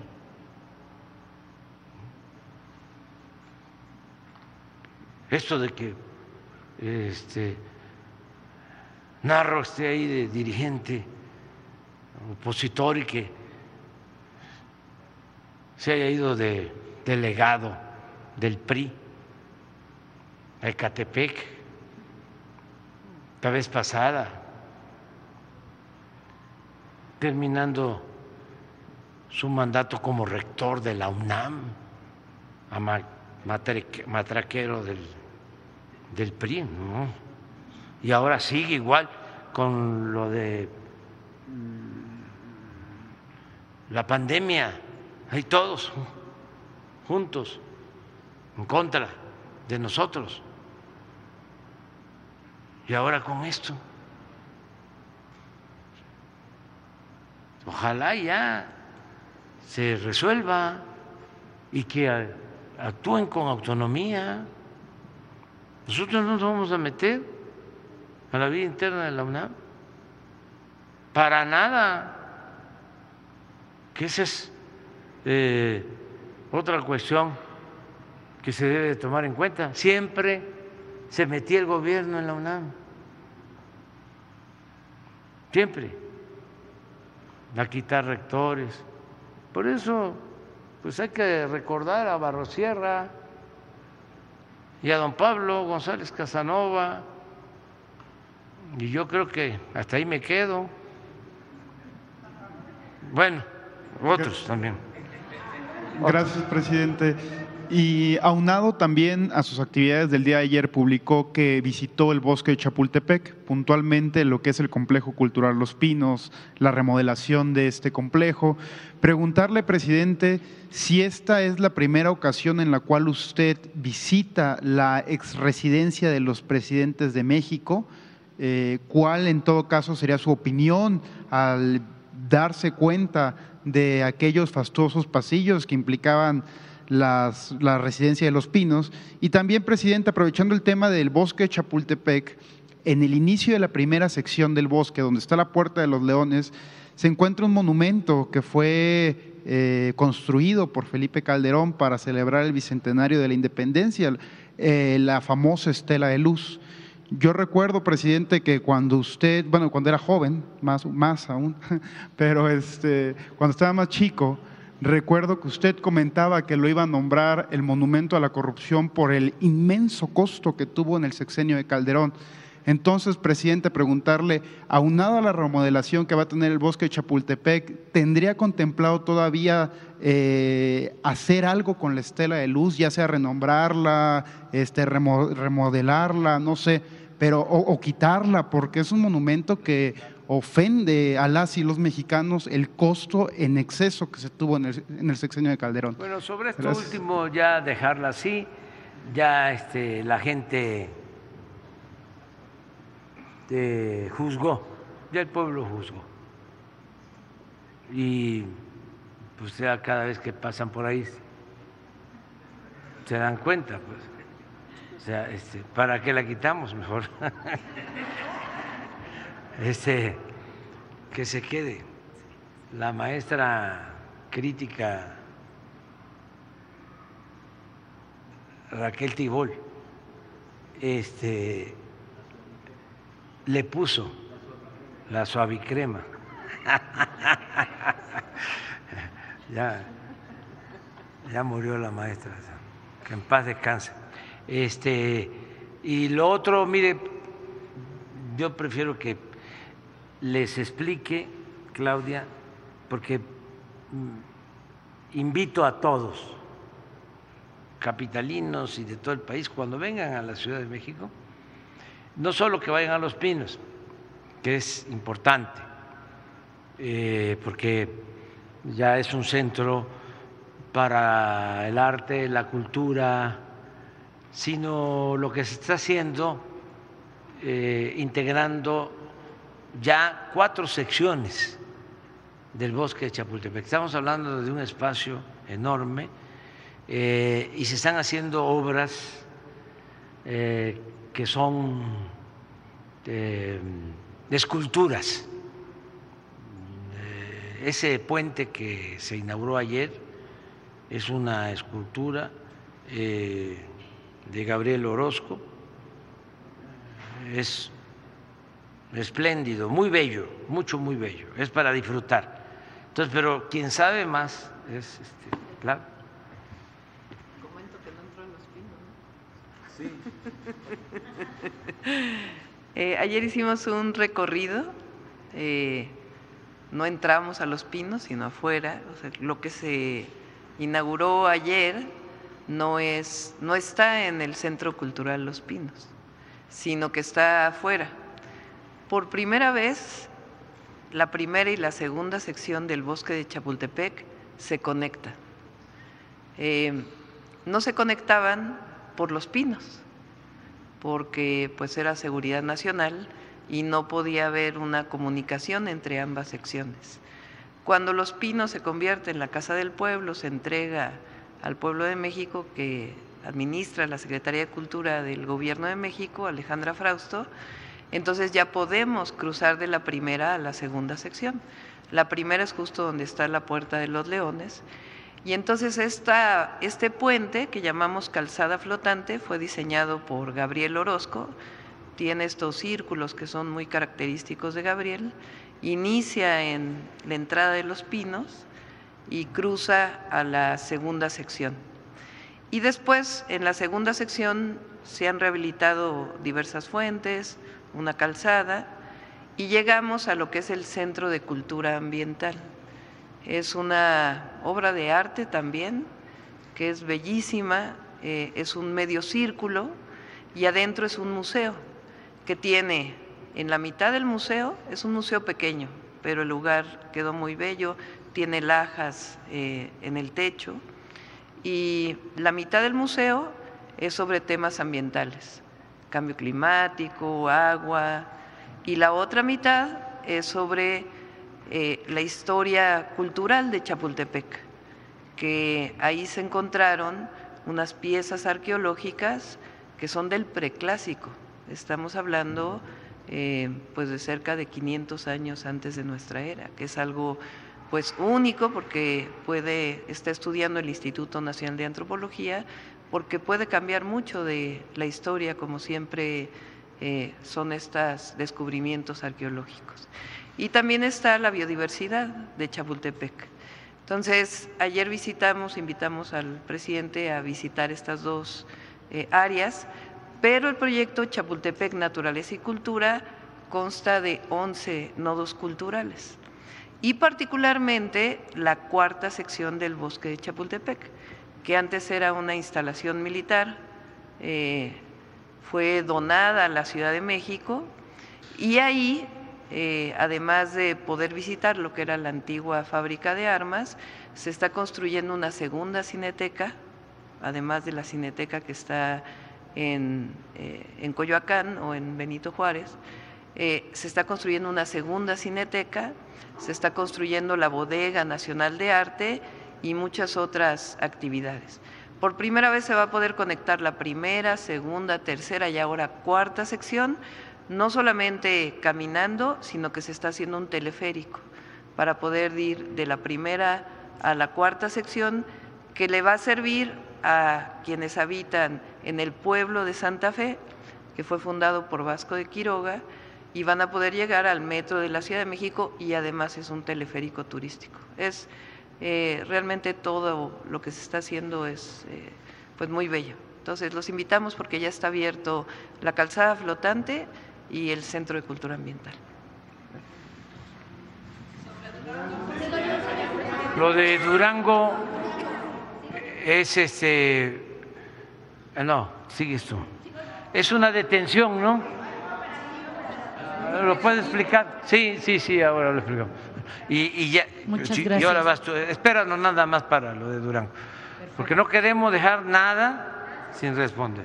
Esto de que este, Narro esté ahí de dirigente opositor y que se haya ido de delegado del PRI a Ecatepec la vez pasada, terminando su mandato como rector de la UNAM, a matraquero del, del PRI, ¿no? Y ahora sigue igual con lo de la pandemia, hay todos juntos en contra de nosotros. Y ahora con esto, ojalá ya se resuelva y que actúen con autonomía. Nosotros no nos vamos a meter a la vida interna de la UNAM. Para nada. Que esa es eh, otra cuestión que se debe tomar en cuenta. Siempre se metía el gobierno en la UNAM. Siempre. A quitar rectores. Por eso, pues hay que recordar a Barrosierra y a don Pablo González Casanova. Y yo creo que hasta ahí me quedo. Bueno, otros también. Gracias, presidente. Y aunado también a sus actividades del día de ayer, publicó que visitó el bosque de Chapultepec, puntualmente lo que es el complejo cultural Los Pinos, la remodelación de este complejo. Preguntarle, presidente, si esta es la primera ocasión en la cual usted visita la exresidencia de los presidentes de México, eh, cuál en todo caso sería su opinión al darse cuenta de aquellos fastuosos pasillos que implicaban la residencia de los pinos. Y también, presidente, aprovechando el tema del bosque de Chapultepec, en el inicio de la primera sección del bosque, donde está la Puerta de los Leones, se encuentra un monumento que fue eh, construido por Felipe Calderón para celebrar el bicentenario de la independencia, eh, la famosa Estela de Luz. Yo recuerdo, presidente, que cuando usted, bueno, cuando era joven, más, más aún, pero este, cuando estaba más chico, recuerdo que usted comentaba que lo iba a nombrar el monumento a la corrupción por el inmenso costo que tuvo en el sexenio de Calderón. Entonces, presidente, preguntarle, aunado a la remodelación que va a tener el bosque de Chapultepec, ¿tendría contemplado todavía eh, hacer algo con la estela de luz, ya sea renombrarla, este, remodelarla, no sé? Pero o, quitarla, porque es un monumento que ofende a las y los mexicanos el costo en exceso que se tuvo en el, sexenio de Calderón. Bueno, sobre esto último, ya dejarla así, ya este, la gente juzgó, ya el pueblo juzgó. Y pues ya cada vez que pasan por ahí se dan cuenta, pues. O sea, este, ¿para qué la quitamos mejor? este, que se quede. La maestra crítica Raquel Tibol este, le puso la suavicrema. ya, ya murió la maestra, que en paz descanse. Este, y lo otro, mire, yo prefiero que les explique, Claudia, porque mm, invito a todos, capitalinos y de todo el país, cuando vengan a la Ciudad de México, no solo que vayan a Los Pinos, que es importante, eh, porque ya es un centro para el arte, la cultura, sino lo que se está haciendo eh, integrando ya cuatro secciones del bosque de Chapultepec. Estamos hablando de un espacio enorme eh, y se están haciendo obras eh, que son eh, esculturas. ese puente que se inauguró ayer es una escultura de Gabriel Orozco, es espléndido, muy bello, mucho, muy bello, es para disfrutar. Entonces, pero quien sabe más es, este, claro. Comento que no entró en los pinos. Sí. eh, ayer hicimos un recorrido, eh, no entramos a los pinos, sino afuera. Lo que se inauguró ayer no, es, no está en el Centro Cultural Los Pinos, sino que está afuera. Por primera vez la primera y la segunda sección del bosque de Chapultepec se conectan. Eh, no se conectaban por los pinos, porque pues era seguridad nacional y no podía haber una comunicación entre ambas secciones. Cuando los pinos se convierten en la Casa del Pueblo, se entrega al pueblo de México que administra la Secretaría de Cultura del Gobierno de México, Alejandra Frausto, entonces ya podemos cruzar de la primera a la segunda sección. La primera es justo donde está la Puerta de los Leones. Y entonces esta, este puente que llamamos calzada flotante fue diseñado por Gabriel Orozco, tiene estos círculos que son muy característicos de Gabriel, inicia en la entrada de los pinos y cruza a la segunda sección. Y después en la segunda sección se han rehabilitado diversas fuentes, una calzada, y llegamos a lo que es el Centro de Cultura Ambiental. Es una obra de arte también, que es bellísima, eh, es un medio círculo y adentro es un museo que tiene en la mitad del museo, es un museo pequeño, pero el lugar quedó muy bello, tiene lajas eh, en el techo y la mitad del museo es sobre temas ambientales cambio climático, agua, y la otra mitad es sobre eh, la historia cultural de Chapultepec, que ahí se encontraron unas piezas arqueológicas que son del preclásico. Estamos hablando eh, pues de cerca de 500 años antes de nuestra era, que es algo pues único porque puede está estudiando el Instituto Nacional de Antropología porque puede cambiar mucho de la historia, como siempre eh, son estos descubrimientos arqueológicos. Y también está la biodiversidad de Chapultepec. Entonces, ayer visitamos, invitamos al presidente a visitar estas dos eh, áreas, pero el proyecto Chapultepec Naturaleza y Cultura consta de 11 nodos culturales y particularmente la cuarta sección del bosque de Chapultepec que antes era una instalación militar, eh, fue donada a la Ciudad de México y ahí, eh, además de poder visitar lo que era la antigua fábrica de armas, se está construyendo una segunda cineteca, además de la cineteca que está en, eh, en Coyoacán o en Benito Juárez, se está construyendo una segunda cineteca, se está construyendo la Bodega Nacional de Arte y muchas otras actividades. Por primera vez se va a poder conectar la primera, segunda, tercera y ahora cuarta sección, no solamente caminando, sino que se está haciendo un teleférico para poder ir de la primera a la cuarta sección, que le va a servir a quienes habitan en el pueblo de Santa Fe, que fue fundado por Vasco de Quiroga, y van a poder llegar al metro de la Ciudad de México y además es un teleférico turístico. Es eh, realmente todo lo que se está haciendo es eh, pues muy bello. Entonces los invitamos porque ya está abierto la calzada flotante y el Centro de Cultura Ambiental. Lo de Durango es este, no, sigues tú. Es una detención, ¿no? ¿Lo puede explicar? Sí, sí, sí, ahora lo explico. Y, ya, Muchas gracias. y ahora vas tú. Espéranos nada más para lo de Durango, porque no queremos dejar nada sin responder.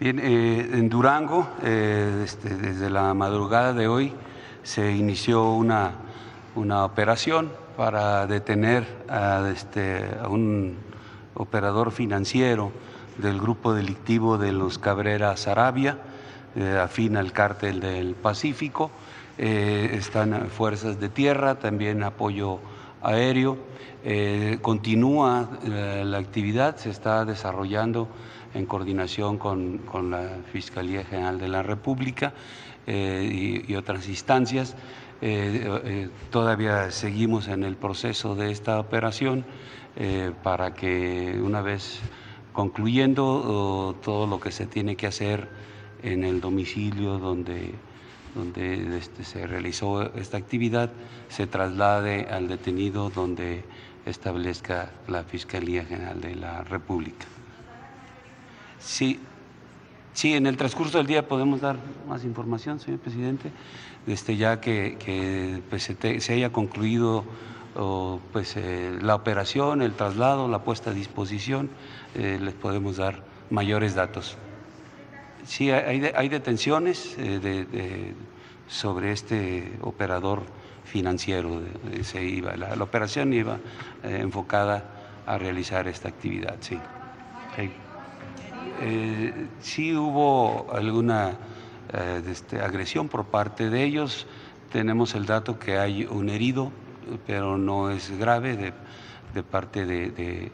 Bien, eh, en Durango, eh, este, desde la madrugada de hoy, se inició una, una operación para detener a, este, a un operador financiero del grupo delictivo de los Cabrera Sarabia, eh, afín al cártel del Pacífico. Eh, están fuerzas de tierra, también apoyo aéreo. Eh, continúa eh, la actividad, se está desarrollando en coordinación con, con la Fiscalía General de la República y, otras instancias. Todavía seguimos en el proceso de esta operación para que una vez concluyendo todo lo que se tiene que hacer en el domicilio donde, donde este, se realizó esta actividad, se traslade al detenido donde establezca la Fiscalía General de la República. Sí, sí, en el transcurso del día podemos dar más información, señor presidente, este, ya que, pues, se, haya concluido pues, eh, la operación, el traslado, la puesta a disposición, eh, les podemos dar mayores datos. Sí, hay, hay detenciones eh, sobre este operador financiero. se iba, la, operación iba eh, enfocada a realizar esta actividad, sí. Sí. Hubo alguna este, agresión por parte de ellos. Tenemos el dato que hay un herido, pero no es grave de, parte de-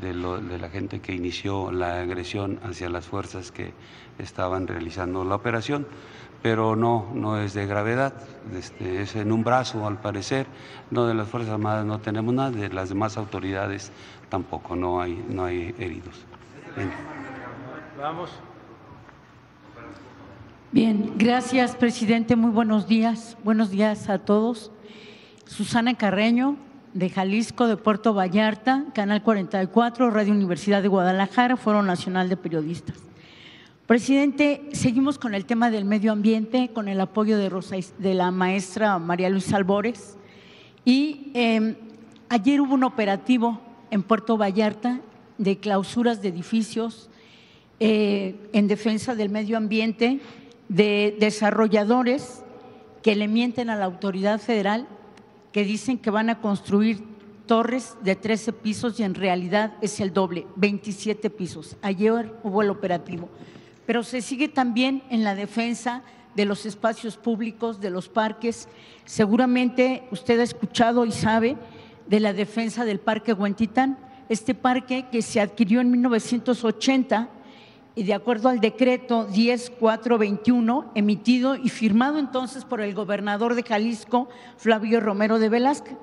de lo- de la gente que inició la agresión hacia las fuerzas que estaban realizando la operación, pero no, no es de gravedad. Este, es en un brazo, al parecer. No de las Fuerzas Armadas no tenemos nada, de las demás autoridades tampoco, no hay, no hay heridos. Bien. Vamos. Bien, gracias, presidente. Muy buenos días. Buenos días a todos. Susana Carreño, de Jalisco, de Puerto Vallarta, Canal 44, Radio Universidad de Guadalajara, Foro Nacional de Periodistas. Presidente, seguimos con el tema del medio ambiente, con el apoyo de, Rosa, la maestra María Luisa Albores. Y eh, ayer hubo un operativo en Puerto Vallarta de clausuras de edificios eh, en defensa del medio ambiente de desarrolladores que le mienten a la autoridad federal, que dicen que van a construir torres de 13 pisos y en realidad es el doble, 27 pisos. Ayer hubo el operativo. Pero se sigue también en la defensa de los espacios públicos, de los parques. Seguramente usted ha escuchado y sabe de la defensa del Parque Huentitán, este parque que se adquirió en 1980 y de acuerdo al decreto 10421 emitido y firmado entonces por el gobernador de Jalisco, Flavio Romero de Velasco.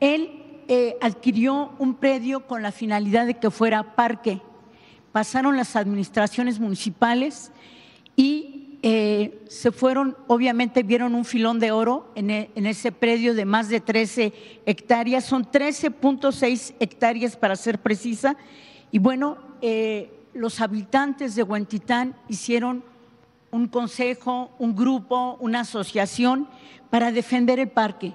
Él eh, adquirió un predio con la finalidad de que fuera parque. Pasaron las administraciones municipales y eh, se fueron, obviamente vieron un filón de oro en, e- en ese predio de más de 13 hectáreas, son 13.6 hectáreas para ser precisa, y bueno, eh, los habitantes de Huentitán hicieron un consejo, un grupo, una asociación para defender el parque.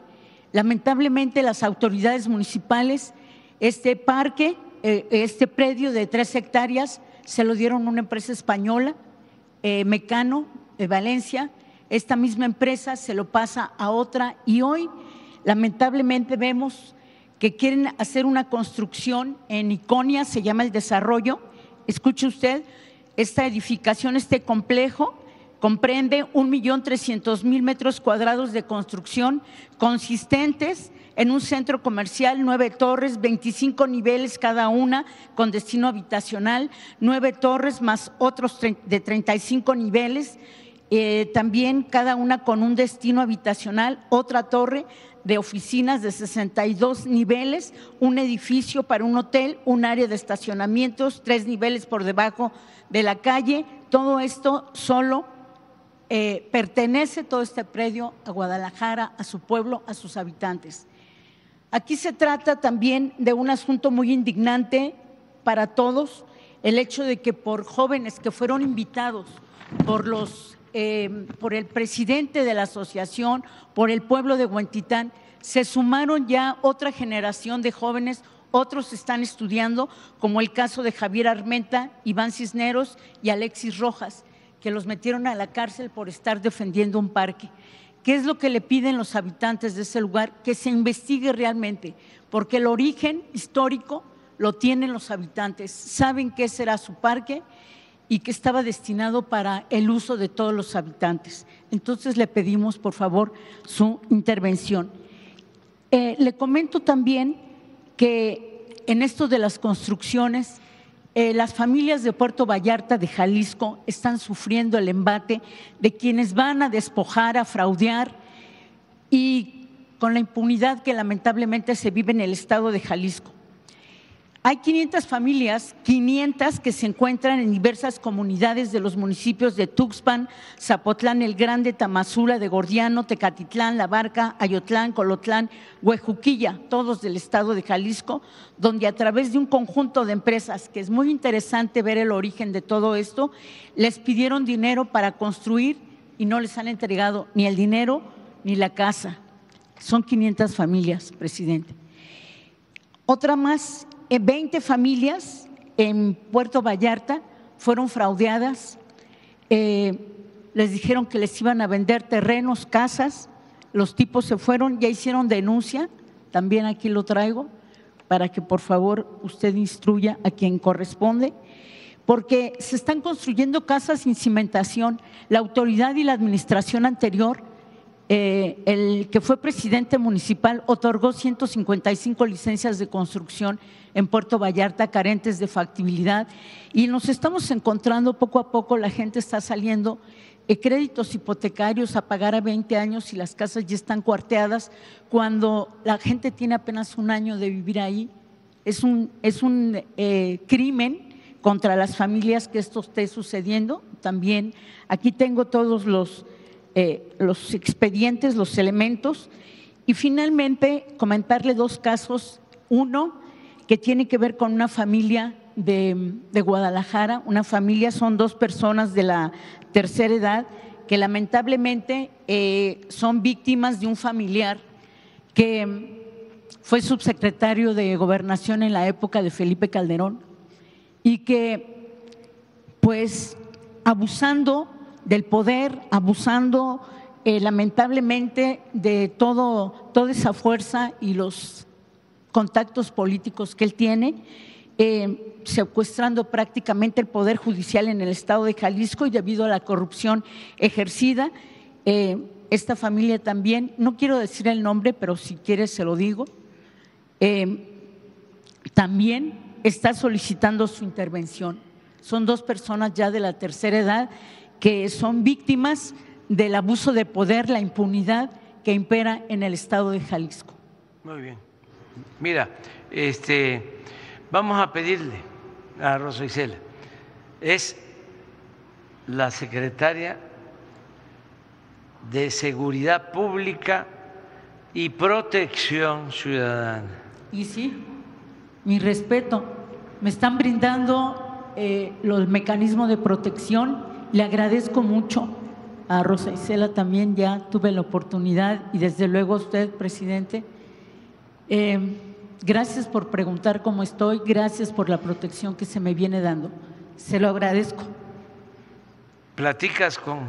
Lamentablemente las autoridades municipales, este parque, eh, este predio de tres hectáreas, se lo dieron a una empresa española, eh, Mecano, de Valencia. Esta misma empresa se lo pasa a otra y hoy lamentablemente vemos que quieren hacer una construcción en Iconia, se llama el desarrollo. Escuche usted, esta edificación, este complejo, comprende un millón trescientos mil metros cuadrados de construcción consistentes en un centro comercial, nueve torres, 25 niveles cada una con destino habitacional, nueve torres más otros de 35 niveles, eh, también cada una con un destino habitacional, otra torre de oficinas de 62 niveles, un edificio para un hotel, un área de estacionamientos, tres niveles por debajo de la calle. Todo esto solo eh, pertenece, todo este predio, a Guadalajara, a su pueblo, a sus habitantes. Aquí se trata también de un asunto muy indignante para todos, el hecho de que por jóvenes que fueron invitados por los eh, por el presidente de la asociación, por el pueblo de Huentitán, se sumaron ya otra generación de jóvenes, Otros están estudiando, como el caso de Javier Armenta, Iván Cisneros y Alexis Rojas, que los metieron a la cárcel por estar defendiendo un parque. ¿Qué es lo que le piden los habitantes de ese lugar? Que se investigue realmente, porque el origen histórico lo tienen los habitantes, saben qué será su parque y que estaba destinado para el uso de todos los habitantes. Entonces le pedimos, por favor, su intervención. Eh, le comento también que en esto de las construcciones, eh, las familias de Puerto Vallarta de Jalisco están sufriendo el embate de quienes van a despojar, a fraudear y con la impunidad que lamentablemente se vive en el estado de Jalisco. Hay 500 familias, 500 que se encuentran en diversas comunidades de los municipios de Tuxpan, Zapotlán, El Grande, Tamazula, de Gordiano, Tecatitlán, La Barca, Ayotlán, Colotlán, Huejuquilla, todos del estado de Jalisco, donde a través de un conjunto de empresas, que es muy interesante ver el origen de todo esto, les pidieron dinero para construir y no les han entregado ni el dinero ni la casa. Son 500 familias, presidente. Otra más 20 familias en Puerto Vallarta fueron fraudeadas. Eh, les dijeron que les iban a vender terrenos, casas. Los tipos se fueron, ya hicieron denuncia. También aquí lo traigo para que por favor usted instruya a quien corresponde. Porque se están construyendo casas sin cimentación. La autoridad y la administración anterior eh, el que fue presidente municipal otorgó 155 licencias de construcción en Puerto Vallarta carentes de factibilidad y nos estamos encontrando poco a poco, la gente está saliendo eh, créditos hipotecarios a pagar a 20 años y las casas ya están cuarteadas cuando la gente tiene apenas un año de vivir ahí. Es un, es un eh, crimen contra las familias que esto esté sucediendo. También aquí tengo todos los eh, los expedientes, los elementos. Y finalmente, comentarle dos casos. Uno, que tiene que ver con una familia de, Guadalajara. Una familia, son dos personas de la tercera edad que lamentablemente eh, son víctimas de un familiar que fue subsecretario de gobernación en la época de Felipe Calderón y que, pues, abusando del poder, abusando eh, lamentablemente de todo, toda esa fuerza y los contactos políticos que él tiene, eh, secuestrando prácticamente el poder judicial en el estado de Jalisco y debido a la corrupción ejercida. Eh, esta familia también, no quiero decir el nombre, pero si quiere se lo digo, también está solicitando su intervención. Son dos personas ya de la tercera edad que son víctimas del abuso de poder, la impunidad que impera en el estado de Jalisco. Muy bien. Mira, este, vamos a pedirle a Rosa Isela, es la secretaria de Seguridad Pública y Protección Ciudadana. Y sí, mi respeto, me están brindando eh, los mecanismos de protección le agradezco mucho a Rosa Isela también, ya tuve la oportunidad y desde luego a usted, presidente. Eh, gracias por preguntar cómo estoy, gracias por la protección que se me viene dando. Se lo agradezco. ¿Platicas con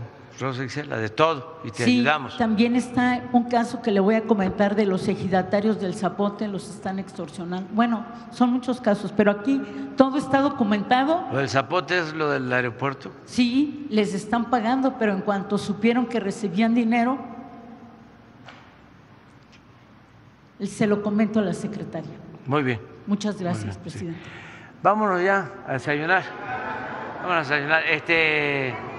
Rosa Isela, de todo y te sí, ayudamos. También está un caso que le voy a comentar de los ejidatarios del Zapote, los están extorsionando. Bueno, son muchos casos, pero aquí todo está documentado. ¿Lo del Zapote es lo del aeropuerto? Sí, les están pagando, pero en cuanto supieron que recibían dinero, se lo comento a la secretaria. Muy bien. Muchas gracias, presidente. Vámonos ya a desayunar. Vámonos a desayunar. Este.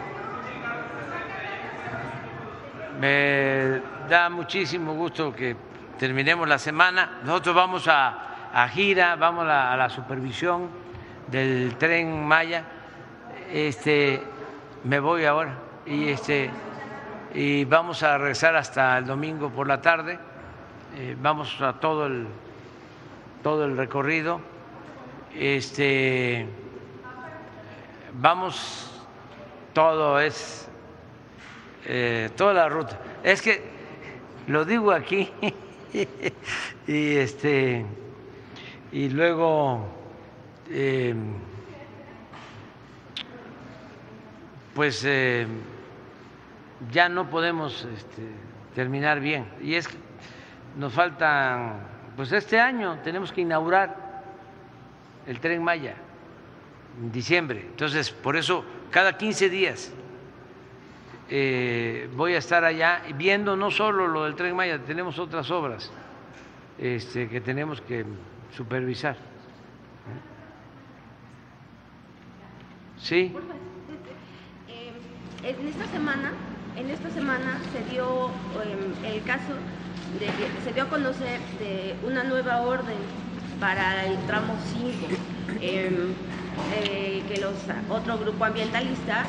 Me da muchísimo gusto que terminemos la semana. Nosotros vamos a, gira, vamos a, la supervisión del tren Maya. Este, me voy ahora y este y vamos a regresar hasta el domingo por la tarde. Eh, vamos a todo el todo el recorrido. Este vamos todo es eh, toda la ruta. Es que lo digo aquí y este y luego eh, pues eh, ya no podemos este, terminar bien. Y es que nos faltan, pues este año tenemos que inaugurar el tren Maya en diciembre. Entonces, por eso, cada 15 días eh, voy a estar allá viendo no solo lo del tren Maya, tenemos otras obras este, que tenemos que supervisar. Sí. Eh, en esta semana, en esta semana se dio em, el caso de se dio a conocer de una nueva orden para el tramo 5, em, eh, que los otro grupo ambientalista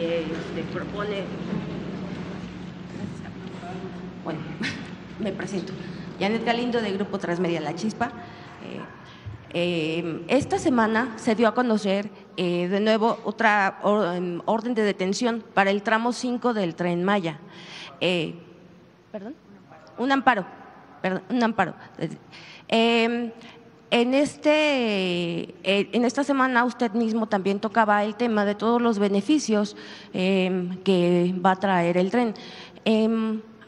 este, propone. Bueno, me presento. Janet Galindo de Grupo Transmedia La Chispa. Eh, esta semana se dio a conocer eh, de nuevo otra em, orden de detención para el tramo 5 del tren Maya. Eh, ¿Perdón? Un amparo. Perdón, un amparo. Em, en, este, en esta semana usted mismo también tocaba el tema de todos los beneficios em, que va a traer el tren.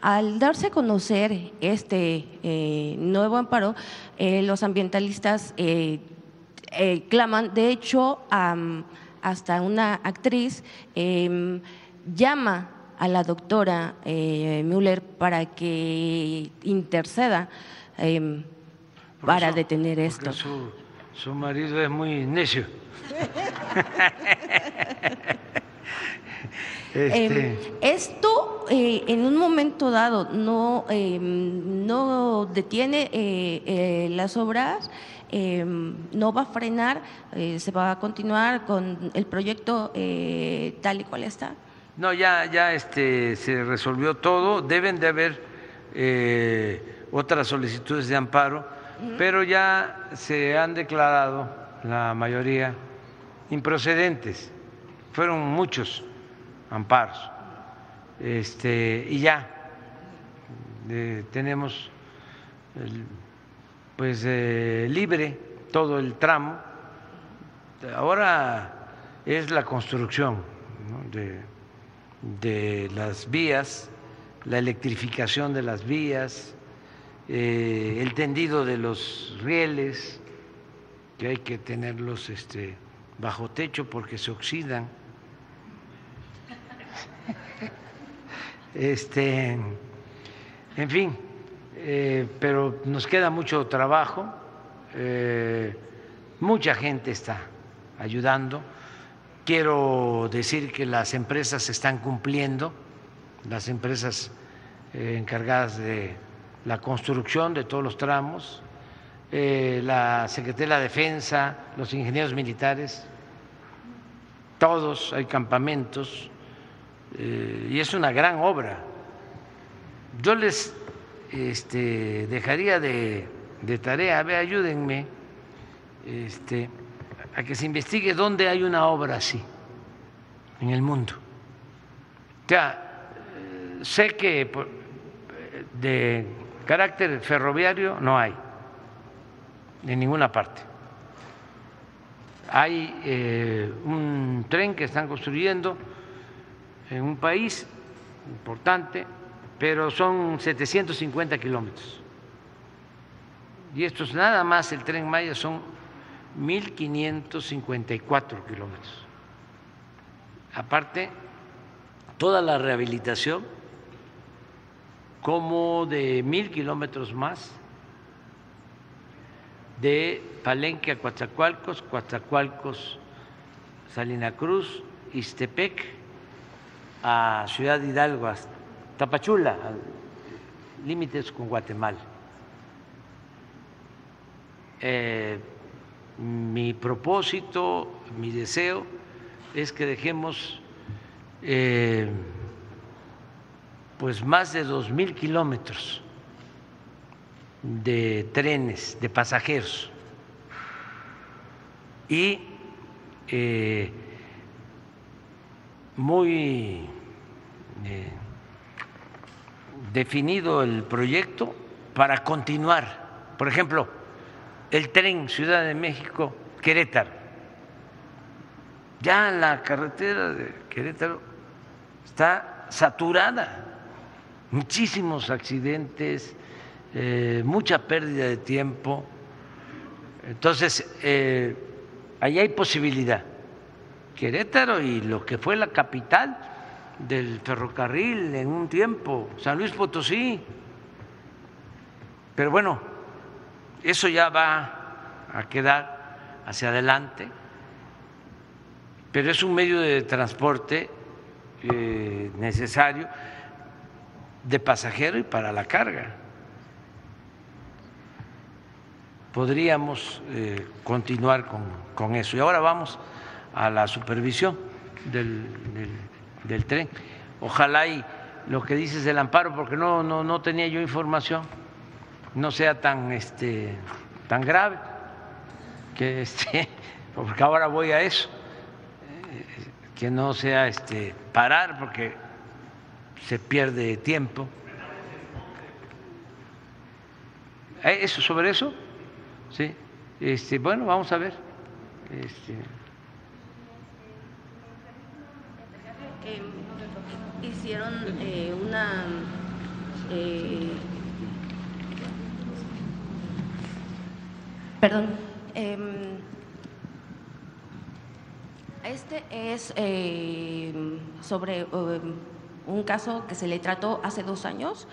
Al darse a conocer este eh, nuevo amparo, eh, los ambientalistas eh, claman, de hecho, hasta una actriz em, llama a la doctora Müller para que interceda para detener esto. Su, su marido es muy necio. Este... Em, esto eh, en un momento dado no, em, no detiene eh, eh, las obras, em, no va a frenar, se va a continuar con el proyecto tal y cual está. No, ya, ya este, se resolvió todo, deben de haber otras solicitudes de amparo, pero ya se han declarado la mayoría improcedentes, fueron muchos amparos. Este, y ya eh, tenemos pues eh, libre todo el tramo. Ahora es la construcción de, de, las vías, la electrificación de las vías, eh, el tendido de los rieles, que hay que tenerlos este, bajo techo porque se oxidan Este, en fin, eh, pero nos queda mucho trabajo, eh, mucha gente está ayudando. Quiero decir que las empresas están cumpliendo, las empresas encargadas de la construcción de todos los tramos, la Secretaría de la Defensa, los ingenieros militares, todos, hay campamentos eh, y es una gran obra. Yo les este, dejaría de, tarea, a ver, ayúdenme este, a que se investigue dónde hay una obra así en el mundo. O sea, eh, sé que de carácter ferroviario no hay en ninguna parte. Hay eh, un tren que están construyendo en un país importante, pero son 750 kilómetros. Y esto es nada más el tren Maya, son 1.554 kilómetros. Aparte, toda la rehabilitación, como de mil kilómetros más, de Palenque a Coatzacoalcos, Coatzacoalcos, Salina Cruz, Istepec, a Ciudad Hidalgo, a Tapachula, límites con Guatemala. Eh, mi propósito, mi deseo es que dejemos eh, pues más de dos mil kilómetros de trenes, de pasajeros y eh, muy eh, definido el proyecto para continuar. Por ejemplo, el tren Ciudad de México Querétaro. Ya la carretera de Querétaro está saturada, muchísimos accidentes, eh, mucha pérdida de tiempo. Entonces, eh, ahí hay posibilidad. Querétaro y lo que fue la capital del ferrocarril en un tiempo, San Luis Potosí. Pero bueno, eso ya va a quedar hacia adelante, pero es un medio de transporte eh, necesario de pasajero y para la carga. Podríamos eh, continuar con, con, eso. Y ahora vamos a la supervisión del, del, del tren. Ojalá y lo que dices del amparo, porque no, no, no tenía yo información, no sea tan, este, tan grave, que este, porque ahora voy a eso, eh, que no sea este, parar, porque se pierde tiempo. ¿Eso sobre eso? Sí. Este, bueno, vamos a ver. Este. Eh, hicieron eh, una eh, perdón este es sobre un caso que se le trató hace dos años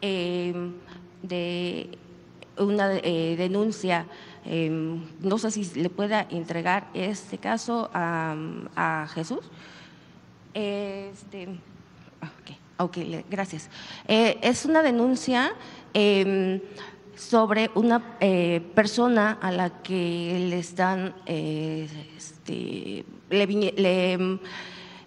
de una denuncia no sé si le pueda entregar este caso a, a Jesús este, ok, gracias. Eh, es una denuncia eh, sobre una eh, persona a la que le están, eh, este, le, le,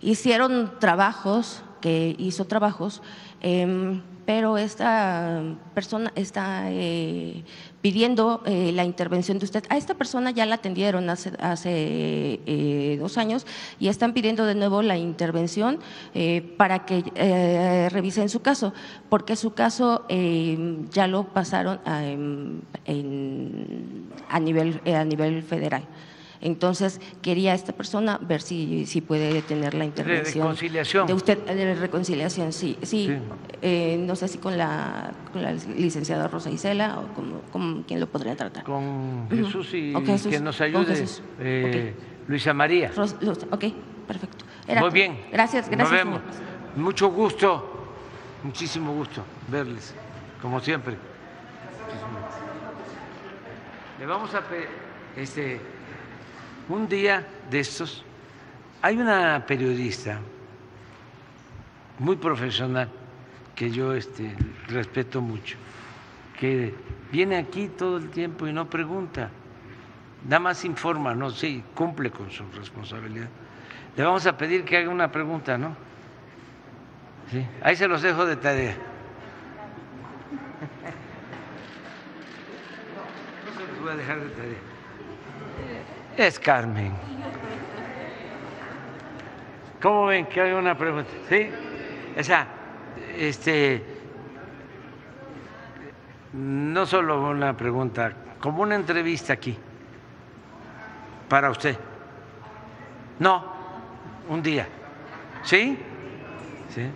hicieron trabajos, que hizo trabajos, em, pero esta persona está eh, pidiendo eh, la intervención de usted. A esta persona ya la atendieron hace, hace eh, dos años y están pidiendo de nuevo la intervención eh, para que eh, revisen su caso, porque su caso eh, ya lo pasaron a, en, a, nivel, a nivel federal. Entonces, quería esta persona ver si, si puede tener la intervención. ¿De reconciliación? De usted, de reconciliación, sí. Sí, sí. Eh, no sé si con la, con la licenciada Rosa Isela o con, con quién lo podría tratar. Con Jesús y okay, Jesús. que nos ayude eh, okay. Luisa María. Ros, ok, perfecto. Era Muy bien. Gracias, gracias. Nos vemos. Mucho gusto, muchísimo gusto verles, como siempre. Le vamos a pedir, este, un día de estos, hay una periodista muy profesional que yo este, respeto mucho, que viene aquí todo el tiempo y no pregunta, nada más informa, no sé, sí, cumple con su responsabilidad. Le vamos a pedir que haga una pregunta, ¿no? Sí, ahí se los dejo de tarea. No, no se los voy a dejar de tarea es Carmen. ¿Cómo ven que hay una pregunta? ¿Sí? O sea, este, no solo una pregunta, como una entrevista aquí, para usted. No, un día. ¿Sí? Sí.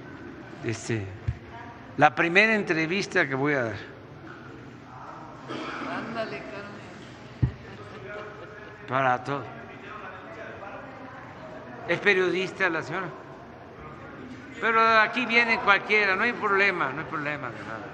Este, la primera entrevista que voy a dar. Ándale, para todo. Es periodista la señora. Pero aquí viene cualquiera, no hay problema, no hay problema de nada.